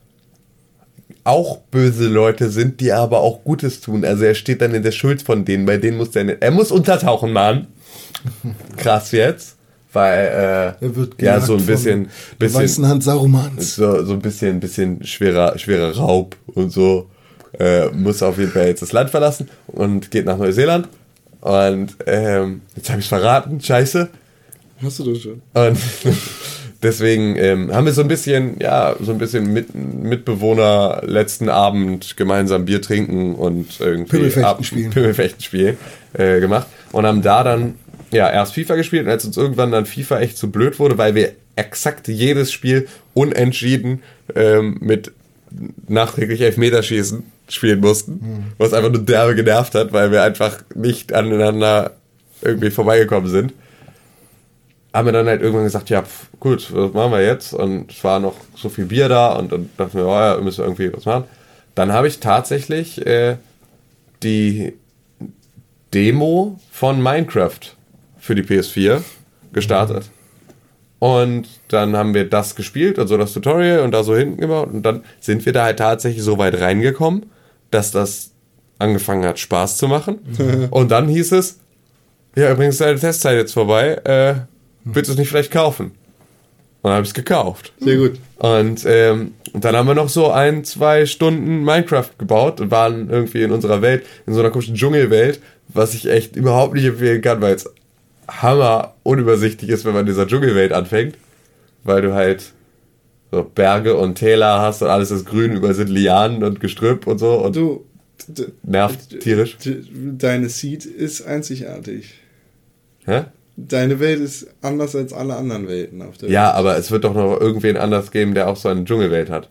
auch böse Leute sind, die aber auch Gutes tun. Also er steht dann in der Schuld von denen, bei denen muss er nicht. Er muss untertauchen, Mann. Krass jetzt. Weil, äh, Er wird ja, so ein bisschen, bisschen, weißen Hand Sarumans. so, so ein bisschen, bisschen schwerer, schwerer Raub und so. Äh, muss auf jeden Fall jetzt das Land verlassen und geht nach Neuseeland. Und ähm, jetzt habe ich verraten, scheiße. Hast du das schon? Und deswegen ähm, haben wir so ein bisschen, ja, so ein bisschen mit, Mitbewohner letzten Abend gemeinsam Bier trinken und irgendwie Pimmelfechten ab- spielen. Pimmelfechten spielen äh, gemacht und haben da dann ja erst FIFA gespielt und als uns irgendwann dann FIFA echt zu blöd wurde, weil wir exakt jedes Spiel unentschieden ähm, mit nachträglich Elfmeterschießen spielen mussten, was einfach nur derbe genervt hat, weil wir einfach nicht aneinander irgendwie vorbeigekommen sind haben wir dann halt irgendwann gesagt, ja, pf, gut, was machen wir jetzt? Und es war noch so viel Bier da und dann dachten wir, oh ja, müssen wir irgendwie was machen. Dann habe ich tatsächlich äh, die Demo von Minecraft für die PS4 gestartet. Und dann haben wir das gespielt, also das Tutorial und da so hinten gebaut. Und dann sind wir da halt tatsächlich so weit reingekommen, dass das angefangen hat, Spaß zu machen. und dann hieß es, ja, übrigens ist deine Testzeit jetzt vorbei. Äh, willst du es nicht vielleicht kaufen? Und dann habe ich es gekauft. Sehr gut. Und, ähm, dann haben wir noch so ein, zwei Stunden Minecraft gebaut und waren irgendwie in unserer Welt, in so einer komischen Dschungelwelt, was ich echt überhaupt nicht empfehlen kann, weil es hammer unübersichtlich ist, wenn man in dieser Dschungelwelt anfängt. Weil du halt so Berge und Täler hast und alles ist grün, überall sind Lianen und Gestrüpp und so und Du, nervt tierisch. deine Seed ist einzigartig. Hä? Deine Welt ist anders als alle anderen Welten auf der Ja, Welt. aber es wird doch noch irgendwen anders geben, der auch so eine Dschungelwelt hat.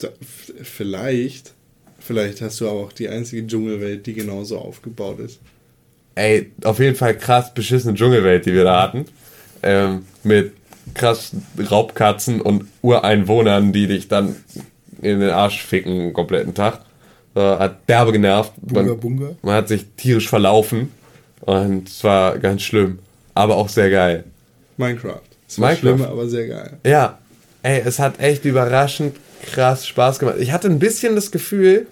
Da, vielleicht, vielleicht hast du aber auch die einzige Dschungelwelt, die genauso aufgebaut ist. Ey, auf jeden Fall krass beschissene Dschungelwelt, die wir da hatten. Ähm, mit krass Raubkatzen und Ureinwohnern, die dich dann in den Arsch ficken den kompletten Tag. So, hat derbe genervt. Bunga Man, Bunga. man hat sich tierisch verlaufen. Und es war ganz schlimm. Aber auch sehr geil. Minecraft. Es war Minecraft. schlimm, aber sehr geil. Ja, ey, es hat echt überraschend krass Spaß gemacht. Ich hatte ein bisschen das Gefühl,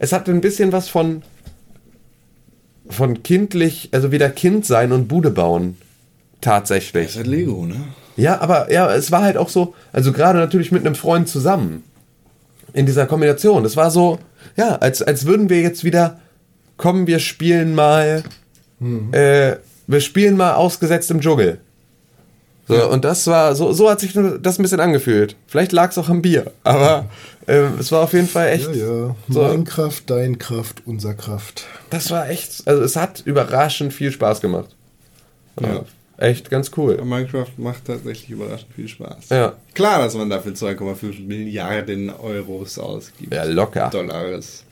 es hatte ein bisschen was von von kindlich, also wieder Kind sein und Bude bauen. Tatsächlich. Das ist halt Lego, ne? Ja, aber ja, es war halt auch so, also gerade natürlich mit einem Freund zusammen. In dieser Kombination. Das war so, ja, als, als würden wir jetzt wieder, kommen, wir spielen mal, äh, wir spielen mal ausgesetzt im Dschungel. So, Und das war, so, so hat sich das ein bisschen angefühlt. Vielleicht lag es auch am Bier, aber äh, es war auf jeden Fall echt, Ja, ja. So. Mein Kraft, dein Kraft, unser Kraft. das war echt, also es hat überraschend viel Spaß gemacht. Ja. Echt ganz cool. Minecraft macht tatsächlich überraschend viel Spaß. Ja. Klar, dass man dafür 2,5 Milliarden Euros ausgibt. Ja, locker. Dollars.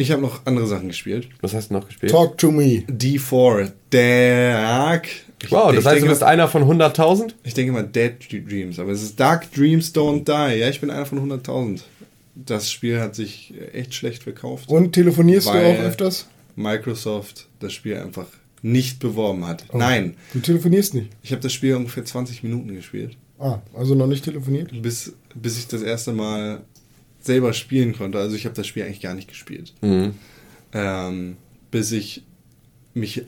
Ich habe noch andere Sachen gespielt. Was hast du noch gespielt? Talk to me. D4, Dark. Ich- Wow, das heißt, du bist mal- einer von 100.000? Ich denke mal Dead Dreams, aber es ist Dark Dreams Don't Die. Ja, ich bin einer von 100.000. Das Spiel hat sich echt schlecht verkauft. Und telefonierst Weil- du auch öfters? Microsoft das Spiel einfach nicht beworben hat. Nein, Du telefonierst nicht. ich habe das Spiel ungefähr 20 Minuten gespielt, Ah, also noch nicht telefoniert? bis, bis ich das erste Mal selber spielen konnte. Also ich habe das Spiel eigentlich gar nicht gespielt. Mhm. ähm, bis ich mich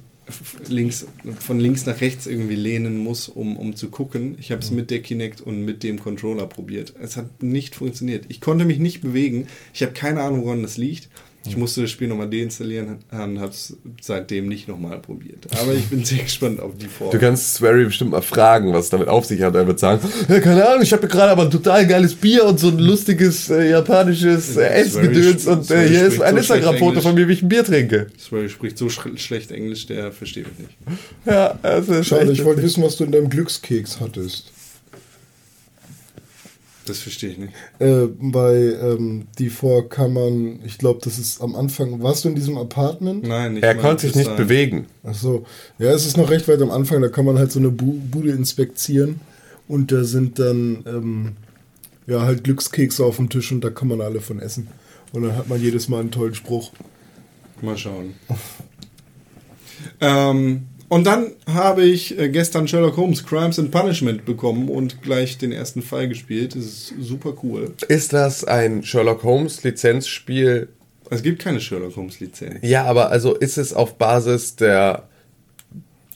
links, von links nach rechts irgendwie lehnen muss, um, um zu gucken. Ich habe es mit der Kinect und mit dem Controller probiert. Es hat nicht funktioniert. Ich konnte mich nicht bewegen. Ich habe keine Ahnung, woran das liegt. Ich musste das Spiel nochmal deinstallieren und habe es seitdem nicht nochmal probiert. Aber ich bin sehr gespannt auf die Form. Du kannst Swery bestimmt mal fragen, was es damit auf sich hat. Er wird sagen, ja, keine Ahnung, ich habe hier gerade aber ein total geiles Bier und so ein lustiges äh, japanisches äh, Essgedöns und äh, hier ist ein so Instagram-Foto von mir, wie ich ein Bier trinke. Swery spricht so sch schlecht Englisch, der versteht mich nicht. Ja, also ist Schade, ich wollte wissen, was du in deinem Glückskeks hattest. Das verstehe ich nicht. Äh, bei ähm, die vor kann man, ich glaube, das ist am Anfang. Warst du in diesem Apartment? Nein, nicht Er konnte sich nicht dahin. bewegen. Ach so. Ja, es ist noch recht weit am Anfang. Da kann man halt so eine Bu Bude inspizieren und da sind dann ähm, ja halt Glückskekse auf dem Tisch und da kann man alle von essen. Und dann hat man jedes Mal einen tollen Spruch. Mal schauen. ähm, Und dann habe ich äh, gestern Sherlock Holmes Crimes and Punishment bekommen und gleich den ersten Fall gespielt. Das ist super cool. Ist das ein Sherlock Holmes Lizenzspiel? Es gibt keine Sherlock Holmes Lizenz. Ja, aber also ist es auf Basis der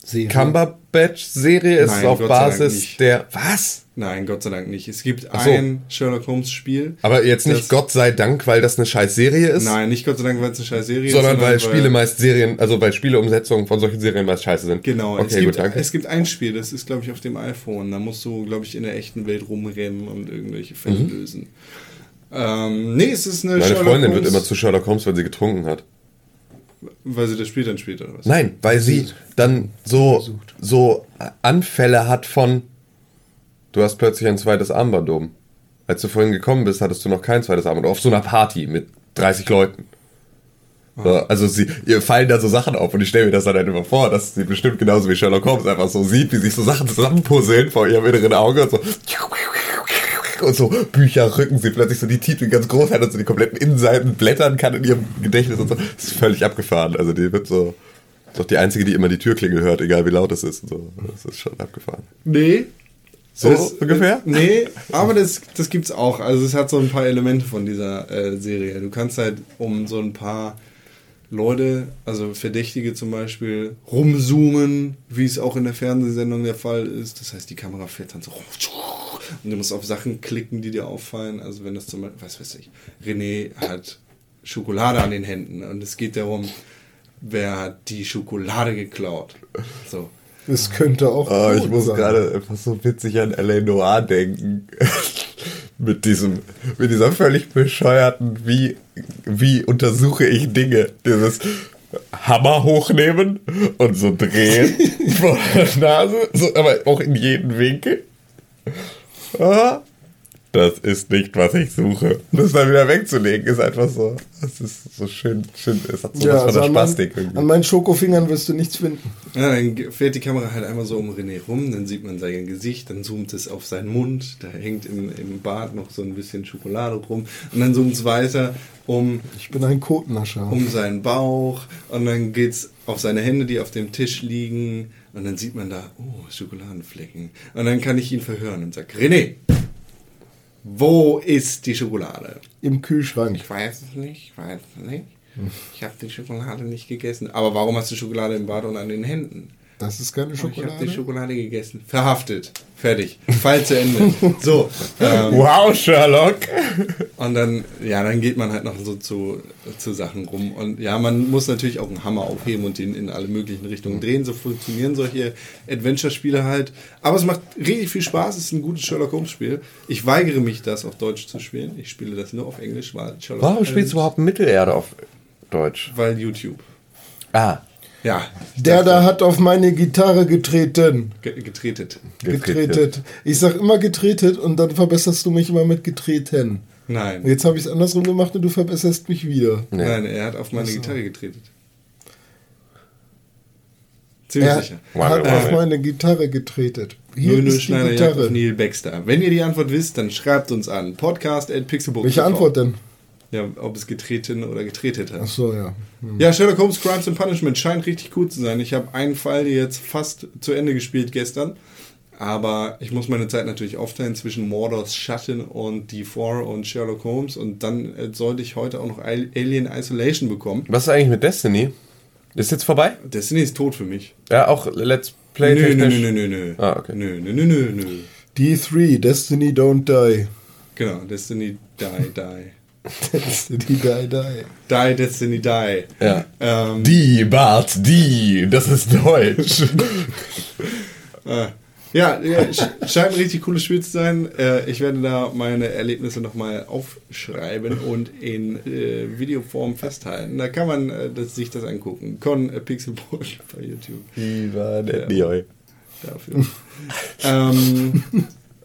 Serie. Cumberbatch-Serie? Ist Nein, es auf Gott sei Dank Basis nicht. der. Was? Nein, Gott sei Dank nicht. Es gibt so. ein Sherlock Holmes Spiel. Aber jetzt nicht Gott sei Dank, weil das eine scheiß Serie ist, Nein, nicht Gott sei Dank, weil es eine scheiß Serie sondern ist. weil Spiele meist Serien, also weil Spieleumsetzungen von solchen Serien meist scheiße sind. Genau, Okay, es, gibt, gut, danke. es gibt ein Spiel, das ist, glaube ich, auf dem iPhone. Da musst du, glaube ich, in der echten Welt rumrennen und irgendwelche Fälle lösen. Ähm, nee, es ist eine Mhm. Meine Sherlock Freundin wird Holmes- immer zu Sherlock Holmes, wenn sie getrunken hat. Weil sie das Spiel dann spielt, oder was? Nein, weil sie dann so, so Anfälle hat von, du hast plötzlich ein zweites Armband oben. Als du vorhin gekommen bist, hattest du noch kein zweites Armband. Auf so einer Party mit 30 Leuten. So, also sie, ihr fallen da so Sachen auf und ich stelle mir das dann halt immer vor, dass sie bestimmt genauso wie Sherlock Holmes einfach so sieht, wie sich so Sachen zusammenpuzzeln vor ihrem inneren Auge und so und so Bücher rücken sie plötzlich so die Titel ganz groß hat und so die kompletten Innenseiten blättern kann in ihrem Gedächtnis und so. Das ist völlig abgefahren. Also die wird so, doch die einzige, die immer die Türklingel hört, egal wie laut es ist. Und so. Das ist schon abgefahren. Nee. So Das- ungefähr? Nee, aber das, das gibt's auch. Also es hat so ein paar Elemente von dieser äh, Serie. Du kannst halt um so ein paar Leute, also Verdächtige zum Beispiel, rumzoomen, wie es auch in der Fernsehsendung der Fall ist. Das heißt, die Kamera fährt dann so. Und du musst auf Sachen klicken, die dir auffallen. Also wenn das zum Beispiel, was weiß ich, René hat Schokolade an den Händen und es geht darum, wer hat die Schokolade geklaut. So. Es könnte auch. Oh, ich muss sein. gerade einfach so witzig an L.A. Noir denken. mit diesem, mit dieser völlig bescheuerten, wie, wie untersuche ich Dinge? Dieses Hammer hochnehmen und so drehen vor der Nase, so, aber auch in jeden Winkel. Ah, das ist nicht, was ich suche. Das dann wieder wegzulegen, ist einfach so, das ist so schön, schön, es hat so Ja, was also von an, der mein, Spastik irgendwie. an meinen Schokofingern wirst du nichts finden. Ja, dann fährt die Kamera halt einmal so um René rum, dann sieht man sein Gesicht, dann zoomt es auf seinen Mund, da hängt im, im Bart noch so ein bisschen Schokolade rum und dann zoomt es weiter um, Ich bin ein Kotnascher. um seinen Bauch und dann geht's auf seine Hände, die auf dem Tisch liegen und dann sieht man da, oh, Schokoladenflecken. Und dann kann ich ihn verhören und sag, René, wo ist die Schokolade? Im Kühlschrank. Ich weiß es nicht, ich weiß es nicht. Ich habe die Schokolade nicht gegessen. Aber warum hast du Schokolade im Bart und an den Händen? Das ist keine Oh, Ich habe die Schokolade. Schokolade gegessen. Verhaftet. Fertig. Fall zu Ende. So. Ähm, Wow, Sherlock! und dann, ja, dann geht man halt noch so zu, zu Sachen rum. Und ja, man muss natürlich auch einen Hammer aufheben und den in alle möglichen Richtungen drehen. So funktionieren solche Adventure-Spiele halt. Aber es macht richtig viel Spaß. Es ist ein gutes Sherlock Holmes-Spiel. Ich weigere mich, das auf Deutsch zu spielen. Ich spiele das nur auf Englisch, weil Sherlock Warum spielst du überhaupt Mittelerde auf Deutsch? Weil YouTube. Ah, Ja. Der dachte, da hat auf meine Gitarre getreten. ge- getretet. Getretet. Ich sag immer getretet und dann verbesserst du mich immer mit getreten. Nein. Und Jetzt habe ich es andersrum gemacht und du verbesserst mich wieder. Nee. Nein, er hat auf meine Gitarre getretet. Ziemlich Er sicher. hat auf meine Gitarre getretet. Hier die Schneider Gitarre. Neil Baxter. Wenn ihr die Antwort wisst, dann schreibt uns an. Podcast at Pixelbook. Welche Antwort denn? Ja, ob es getreten oder getretet hat. Ach so, ja. Ja, Sherlock Holmes Crimes and Punishment scheint richtig cool zu sein. Ich habe einen Fall jetzt fast zu Ende gespielt gestern. Aber ich muss meine Zeit natürlich aufteilen zwischen Mordors Schatten und D4 und Sherlock Holmes. Und dann äh, sollte ich heute auch noch Al- Alien Isolation bekommen. Was ist eigentlich mit Destiny? Ist jetzt vorbei? Destiny ist tot für mich. Ja, auch Let's Play Nö, nö, technisch. nö, nö, nö. Ah, okay. Nö, nö, nö, nö, nö. D3, Destiny Don't Die. Genau, Destiny Die, Die. Destiny Die Die. Die, Destiny Die. Ja. Ähm, Die, Bart, die, das ist Deutsch. äh, ja, ja, sch- scheint ein richtig cooles Spiel zu sein. Äh, ich werde da meine Erlebnisse nochmal aufschreiben und in äh, Videoform festhalten. Da kann man äh, das, sich das angucken. Con äh, Pixelbook bei YouTube. Die war nett, Nioi. Dafür. ähm,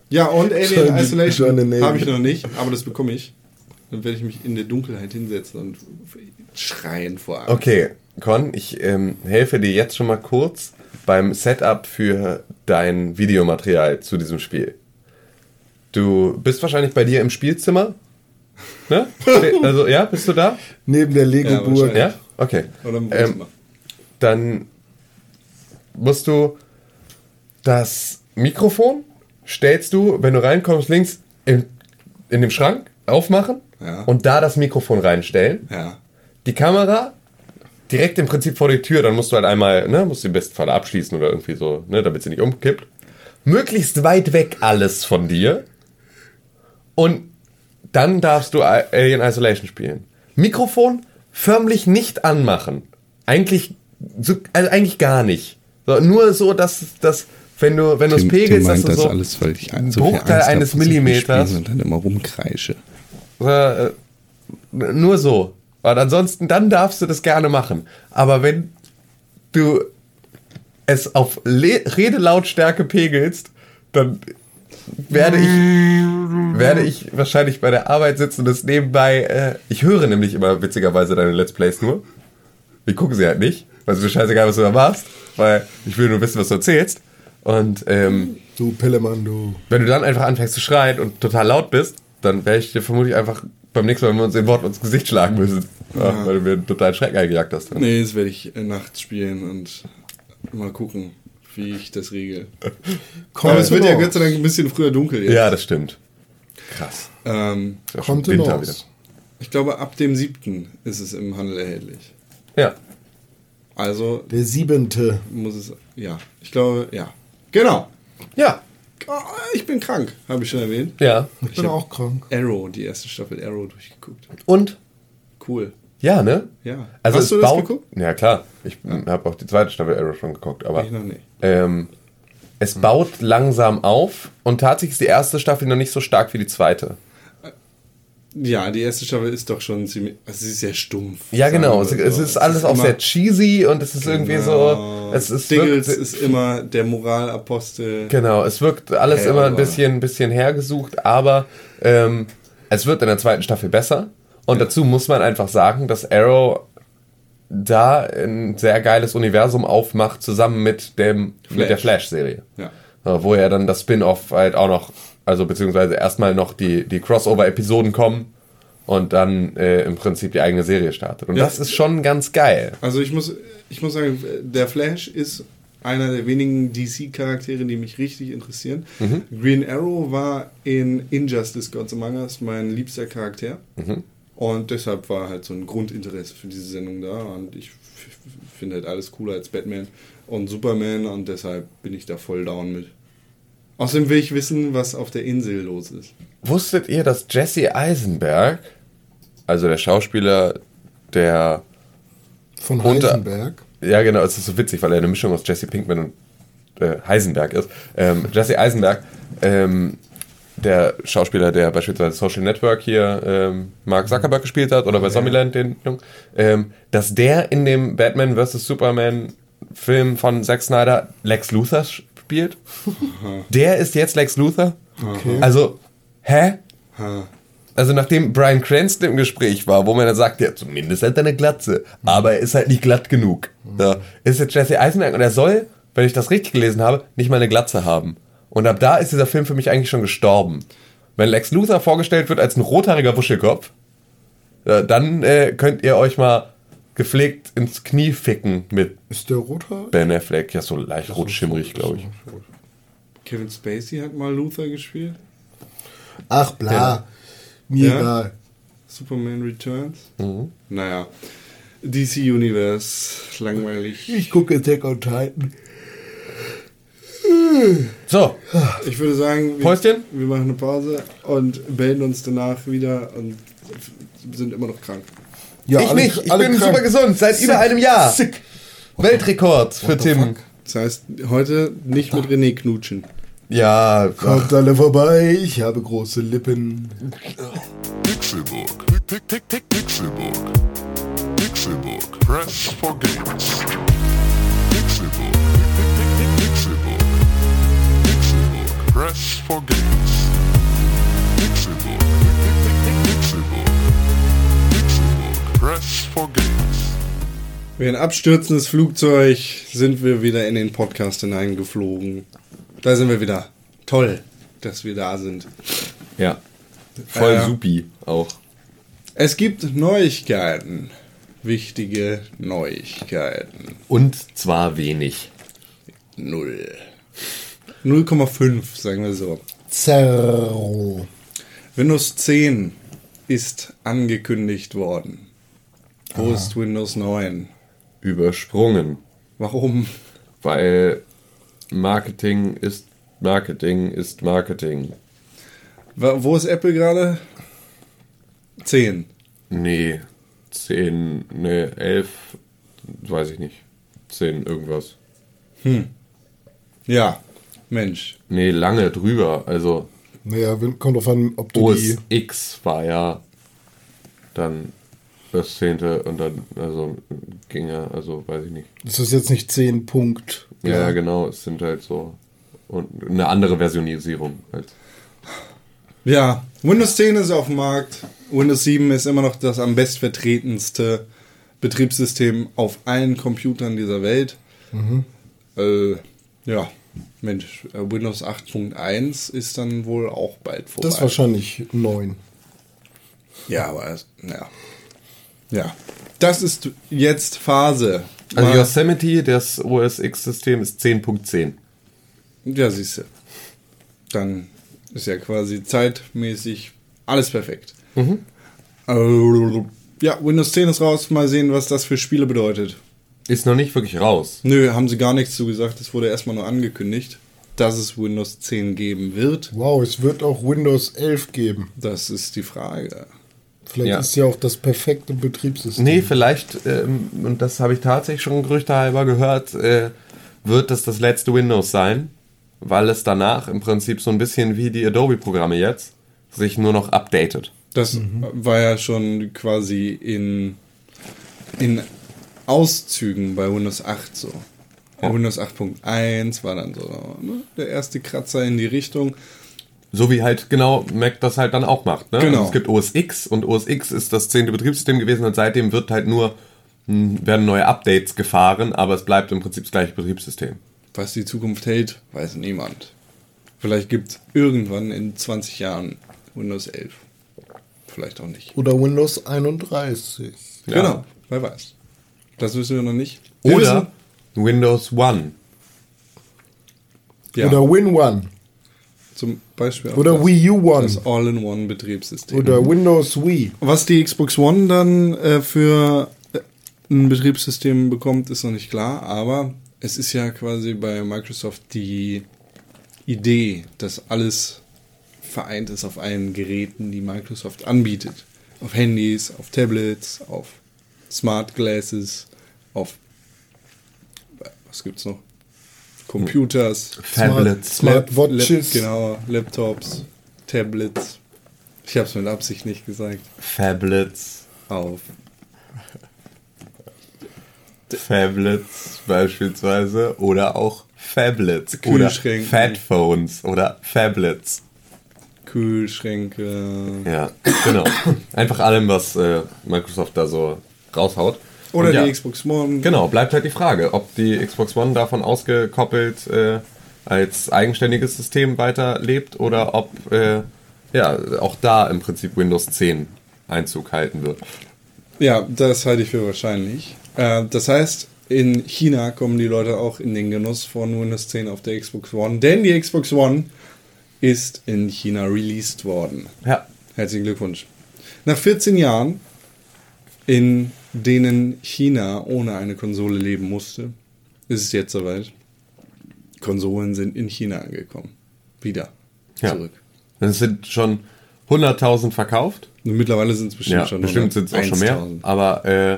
ja, und Alien Isolation habe ich noch nicht, aber das bekomme ich. Dann werde ich mich in der Dunkelheit hinsetzen und schreien vor Angst. Okay, Con, ich ähm, helfe dir jetzt schon mal kurz beim Setup für dein Videomaterial zu diesem Spiel. Du bist wahrscheinlich bei dir im Spielzimmer. Ne? Also, ja, bist du da? Neben der Ja, Lego-Burg. wahrscheinlich. Ja? Okay. Oder im Ähm, Wohnzimmer. dann musst du das Mikrofon stellst du, wenn du reinkommst, links in, in dem Schrank aufmachen Ja. und da das Mikrofon reinstellen. Ja. Die Kamera direkt im Prinzip vor die Tür, dann musst du halt einmal, ne, musst du im besten Fall abschließen oder irgendwie so, ne, damit sie nicht umkippt. Möglichst weit weg alles von dir. Und dann darfst du Alien Isolation spielen. Mikrofon förmlich nicht anmachen. Eigentlich, so, also eigentlich gar nicht. So, nur so, dass, dass wenn du, wenn du es Tim, pegelst, Tim meint dass du das so alles, weil ich so Bruchteil eines Millimeters Und dann immer rumkreische. Äh, nur so. Und ansonsten, dann darfst du das gerne machen. Aber wenn du es auf Le Redelautstärke pegelst, dann werde ich, werde ich wahrscheinlich bei der Arbeit sitzen und das nebenbei. Äh, ich höre nämlich immer witzigerweise deine Let's Plays nur. Wir gucken sie halt nicht, weil es mir scheißegal, was du da machst, weil ich will nur wissen, was du erzählst. Und ähm, Du Pillemann, du. wenn du dann einfach anfängst zu schreien und total laut bist, dann werde ich dir vermutlich einfach beim nächsten Mal, wenn wir uns in Wort ins Gesicht schlagen müssen. Ja, weil du mir einen totalen Schreck eingejagt hast. Nee, das werde ich äh, nachts spielen und mal gucken, wie ich das regel. Kommt Aber es wird ja. Gott sei Dank ein bisschen früher dunkel jetzt. Ja, das stimmt. Krass. Ähm, schon Kommt Winter wieder. ich glaube, ab dem 7. ist es im Handel erhältlich. Ja. Also Der siebente. muss es, ja, ich glaube, ja. Genau. Ja. Oh, ich bin krank, habe ich schon erwähnt. Ja. Ich bin hab- auch krank. Arrow, die erste Staffel Arrow durchgeguckt. Und? Cool. Ja, ne? Ja. Also Hast du das baut, geguckt? Ja, klar. Ich habe auch die zweite Staffel Arrow schon geguckt, aber Ich noch nicht. ähm, es baut langsam auf und tatsächlich ist die erste Staffel noch nicht so stark wie die zweite. Ja, die erste Staffel ist doch schon ziemlich, also sie ist sehr stumpf. Ja, genau. Es, so. es ist alles auch immer- sehr cheesy und es ist irgendwie so. Es ist Diggles wirkt- ist immer der Moralapostel. Genau, es wirkt alles Ja, immer ein bisschen, ein bisschen hergesucht, aber ähm, es wird in der zweiten Staffel besser. Und dazu muss man einfach sagen, dass Arrow da ein sehr geiles Universum aufmacht, zusammen mit dem mit der Flash-Serie. Ja. Äh, Wo ja dann das Spin-off halt auch noch, also beziehungsweise erstmal noch die, die Crossover-Episoden kommen und dann äh, im Prinzip die eigene Serie startet. Und Ja. das ist schon ganz geil. Also ich muss, ich muss sagen, der Flash ist einer der wenigen DC-Charaktere, die mich richtig interessieren. Green Arrow war in Injustice Gods Among Us mein liebster Charakter. Und deshalb war halt so ein Grundinteresse für diese Sendung da. Und ich finde halt alles cooler als Batman und Superman. Und deshalb bin ich da voll down mit. Außerdem will ich wissen, was auf der Insel los ist. Wusstet ihr, dass Jesse Eisenberg, also der Schauspieler, der Von Unter- Heisenberg. Ja, genau, es ist so witzig, weil er eine Mischung aus Jesse Pinkman und äh, Heisenberg ist. Ähm, Jesse Eisenberg, ähm, der Schauspieler, der beispielsweise Social Network hier ähm, Mark Zuckerberg gespielt hat oder bei Zombieland den Jungen, ähm, dass der in dem Batman vs. Superman Film von Zack Snyder Lex Luthor spielt. Der ist jetzt Lex Luthor. Also, hä? Also nachdem Brian Cranston im Gespräch war, wo man dann sagt, ja, zumindest hat er eine Glatze, aber er ist halt nicht glatt genug. Da ist jetzt Jesse Eisenberg und er soll, wenn ich das richtig gelesen habe, nicht mal eine Glatze haben. Und ab da ist dieser Film für mich eigentlich schon gestorben. Wenn Lex Luthor vorgestellt wird als ein rothaariger Wuschelkopf, äh, dann äh, könnt ihr euch mal gepflegt ins Knie ficken mit Ist der Rothaar? Ben Affleck. Ja, so leicht rot-schimmrig, glaube ich. Kevin Spacey hat mal Luther gespielt. Ach, bla. Mir Ja? egal. Superman Returns. Naja. DC Universe, langweilig. Ich gucke Attack on Titan. So, Ich würde sagen, wir, wir machen eine Pause und melden uns danach wieder und sind immer noch krank. Ja, ich alle- nicht. Ich alle bin krank. super gesund, seit Sick. über einem Jahr. Sick. Weltrekord für Tim. Das heißt, heute nicht mit René knutschen. Ja, Kommt alle vorbei, ich habe große Lippen. Pick, Pixelbook. Pixelbook. Press for games. Pixelbook. Pixelbook. Press for games. Wie ein abstürzendes Flugzeug sind wir wieder in den Podcast hineingeflogen. Da sind wir wieder. Toll, dass wir da sind. ja. Voll Ja. supi auch. Es gibt Neuigkeiten. Wichtige Neuigkeiten. Und zwar wenig. null. 0,5, sagen wir so. Zerro. Windows 10 ist angekündigt worden. Wo ist Windows 9? Übersprungen. Warum? Weil Marketing ist Marketing ist Marketing. Wo ist Apple gerade? 10. Nee, 10, nee, 11, weiß ich nicht. 10 irgendwas. Ja, Mensch. Nee, lange drüber. Also Naja, wenn- kommt drauf an, ob du OS die. X war ja dann das zehnte und dann, also ging ja, also weiß ich nicht. Das ist jetzt nicht 10 Punkt. Ja, ja, genau, es sind halt so und eine andere Versionisierung als Ja, Windows 10 ist auf dem Markt. Windows 7 ist immer noch das am bestvertretenste Betriebssystem auf allen Computern dieser Welt. Äh, ja, Mensch, äh, Windows 8.1 ist dann wohl auch bald vorbei. Das ist wahrscheinlich 9. ja, aber es- ja. Ja, das ist jetzt Phase. Also Mal- Yosemite, das OS X-System ist 10.10. Ja, siehst du. Dann ist ja quasi zeitmäßig alles perfekt. Äh, ja, Windows 10 ist raus. Mal sehen, was das für Spiele bedeutet. Ist noch nicht wirklich raus. Nö, haben sie gar nichts zu gesagt. Es wurde erstmal nur angekündigt, dass es Windows 10 geben wird. Wow, es wird auch Windows 11 geben. Das ist die Frage. Vielleicht Ja. ist ja auch das perfekte Betriebssystem. Nee, vielleicht, ähm, und das habe ich tatsächlich schon gerüchtehalber gehört, äh, wird das das letzte Windows sein, weil es danach im Prinzip so ein bisschen wie die Adobe-Programme jetzt sich nur noch updatet. Das war ja schon quasi in, in Auszügen bei Windows 8 so. Windows 8.1 war dann so ne, der erste Kratzer in die Richtung. So wie halt genau Mac das halt dann auch macht. Ne? Genau. Also es gibt OS X und OS X ist das zehnte Betriebssystem gewesen und seitdem wird halt nur mh, werden neue Updates gefahren, aber es bleibt im Prinzip das gleiche Betriebssystem. Was die Zukunft hält, weiß niemand. Vielleicht gibt es irgendwann in 20 Jahren Windows 11. Vielleicht auch nicht. Oder Windows 31. Ja. Genau, wer weiß. Das wissen wir noch nicht. Wir Oder Windows One. wissen, ja, Oder Win One. Zum Beispiel Oder das, Wii U One. das All-in-One-Betriebssystem. Oder Windows Wii. Was die Xbox One dann äh, für äh, ein Betriebssystem bekommt, ist noch nicht klar, aber es ist ja quasi bei Microsoft die Idee, dass alles vereint ist auf allen Geräten, die Microsoft anbietet. Auf Handys, auf Tablets, auf Smart Glasses, auf was gibt's noch? Computers, Tablets. Smart Watches. Lap, genau, Laptops, Tablets. Ich habe es mit Absicht nicht gesagt. Phablets. Auf Phablets beispielsweise oder auch Phablets oder Kühlschränke. Fatphones oder Phablets. Kühlschränke. Ja, genau. Einfach allem, was äh, Microsoft da so raushaut. Oder ja, die Xbox One. Genau, bleibt halt die Frage, ob die Xbox One davon ausgekoppelt äh, als eigenständiges System weiterlebt oder ob äh, ja auch da im Prinzip Windows 10 Einzug halten wird. Ja, das halte ich für wahrscheinlich. Äh, das heißt, in China kommen die Leute auch in den Genuss von Windows 10 auf der Xbox One, denn die Xbox One ist in China released worden. Ja, Herzlichen Glückwunsch. Nach 14 Jahren, in denen China ohne eine Konsole leben musste, ist es jetzt soweit. Konsolen sind in China angekommen. Wieder ja. zurück. Es sind schon 100.000 verkauft. Und mittlerweile sind es bestimmt Ja, schon bestimmt sind es auch schon mehr. 1.000. Aber äh,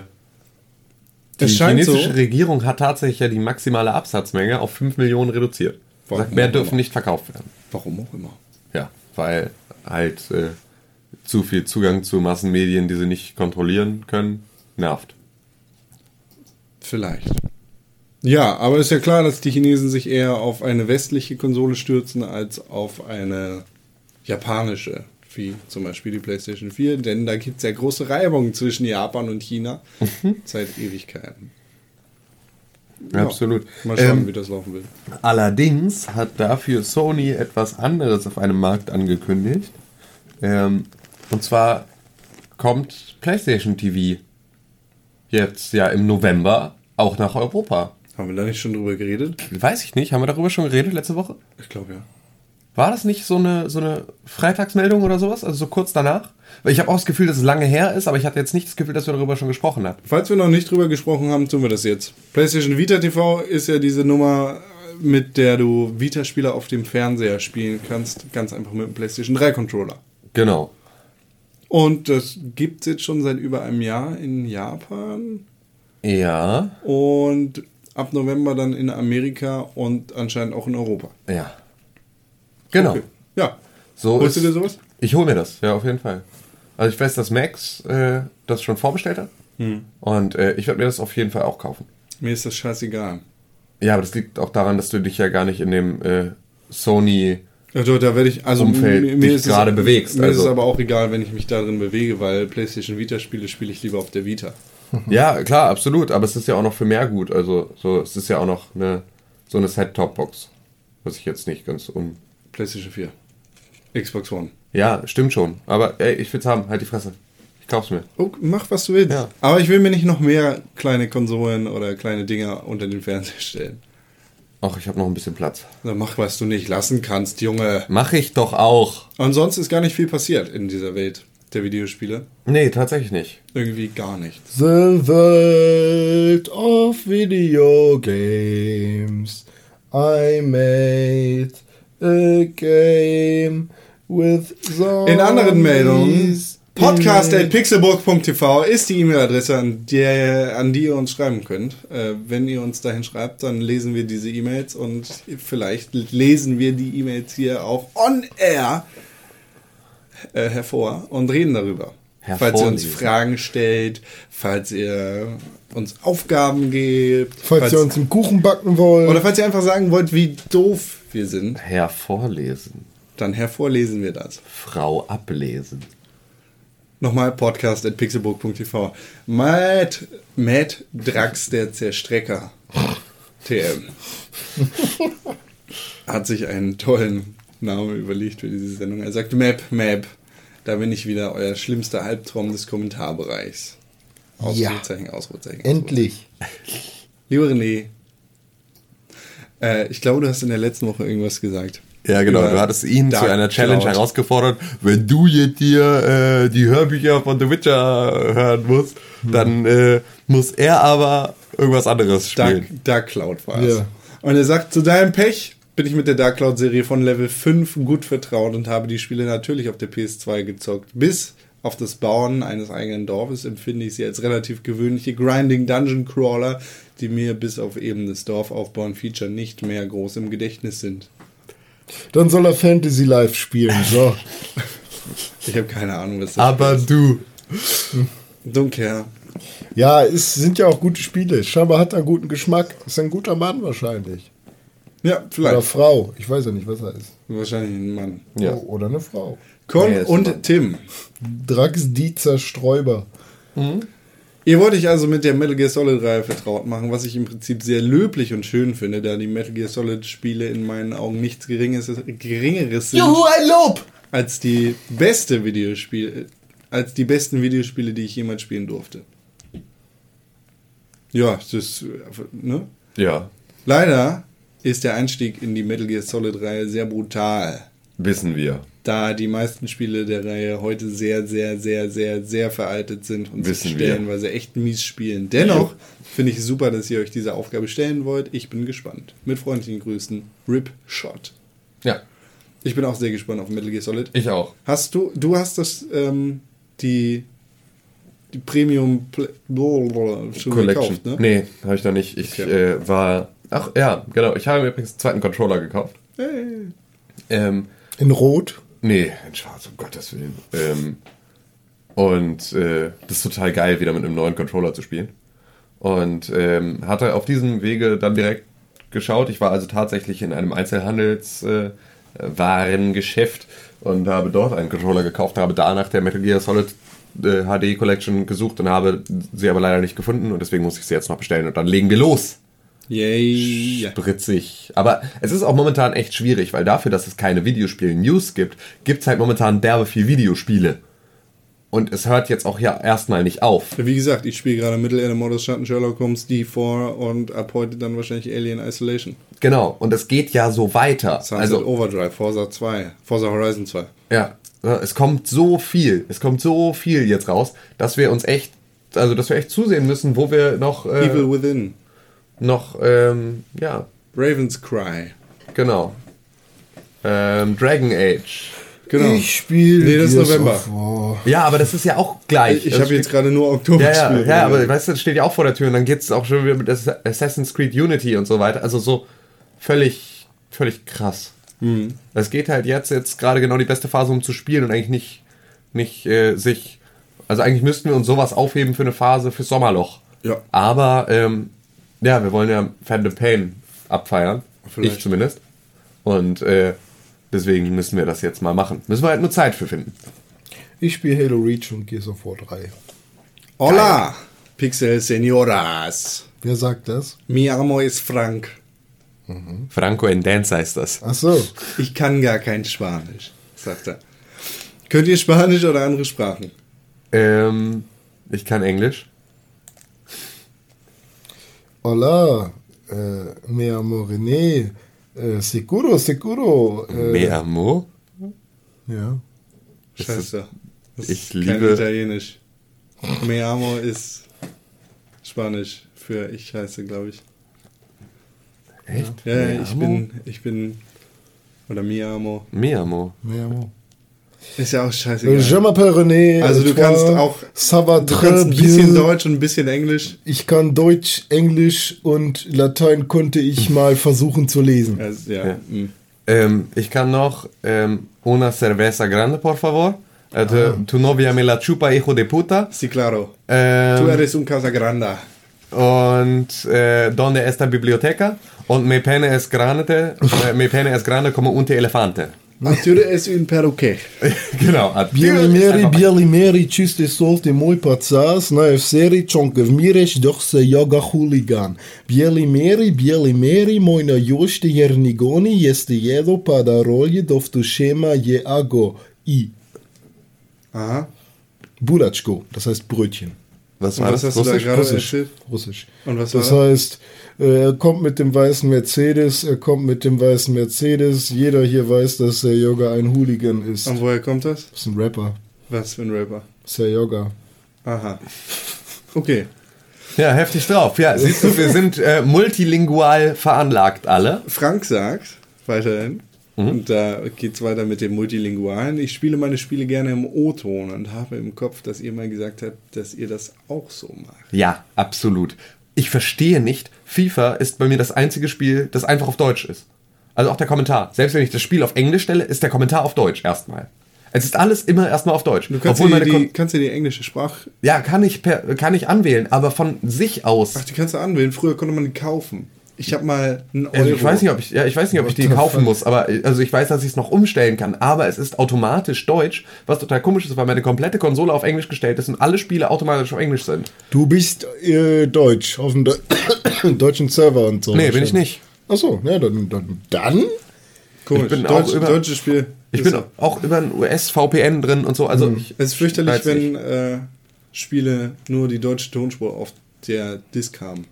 die chinesische so- Regierung hat tatsächlich ja die maximale Absatzmenge auf 5 Millionen reduziert. Warum Sagt, mehr dürfen immer. nicht verkauft werden. Warum auch immer. Ja, weil halt äh, zu viel Zugang zu Massenmedien, die sie nicht kontrollieren können, nervt. Vielleicht. Ja, aber ist ja klar, dass die Chinesen sich eher auf eine westliche Konsole stürzen als auf eine japanische, wie zum Beispiel die PlayStation 4, denn da gibt es ja große Reibungen zwischen Japan und China seit Ewigkeiten. Ja, Absolut. Mal schauen, Ähm, wie das laufen will. Allerdings hat dafür Sony etwas anderes auf einem Markt angekündigt. Ähm, und zwar kommt PlayStation TV jetzt ja im November auch nach Europa. Haben wir da nicht schon drüber geredet? Weiß ich nicht. Haben wir darüber schon geredet letzte Woche? Ich glaube ja. War das nicht so eine, so eine Freitagsmeldung oder sowas? Also so kurz danach? Weil ich habe auch das Gefühl, dass es lange her ist, aber ich hatte jetzt nicht das Gefühl, dass wir darüber schon gesprochen haben. Falls wir noch nicht drüber gesprochen haben, tun wir das jetzt. PlayStation Vita TV ist ja diese Nummer, mit der du Vita-Spieler auf dem Fernseher spielen kannst. Ganz einfach mit dem PlayStation 3 Controller. Genau. Und das gibt es jetzt schon seit über einem Jahr in Japan. Ja. Und ab November dann in Amerika und anscheinend auch in Europa. Ja. Genau. Okay. Ja. So Holst du ist- dir sowas? Ich hole mir das, ja, auf jeden Fall. Also ich weiß, dass Max äh, das schon vorbestellt hat. Hm. Und äh, ich werde mir das auf jeden Fall auch kaufen. Mir ist das scheißegal. Ja, aber das liegt auch daran, dass du dich ja gar nicht in dem äh, Sony. Also da werde ich, also Umfeld mir, ist gerade bewegst, Mir ist also- es aber auch egal, wenn ich mich darin bewege, weil PlayStation Vita Spiele spiele ich lieber auf der Vita. Ja, klar, absolut. Aber es ist ja auch noch für mehr gut. Also so, es ist ja auch noch eine so eine Set-Top-Box. Was ich jetzt nicht ganz um. PlayStation 4. Xbox One. Ja, stimmt schon. Aber ey, ich will's haben. Halt die Fresse. Ich kauf's mir. Oh, mach was du willst. Ja. Aber ich will mir nicht noch mehr kleine Konsolen oder kleine Dinger unter den Fernseher stellen. Ach, ich habe noch ein bisschen Platz. Also mach, was du nicht lassen kannst, Junge. Mach ich doch auch. Und sonst ist gar nicht viel passiert in dieser Welt der Videospiele. Nee, tatsächlich nicht. Irgendwie gar nichts. The World of Video Games. I made a game with zombies. In anderen Meldungen. podcast.pixelburg.tv ist die E-Mail-Adresse, an, der- an die ihr uns schreiben könnt. Äh, wenn ihr uns dahin schreibt, dann lesen wir diese E-Mails und vielleicht lesen wir die E-Mails hier auch on air äh, hervor und reden darüber. Falls ihr uns. Fragen stellt, falls ihr uns Aufgaben gebt, Falls ihr uns einen Kuchen backen wollt. oder falls ihr einfach sagen wollt, wie doof wir sind, Hervorlesen. dann hervorlesen wir das. Frau ablesen. Nochmal podcast at pixelburg.tv. Matt, Matt Drax, der Zerstrecker. TM. Hat sich einen tollen Namen überlegt für diese Sendung. Er sagt Map, Map. Da bin ich wieder euer schlimmster Albtraum des Kommentarbereichs. Ausrufezeichen, Ausrufezeichen. Endlich. Lieber René, äh, ich glaube, du hast in der letzten Woche irgendwas gesagt. Ja, genau. Du hattest ihn Dark zu einer Challenge Cloud. herausgefordert. Wenn du jetzt dir äh, die Hörbücher von The Witcher hören musst, dann äh, muss er aber irgendwas anderes Dark, spielen. Dark Cloud war es. Ja. Und er sagt, zu deinem Pech bin ich mit der Dark Cloud-Serie von Level 5 gut vertraut und habe die Spiele natürlich auf der PS2 gezockt. Bis auf das Bauen eines eigenen Dorfes empfinde ich sie als relativ gewöhnliche Grinding Dungeon Crawler, die mir bis auf eben das Dorfaufbauen Feature nicht mehr groß im Gedächtnis sind. Dann soll er Fantasy Live spielen. So. Ich habe keine Ahnung, was das Aber du. ist. Don't care. Ja, es sind ja auch gute Spiele. Scheinbar hat er einen guten Geschmack. Ist ein guter Mann wahrscheinlich. Ja, Oder vielleicht. Frau. Ich weiß ja nicht, was er ist. Wahrscheinlich ein Mann. Ja. Oh, oder eine Frau. Con Nee, und. Tim. Drax Diezer Sträuber. Ihr wollt euch also mit der Metal Gear Solid Reihe vertraut machen, was ich im Prinzip sehr löblich und schön finde, da die Metal Gear Solid Spiele in meinen Augen nichts Geringes, Geringeres sind ein Lob! als die beste Videospiele, als die besten Videospiele, die ich jemals spielen durfte. Ja, das ist, ne? Ja, Leider ist der Einstieg in die Metal Gear Solid Reihe sehr brutal. wissen wir. Da die meisten Spiele der Reihe heute sehr, sehr, sehr, sehr, sehr veraltet sind und Wissen sich wir. stellenweise echt mies spielen. Dennoch finde ich es super, dass ihr euch diese Aufgabe stellen wollt. Ich bin gespannt. Mit freundlichen Grüßen, Rip Shot. Ja, Ich bin auch sehr gespannt auf Metal Gear Solid. ich auch. Hast du, du hast das, ähm, die, die Premium Pl- blablabla schon Collection. gekauft, ne? Nee, habe ich noch nicht. Ich Okay. äh, war. Ach ja, genau. Ich habe mir übrigens einen zweiten Controller gekauft. Hey. Ähm, In Rot. Nee, in Schwarz, um Gottes Willen. Ähm, und äh, das ist total geil, wieder mit einem neuen Controller zu spielen. Und ähm, hatte auf diesem Wege dann direkt geschaut. Ich war also tatsächlich in einem Einzelhandelswarengeschäft äh, und habe dort einen Controller gekauft, habe danach der Metal Gear Solid äh, HD Collection gesucht und habe sie aber leider nicht gefunden und deswegen muss ich sie jetzt noch bestellen und dann legen wir los Yay. spritzig. Aber es ist auch momentan echt schwierig, weil dafür, dass es keine Videospiel-News gibt, gibt es halt momentan derbe viel Videospiele. Und es hört jetzt auch ja erstmal nicht auf. Wie gesagt, ich spiele gerade Mittelerde Modus Schatten Sherlock Holmes D4 und ab heute dann wahrscheinlich Alien Isolation. Genau. Und es geht ja so weiter. Sunset Also, Overdrive, Forza 2, Forza Horizon 2. ja, es kommt so viel. Es kommt so viel jetzt raus, dass wir uns echt, also dass wir echt zusehen müssen, wo wir noch, äh, Evil Within, noch, ähm, ja, Raven's Cry. genau. Ähm, Dragon Age. Genau. Ich spiele. Nee, das ist November. Ja, aber das ist ja auch gleich. ich Das habe jetzt gerade nur Oktober Ja, ja, gespielt. ja, aber weißt du, das steht ja auch vor der Tür und dann geht's auch schon wieder mit Ass- Assassin's Creed Unity und so weiter. Also so völlig, völlig krass. Mhm. Es geht halt jetzt, jetzt gerade genau die beste Phase, um zu spielen und eigentlich nicht, nicht äh, sich. Also eigentlich müssten wir uns sowas aufheben für eine Phase fürs Sommerloch. Ja. Aber ähm, ja, wir wollen ja Phantom Pain abfeiern. Vielleicht. Ich zumindest. Und äh, deswegen müssen wir das jetzt mal machen. Müssen wir halt nur Zeit für finden. Ich spiele Halo Reach und Gears of War 3. Hola, Pixel Senoras. Wer sagt das? Mi amo es Frank. Franco en Dance heißt das. Ach so. Ich kann gar kein Spanisch, sagt er. Könnt ihr Spanisch oder andere Sprachen? Ähm, ich kann Englisch. Hola, äh, me amo René. Äh, seguro, seguro. Äh, Me amo. Ja. Scheiße. Das ich ist kein liebe- Italienisch. Me amo ist Spanisch für ich heiße, glaube ich. Echt? Ja, Me ich bin, ich bin, oder mi amo. Me amo. Me amo. Ist ja auch scheißegal. Je m'appelle René. Also du kannst auch, du kannst ein bisschen. Deutsch und ein bisschen Englisch. Ich kann Deutsch, Englisch und Latein konnte ich mal versuchen zu lesen. Also, ja. Ja. mm. Ähm, ich kann noch ähm, una cerveza grande, por favor. Äh, tu- Tu novia me la chupa, hijo de puta. Sí, claro. Du Ähm, eres un casa grande. und äh, donde está biblioteca? Und me pene es grande, äh, me pene es grande como un elefante. Tu eres un perroquet. genau. Bielimeri, bielimeri, čiste solte moj pacas, na seri čonkev mireš, doch se joga huligan. Bielimeri, bielimeri, moj na jošte jernigoni, jeste jedo pada rolje, doftu šema je ago i. Aha. Bulatschko, das heißt Brötchen. Was war was das? hast du da Russisch? gerade Russisch. Russisch. Und was Das war heißt, er kommt mit dem weißen Mercedes, er kommt mit dem weißen Mercedes. Jeder hier weiß, dass der Yoga ein Hooligan ist. Und woher kommt das? Das ist ein Rapper. Was für ein Rapper? Das ist der Yoga. Aha. Okay. Ja, heftig drauf. Ja, siehst du, wir sind äh, multilingual veranlagt alle. Frank sagt weiterhin, Mhm. und da geht's weiter mit dem Multilingualen, ich spiele meine Spiele gerne im O-Ton und habe im Kopf, dass ihr mal gesagt habt, dass ihr das auch so macht. Ja, absolut. Ich verstehe nicht, FIFA ist bei mir das einzige Spiel, das einfach auf Deutsch ist. Also auch der Kommentar. Selbst wenn ich das Spiel auf Englisch stelle, ist der Kommentar auf Deutsch erstmal. Es ist alles immer erstmal auf Deutsch. Du kannst, Obwohl dir meine die, Kon kannst dir die englische Sprache, ja, kann ich, per, kann ich anwählen, aber von sich aus. ach, die kannst du anwählen. Früher konnte man die kaufen. Ich habe mal einen Euro. Also ich weiß nicht, ob ich, ja, ich weiß nicht, ob ich die kaufen muss, aber also ich weiß, dass ich es noch umstellen kann. Aber es ist automatisch Deutsch, was total komisch ist, weil meine komplette Konsole auf Englisch gestellt ist und alle Spiele automatisch auf Englisch sind. Du bist äh, Deutsch, auf dem Deu deutschen Server und so. Nee, bin ich nicht. Achso, ja, dann, dann, dann Komisch. Ich bin Deutsch, auch über- deutsches Spiel. Ich bin so. auch über ein US-VPN drin und so. Also ich, Es ist fürchterlich, wenn äh, Spiele nur die deutsche Tonspur auf der Disk haben.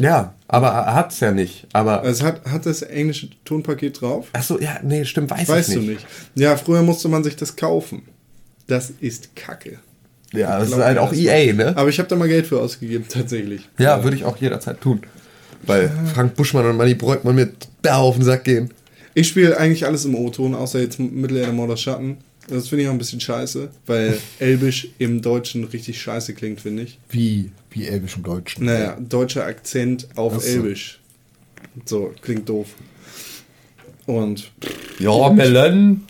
Ja, aber er hat's ja nicht. Aber. Also hat, hat das englische Tonpaket drauf? Achso, ja, nee, stimmt, weiß Weißt ich du nicht. nicht. Ja, früher musste man sich das kaufen. Das ist Kacke. Ja, das ist halt auch EA, ne? Aber ich habe da mal Geld für ausgegeben, tatsächlich. Ja, würde ich auch jederzeit tun. Weil Frank Buschmann und Manny Breukmann mir da auf den Sack gehen. Ich spiele eigentlich alles im O-Ton, außer jetzt Mittelerde Mordor Schatten. Das finde ich auch ein bisschen scheiße, weil Elbisch im Deutschen richtig scheiße klingt, finde ich. wie, wie Elbisch im Deutschen. Naja, deutscher Akzent auf Ach so. Elbisch. So, klingt doof. Und Ja, Melon.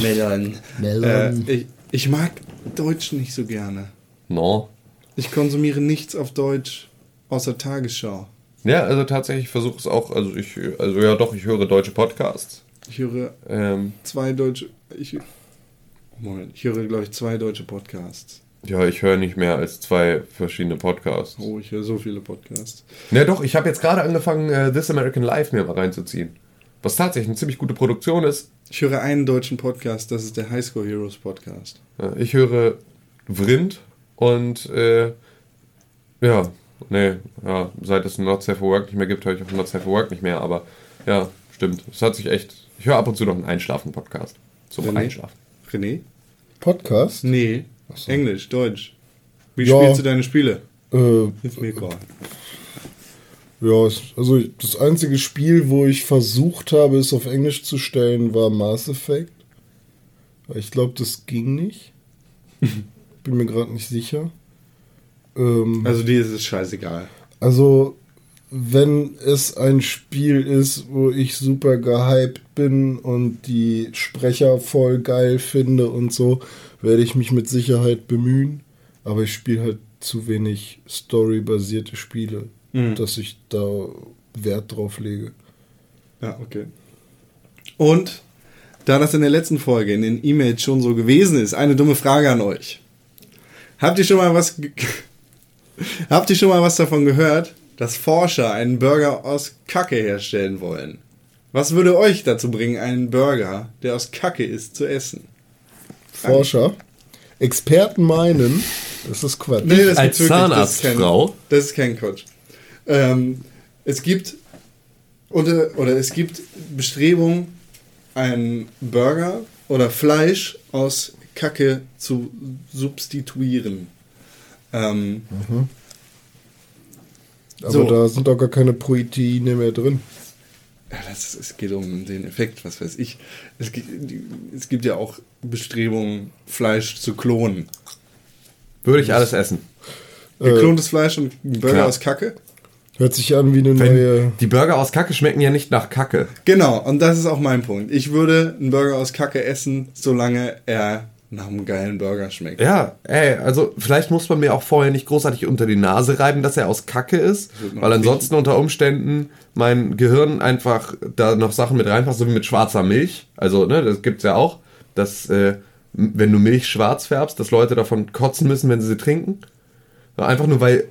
Melon. Äh, Melon. ich, ich mag Deutsch nicht so gerne. No. Ich konsumiere nichts auf Deutsch außer Tagesschau. Ja, also tatsächlich versuche es auch, also ich, also ja doch, ich höre deutsche Podcasts. Ich höre Ähm, zwei deutsche. Ich, Moment, ich höre, glaube ich, zwei deutsche Podcasts. Ja, ich höre nicht mehr als zwei verschiedene Podcasts. Oh, ich höre so viele Podcasts. Ja doch, ich habe jetzt gerade angefangen, äh, This American Life mir mal reinzuziehen. Was tatsächlich eine ziemlich gute Produktion ist. Ich höre einen deutschen Podcast, das ist der High School Heroes Podcast. Ich höre Vrind und äh, ja, nee, ja, seit es Not Safe for Work nicht mehr gibt, höre ich auch Not Safe for Work nicht mehr, aber ja, stimmt. Es hat sich echt. Ich höre ab und zu noch einen Einschlafen-Podcast. Zum René? Einschlafen. René? Podcast? Nee. Englisch, Deutsch. Wie Ja. spielst du deine Spiele? Äh, Hilf mir gerade. ja, also das einzige Spiel, wo ich versucht habe, es auf Englisch zu stellen, war Mass Effect. Ich glaube, das ging nicht. Bin mir gerade nicht sicher. Ähm, Also dir ist es scheißegal. Also, wenn es ein Spiel ist, wo ich super gehypt bin und die Sprecher voll geil finde und so, werde ich mich mit Sicherheit bemühen. Aber ich spiele halt zu wenig storybasierte Spiele, dass ich da Wert drauf lege. Ja, okay. Und da das in der letzten Folge in den E-Mails schon so gewesen ist, eine dumme Frage an euch. Habt ihr schon mal was Habt ihr schon mal was davon gehört, dass Forscher einen Burger aus Kacke herstellen wollen? Was würde euch dazu bringen, einen Burger, der aus Kacke ist, zu essen? Forscher, Experten meinen, das ist Quatsch. Nee, das Als wirklich, das ist kein- Zahnarztfrau? Das ist kein Quatsch. Ähm, es gibt oder, oder es gibt Bestrebungen, einen Burger oder Fleisch aus Kacke zu substituieren. Ähm, Aber so. da sind auch gar keine Proteine mehr drin. Ja, das, es geht um den Effekt, was weiß ich. Es gibt, es gibt ja auch Bestrebungen, Fleisch zu klonen. Würde ich alles essen. Geklontes Fleisch und ein Burger klar. aus Kacke? Hört sich an wie eine Wenn, neue. die Burger aus Kacke schmecken ja nicht nach Kacke. Genau, und das ist auch mein Punkt. Ich würde einen Burger aus Kacke essen, solange er nach einem geilen Burger schmeckt. Ja, ey, also vielleicht muss man mir auch vorher nicht großartig unter die Nase reiben, dass er aus Kacke ist, weil ansonsten unter Umständen mein Gehirn einfach da noch Sachen mit reinpasst, so wie mit schwarzer Milch. Also, ne, das gibt's ja auch, dass äh, wenn du Milch schwarz färbst, dass Leute davon kotzen müssen, wenn sie sie trinken. Einfach nur weil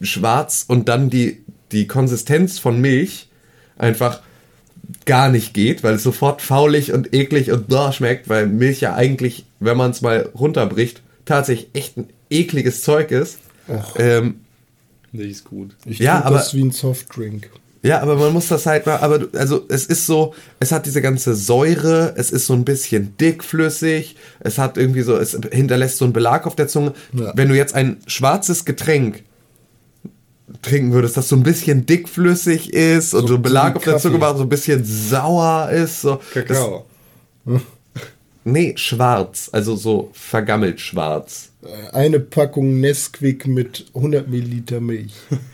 schwarz und dann die, die Konsistenz von Milch einfach gar nicht geht, weil es sofort faulig und eklig und blah schmeckt, weil Milch ja eigentlich, wenn man es mal runterbricht, tatsächlich echt ein ekliges Zeug ist. Ähm, Die ist gut. Ich Ja, aber- das wie ein Softdrink. ja, aber man muss das halt mal, aber du- also es ist so, es hat diese ganze Säure, es ist so ein bisschen dickflüssig, es hat irgendwie so, es hinterlässt so einen Belag auf der Zunge. Ja. Wenn du jetzt ein schwarzes Getränk trinken würdest, das so ein bisschen dickflüssig ist und So- so, einen Belag so auf der Zunge macht, so ein bisschen sauer ist, so. Kakao. Das, nee, schwarz, also so vergammelt schwarz. Äh, Eine Packung Nesquik mit 100 Milliliter Milch.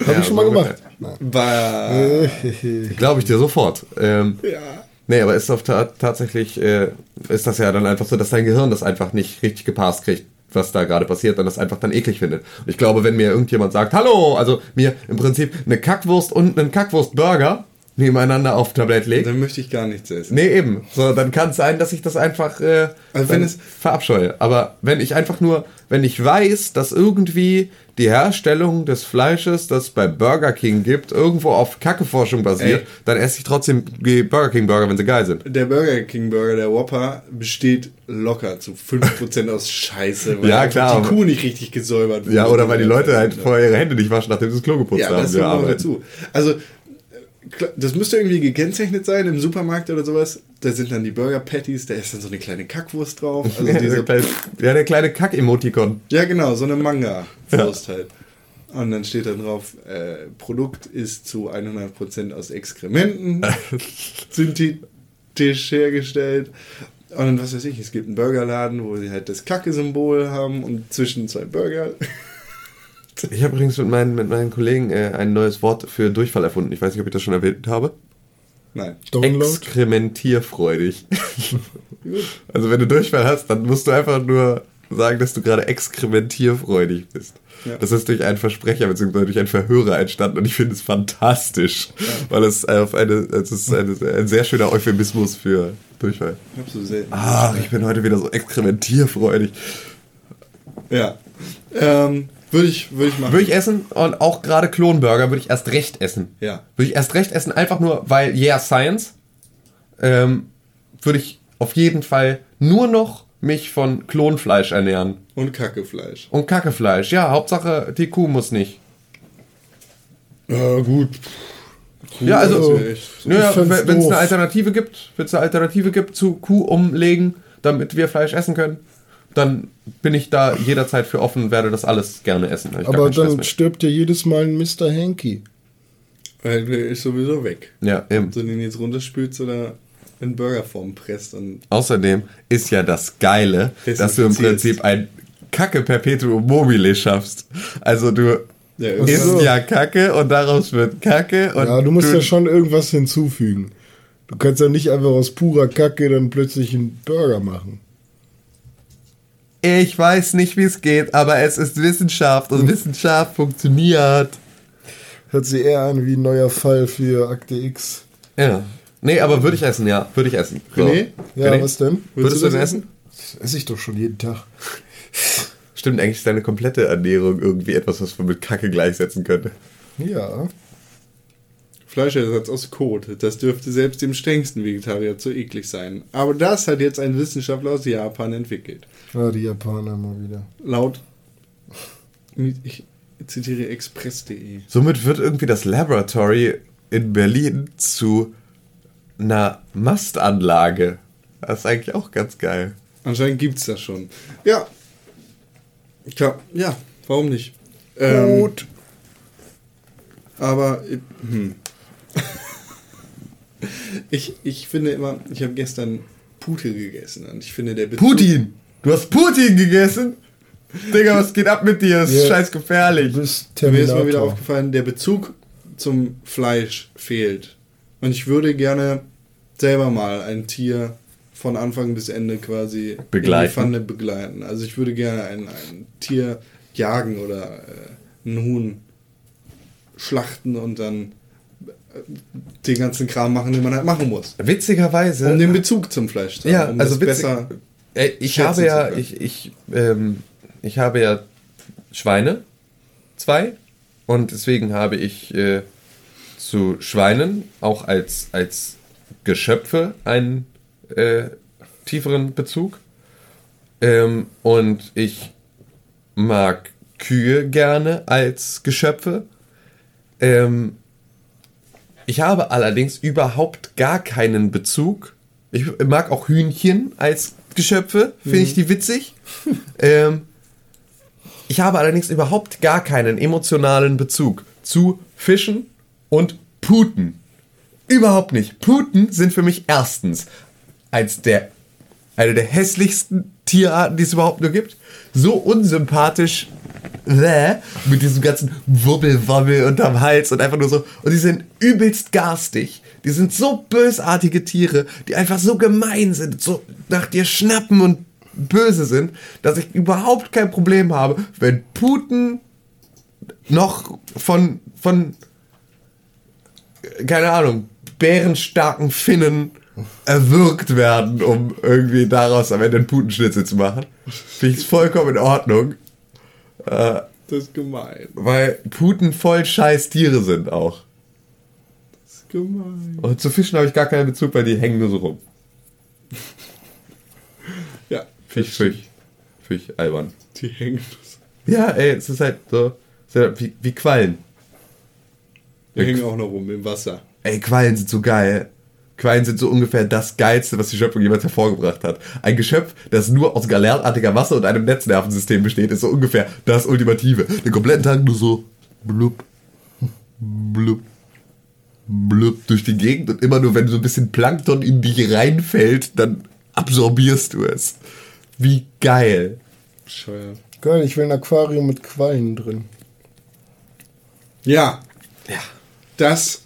Habe Ja, ich schon mal so gemacht. Glaube ich dir sofort. Ähm, Ja. Nee, aber ist doch ta tatsächlich, äh, ist das ja dann einfach so, dass dein Gehirn das einfach nicht richtig gepasst kriegt, was da gerade passiert und das einfach dann eklig findet. Und ich glaube, wenn mir irgendjemand sagt, hallo, also mir im Prinzip eine Kackwurst und einen Kackwurst-Burger nebeneinander auf Tablett legt, Dann möchte ich gar nichts essen. nee, eben, so, dann kann es sein, dass ich das einfach äh, Also wenn es- verabscheue. Aber wenn ich einfach nur, wenn ich weiß, dass irgendwie die Herstellung des Fleisches, das bei Burger King gibt, irgendwo auf Kackeforschung basiert, Ey. dann esse ich trotzdem die Burger King Burger, wenn sie geil sind. Der Burger King Burger, der Whopper, besteht locker zu 5% aus Scheiße, weil Ja, klar, die Kuh nicht richtig gesäubert wurde. Ja, oder weil die Leute halt vorher ihre Hände nicht waschen, nachdem sie das Klo geputzt Ja, haben. das wir kommt noch dazu. Also, das müsste irgendwie gekennzeichnet sein im Supermarkt oder sowas. Da sind dann die Burger Patties, da ist dann so eine kleine Kackwurst drauf. Also Ja, diese, der kleine, ja, der kleine Kack-Emotikon. ja, genau, so eine Manga-Wurst halt. Und dann steht da drauf, äh, Produkt ist zu 100% aus Exkrementen synthetisch hergestellt. Und dann, was weiß ich, es gibt einen Burgerladen, wo sie halt das Kacke-Symbol haben und zwischen zwei Burger. Ich habe übrigens mit meinen, mit meinen Kollegen äh, ein neues Wort für Durchfall erfunden. Ich weiß nicht, ob ich das schon erwähnt habe. Nein. Download. Exkrementierfreudig. also wenn du Durchfall hast, dann musst du einfach nur sagen, dass du gerade exkrementierfreudig bist. Ja. Das ist durch einen Versprecher bzw. durch einen Verhörer entstanden und ich finde es fantastisch, weil es auf eine, es ist eine, ein sehr schöner Euphemismus für Durchfall. Ich hab so selten. Ach, ich bin heute wieder so exkrementierfreudig. Ja. Ähm, würde ich, würde ich machen. Würde ich essen und auch gerade Klonburger würde ich erst recht essen. Ja. Würde ich erst recht essen, einfach nur, weil, yeah, Science, ähm, würde ich auf jeden Fall nur noch mich von Klonfleisch ernähren. Und Kackefleisch. Und Kackefleisch. Ja, Hauptsache, die Kuh muss nicht. Ja, gut. Ja, also, naja, wenn es eine Alternative gibt, wenn es eine Alternative gibt zu Kuh umlegen, damit wir Fleisch essen können, dann bin ich da jederzeit für offen und werde das alles gerne essen. Ich Aber dann stirbt ja jedes Mal ein Mr. Hanky. Weil der ist sowieso weg. Ja, eben. Ob du den jetzt runterspülst oder in Burgerform presst. Und Außerdem ist ja das Geile, dass du im. Prinzip ein Kacke Perpetuum mobile schaffst. Also du Ja, isst ja Kacke und daraus wird Kacke. Und Ja, du musst ja schon irgendwas hinzufügen. Du kannst ja nicht einfach aus purer Kacke dann plötzlich einen Burger machen. Ich weiß nicht, wie es geht, aber es ist Wissenschaft und Wissenschaft funktioniert. Hört sich eher an wie ein neuer Fall für Akte X. Ja. Nee, aber würde ich essen, ja. Würde ich essen. So. René? Ja, René? was denn? Würdest du denn essen? Das esse ich doch schon jeden Tag. Stimmt, eigentlich ist deine komplette Ernährung irgendwie etwas, was man mit Kacke gleichsetzen könnte. Ja. Fleischersatz aus Kot. Das dürfte selbst dem strengsten Vegetarier zu eklig sein. Aber das hat jetzt ein Wissenschaftler aus Japan entwickelt. Ja, die Japaner mal wieder. Laut, ich zitiere express.de. Somit wird irgendwie das Laboratory in Berlin zu einer Mastanlage. Das ist eigentlich auch ganz geil. Anscheinend gibt es das schon. Ja. Klar, ja, warum nicht? Ähm, Gut. Aber äh, hm. Ich, ich finde immer, ich habe gestern Pute gegessen und ich finde der Bezug, Putin! Du hast Putin gegessen? Digga, was geht ab mit dir? Das ist Ja. scheiß gefährlich. Du bist Mir ist mal wieder aufgefallen, der Bezug zum Fleisch fehlt. Und ich würde gerne selber mal ein Tier von Anfang bis Ende quasi Begleiten. in die Pfanne begleiten. Also ich würde gerne ein, ein Tier jagen oder äh, ein Huhn schlachten und dann den ganzen Kram machen, den man halt machen muss. Witzigerweise. Um den Bezug zum Fleisch zu ja, haben, um also witzig, besser. Ey, ich habe ja, ich, ich, ähm, ich habe ja Schweine, zwei, und deswegen habe ich äh, zu Schweinen auch als, als Geschöpfe einen äh, tieferen Bezug. Ähm, und ich mag Kühe gerne als Geschöpfe. Ähm, ich habe allerdings überhaupt gar keinen Bezug. Ich mag auch Hühnchen als Geschöpfe, finde ich die witzig. ähm, ich habe allerdings überhaupt gar keinen emotionalen Bezug zu Fischen und Puten. Überhaupt nicht. Puten sind für mich erstens eins der, eine der hässlichsten Tierarten, die es überhaupt nur gibt. So unsympathisch. Mit diesem ganzen Wubbelwabbel unterm Hals und einfach nur so. Und die sind übelst garstig. Die sind so bösartige Tiere, die einfach so gemein sind, so nach dir schnappen und böse sind, dass ich überhaupt kein Problem habe, wenn Puten noch von, von keine Ahnung, bärenstarken Finnen erwürgt werden, um irgendwie daraus am Ende einen Putenschnitzel zu machen. Finde ich vollkommen in Ordnung, Das ist gemein. weil Puten voll scheiß Tiere sind auch. Das ist gemein. Und zu Fischen habe ich gar keinen Bezug, weil die hängen nur so rum. Ja, ich, find ich albern. die hängen. Ja, ey, es ist halt so, ist ja wie, wie Quallen. Die hängen auch noch rum im Wasser. Ey, Quallen sind so geil. Quallen sind so ungefähr das Geilste, was die Schöpfung jemals hervorgebracht hat. Ein Geschöpf, das nur aus galertartiger Masse und einem Netznervensystem besteht, ist so ungefähr das Ultimative. Den kompletten Tag nur so blub, blub, blub durch die Gegend und immer nur, wenn so ein bisschen Plankton in dich reinfällt, dann absorbierst du es. Wie geil. Bescheuert. Geil, ich will ein Aquarium mit Quallen drin. Ja, Ja. das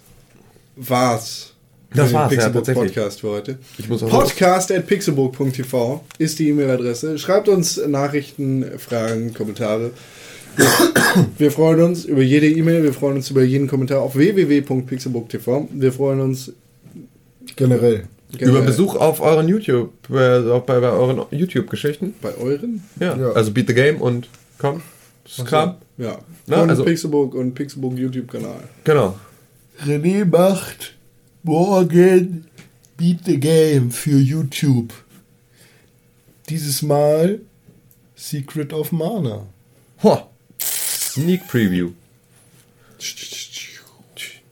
war's. Das war's, ja, tatsächlich. Podcast für heute. Ich muss auch Podcast at pixelbook.tv ist die E-Mail-Adresse. Schreibt uns Nachrichten, Fragen, Kommentare. Wir freuen uns über jede E-Mail, wir freuen uns über jeden Kommentar auf www.pixelbook.tv. Wir freuen uns Generell. Über generell Besuch auf euren YouTube, äh, auch bei, bei euren YouTube-Geschichten. bei euren. Ja. Ja. Also Beat the Game und komm, das ist Kram. Ja, Na, von also- Pixelbook und Pixelbook YouTube-Kanal. Genau. René macht morgen Beat the Game für YouTube. Dieses Mal Secret of Mana. Ho. Sneak Preview.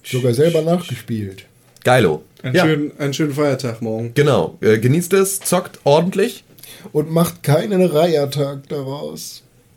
Sogar selber nachgespielt. Geilo. Einen, Ja, schönen, einen schönen Feiertag morgen. genau. Äh, genießt es, zockt ordentlich. Und macht keinen Reihertag daraus.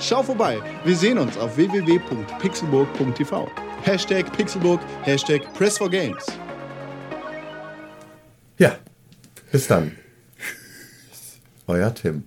Schau vorbei. Wir sehen uns auf www.pixelburg.tv. Hashtag Pixelburg, Hashtag Press4Games. Ja. Bis dann. Euer Tim.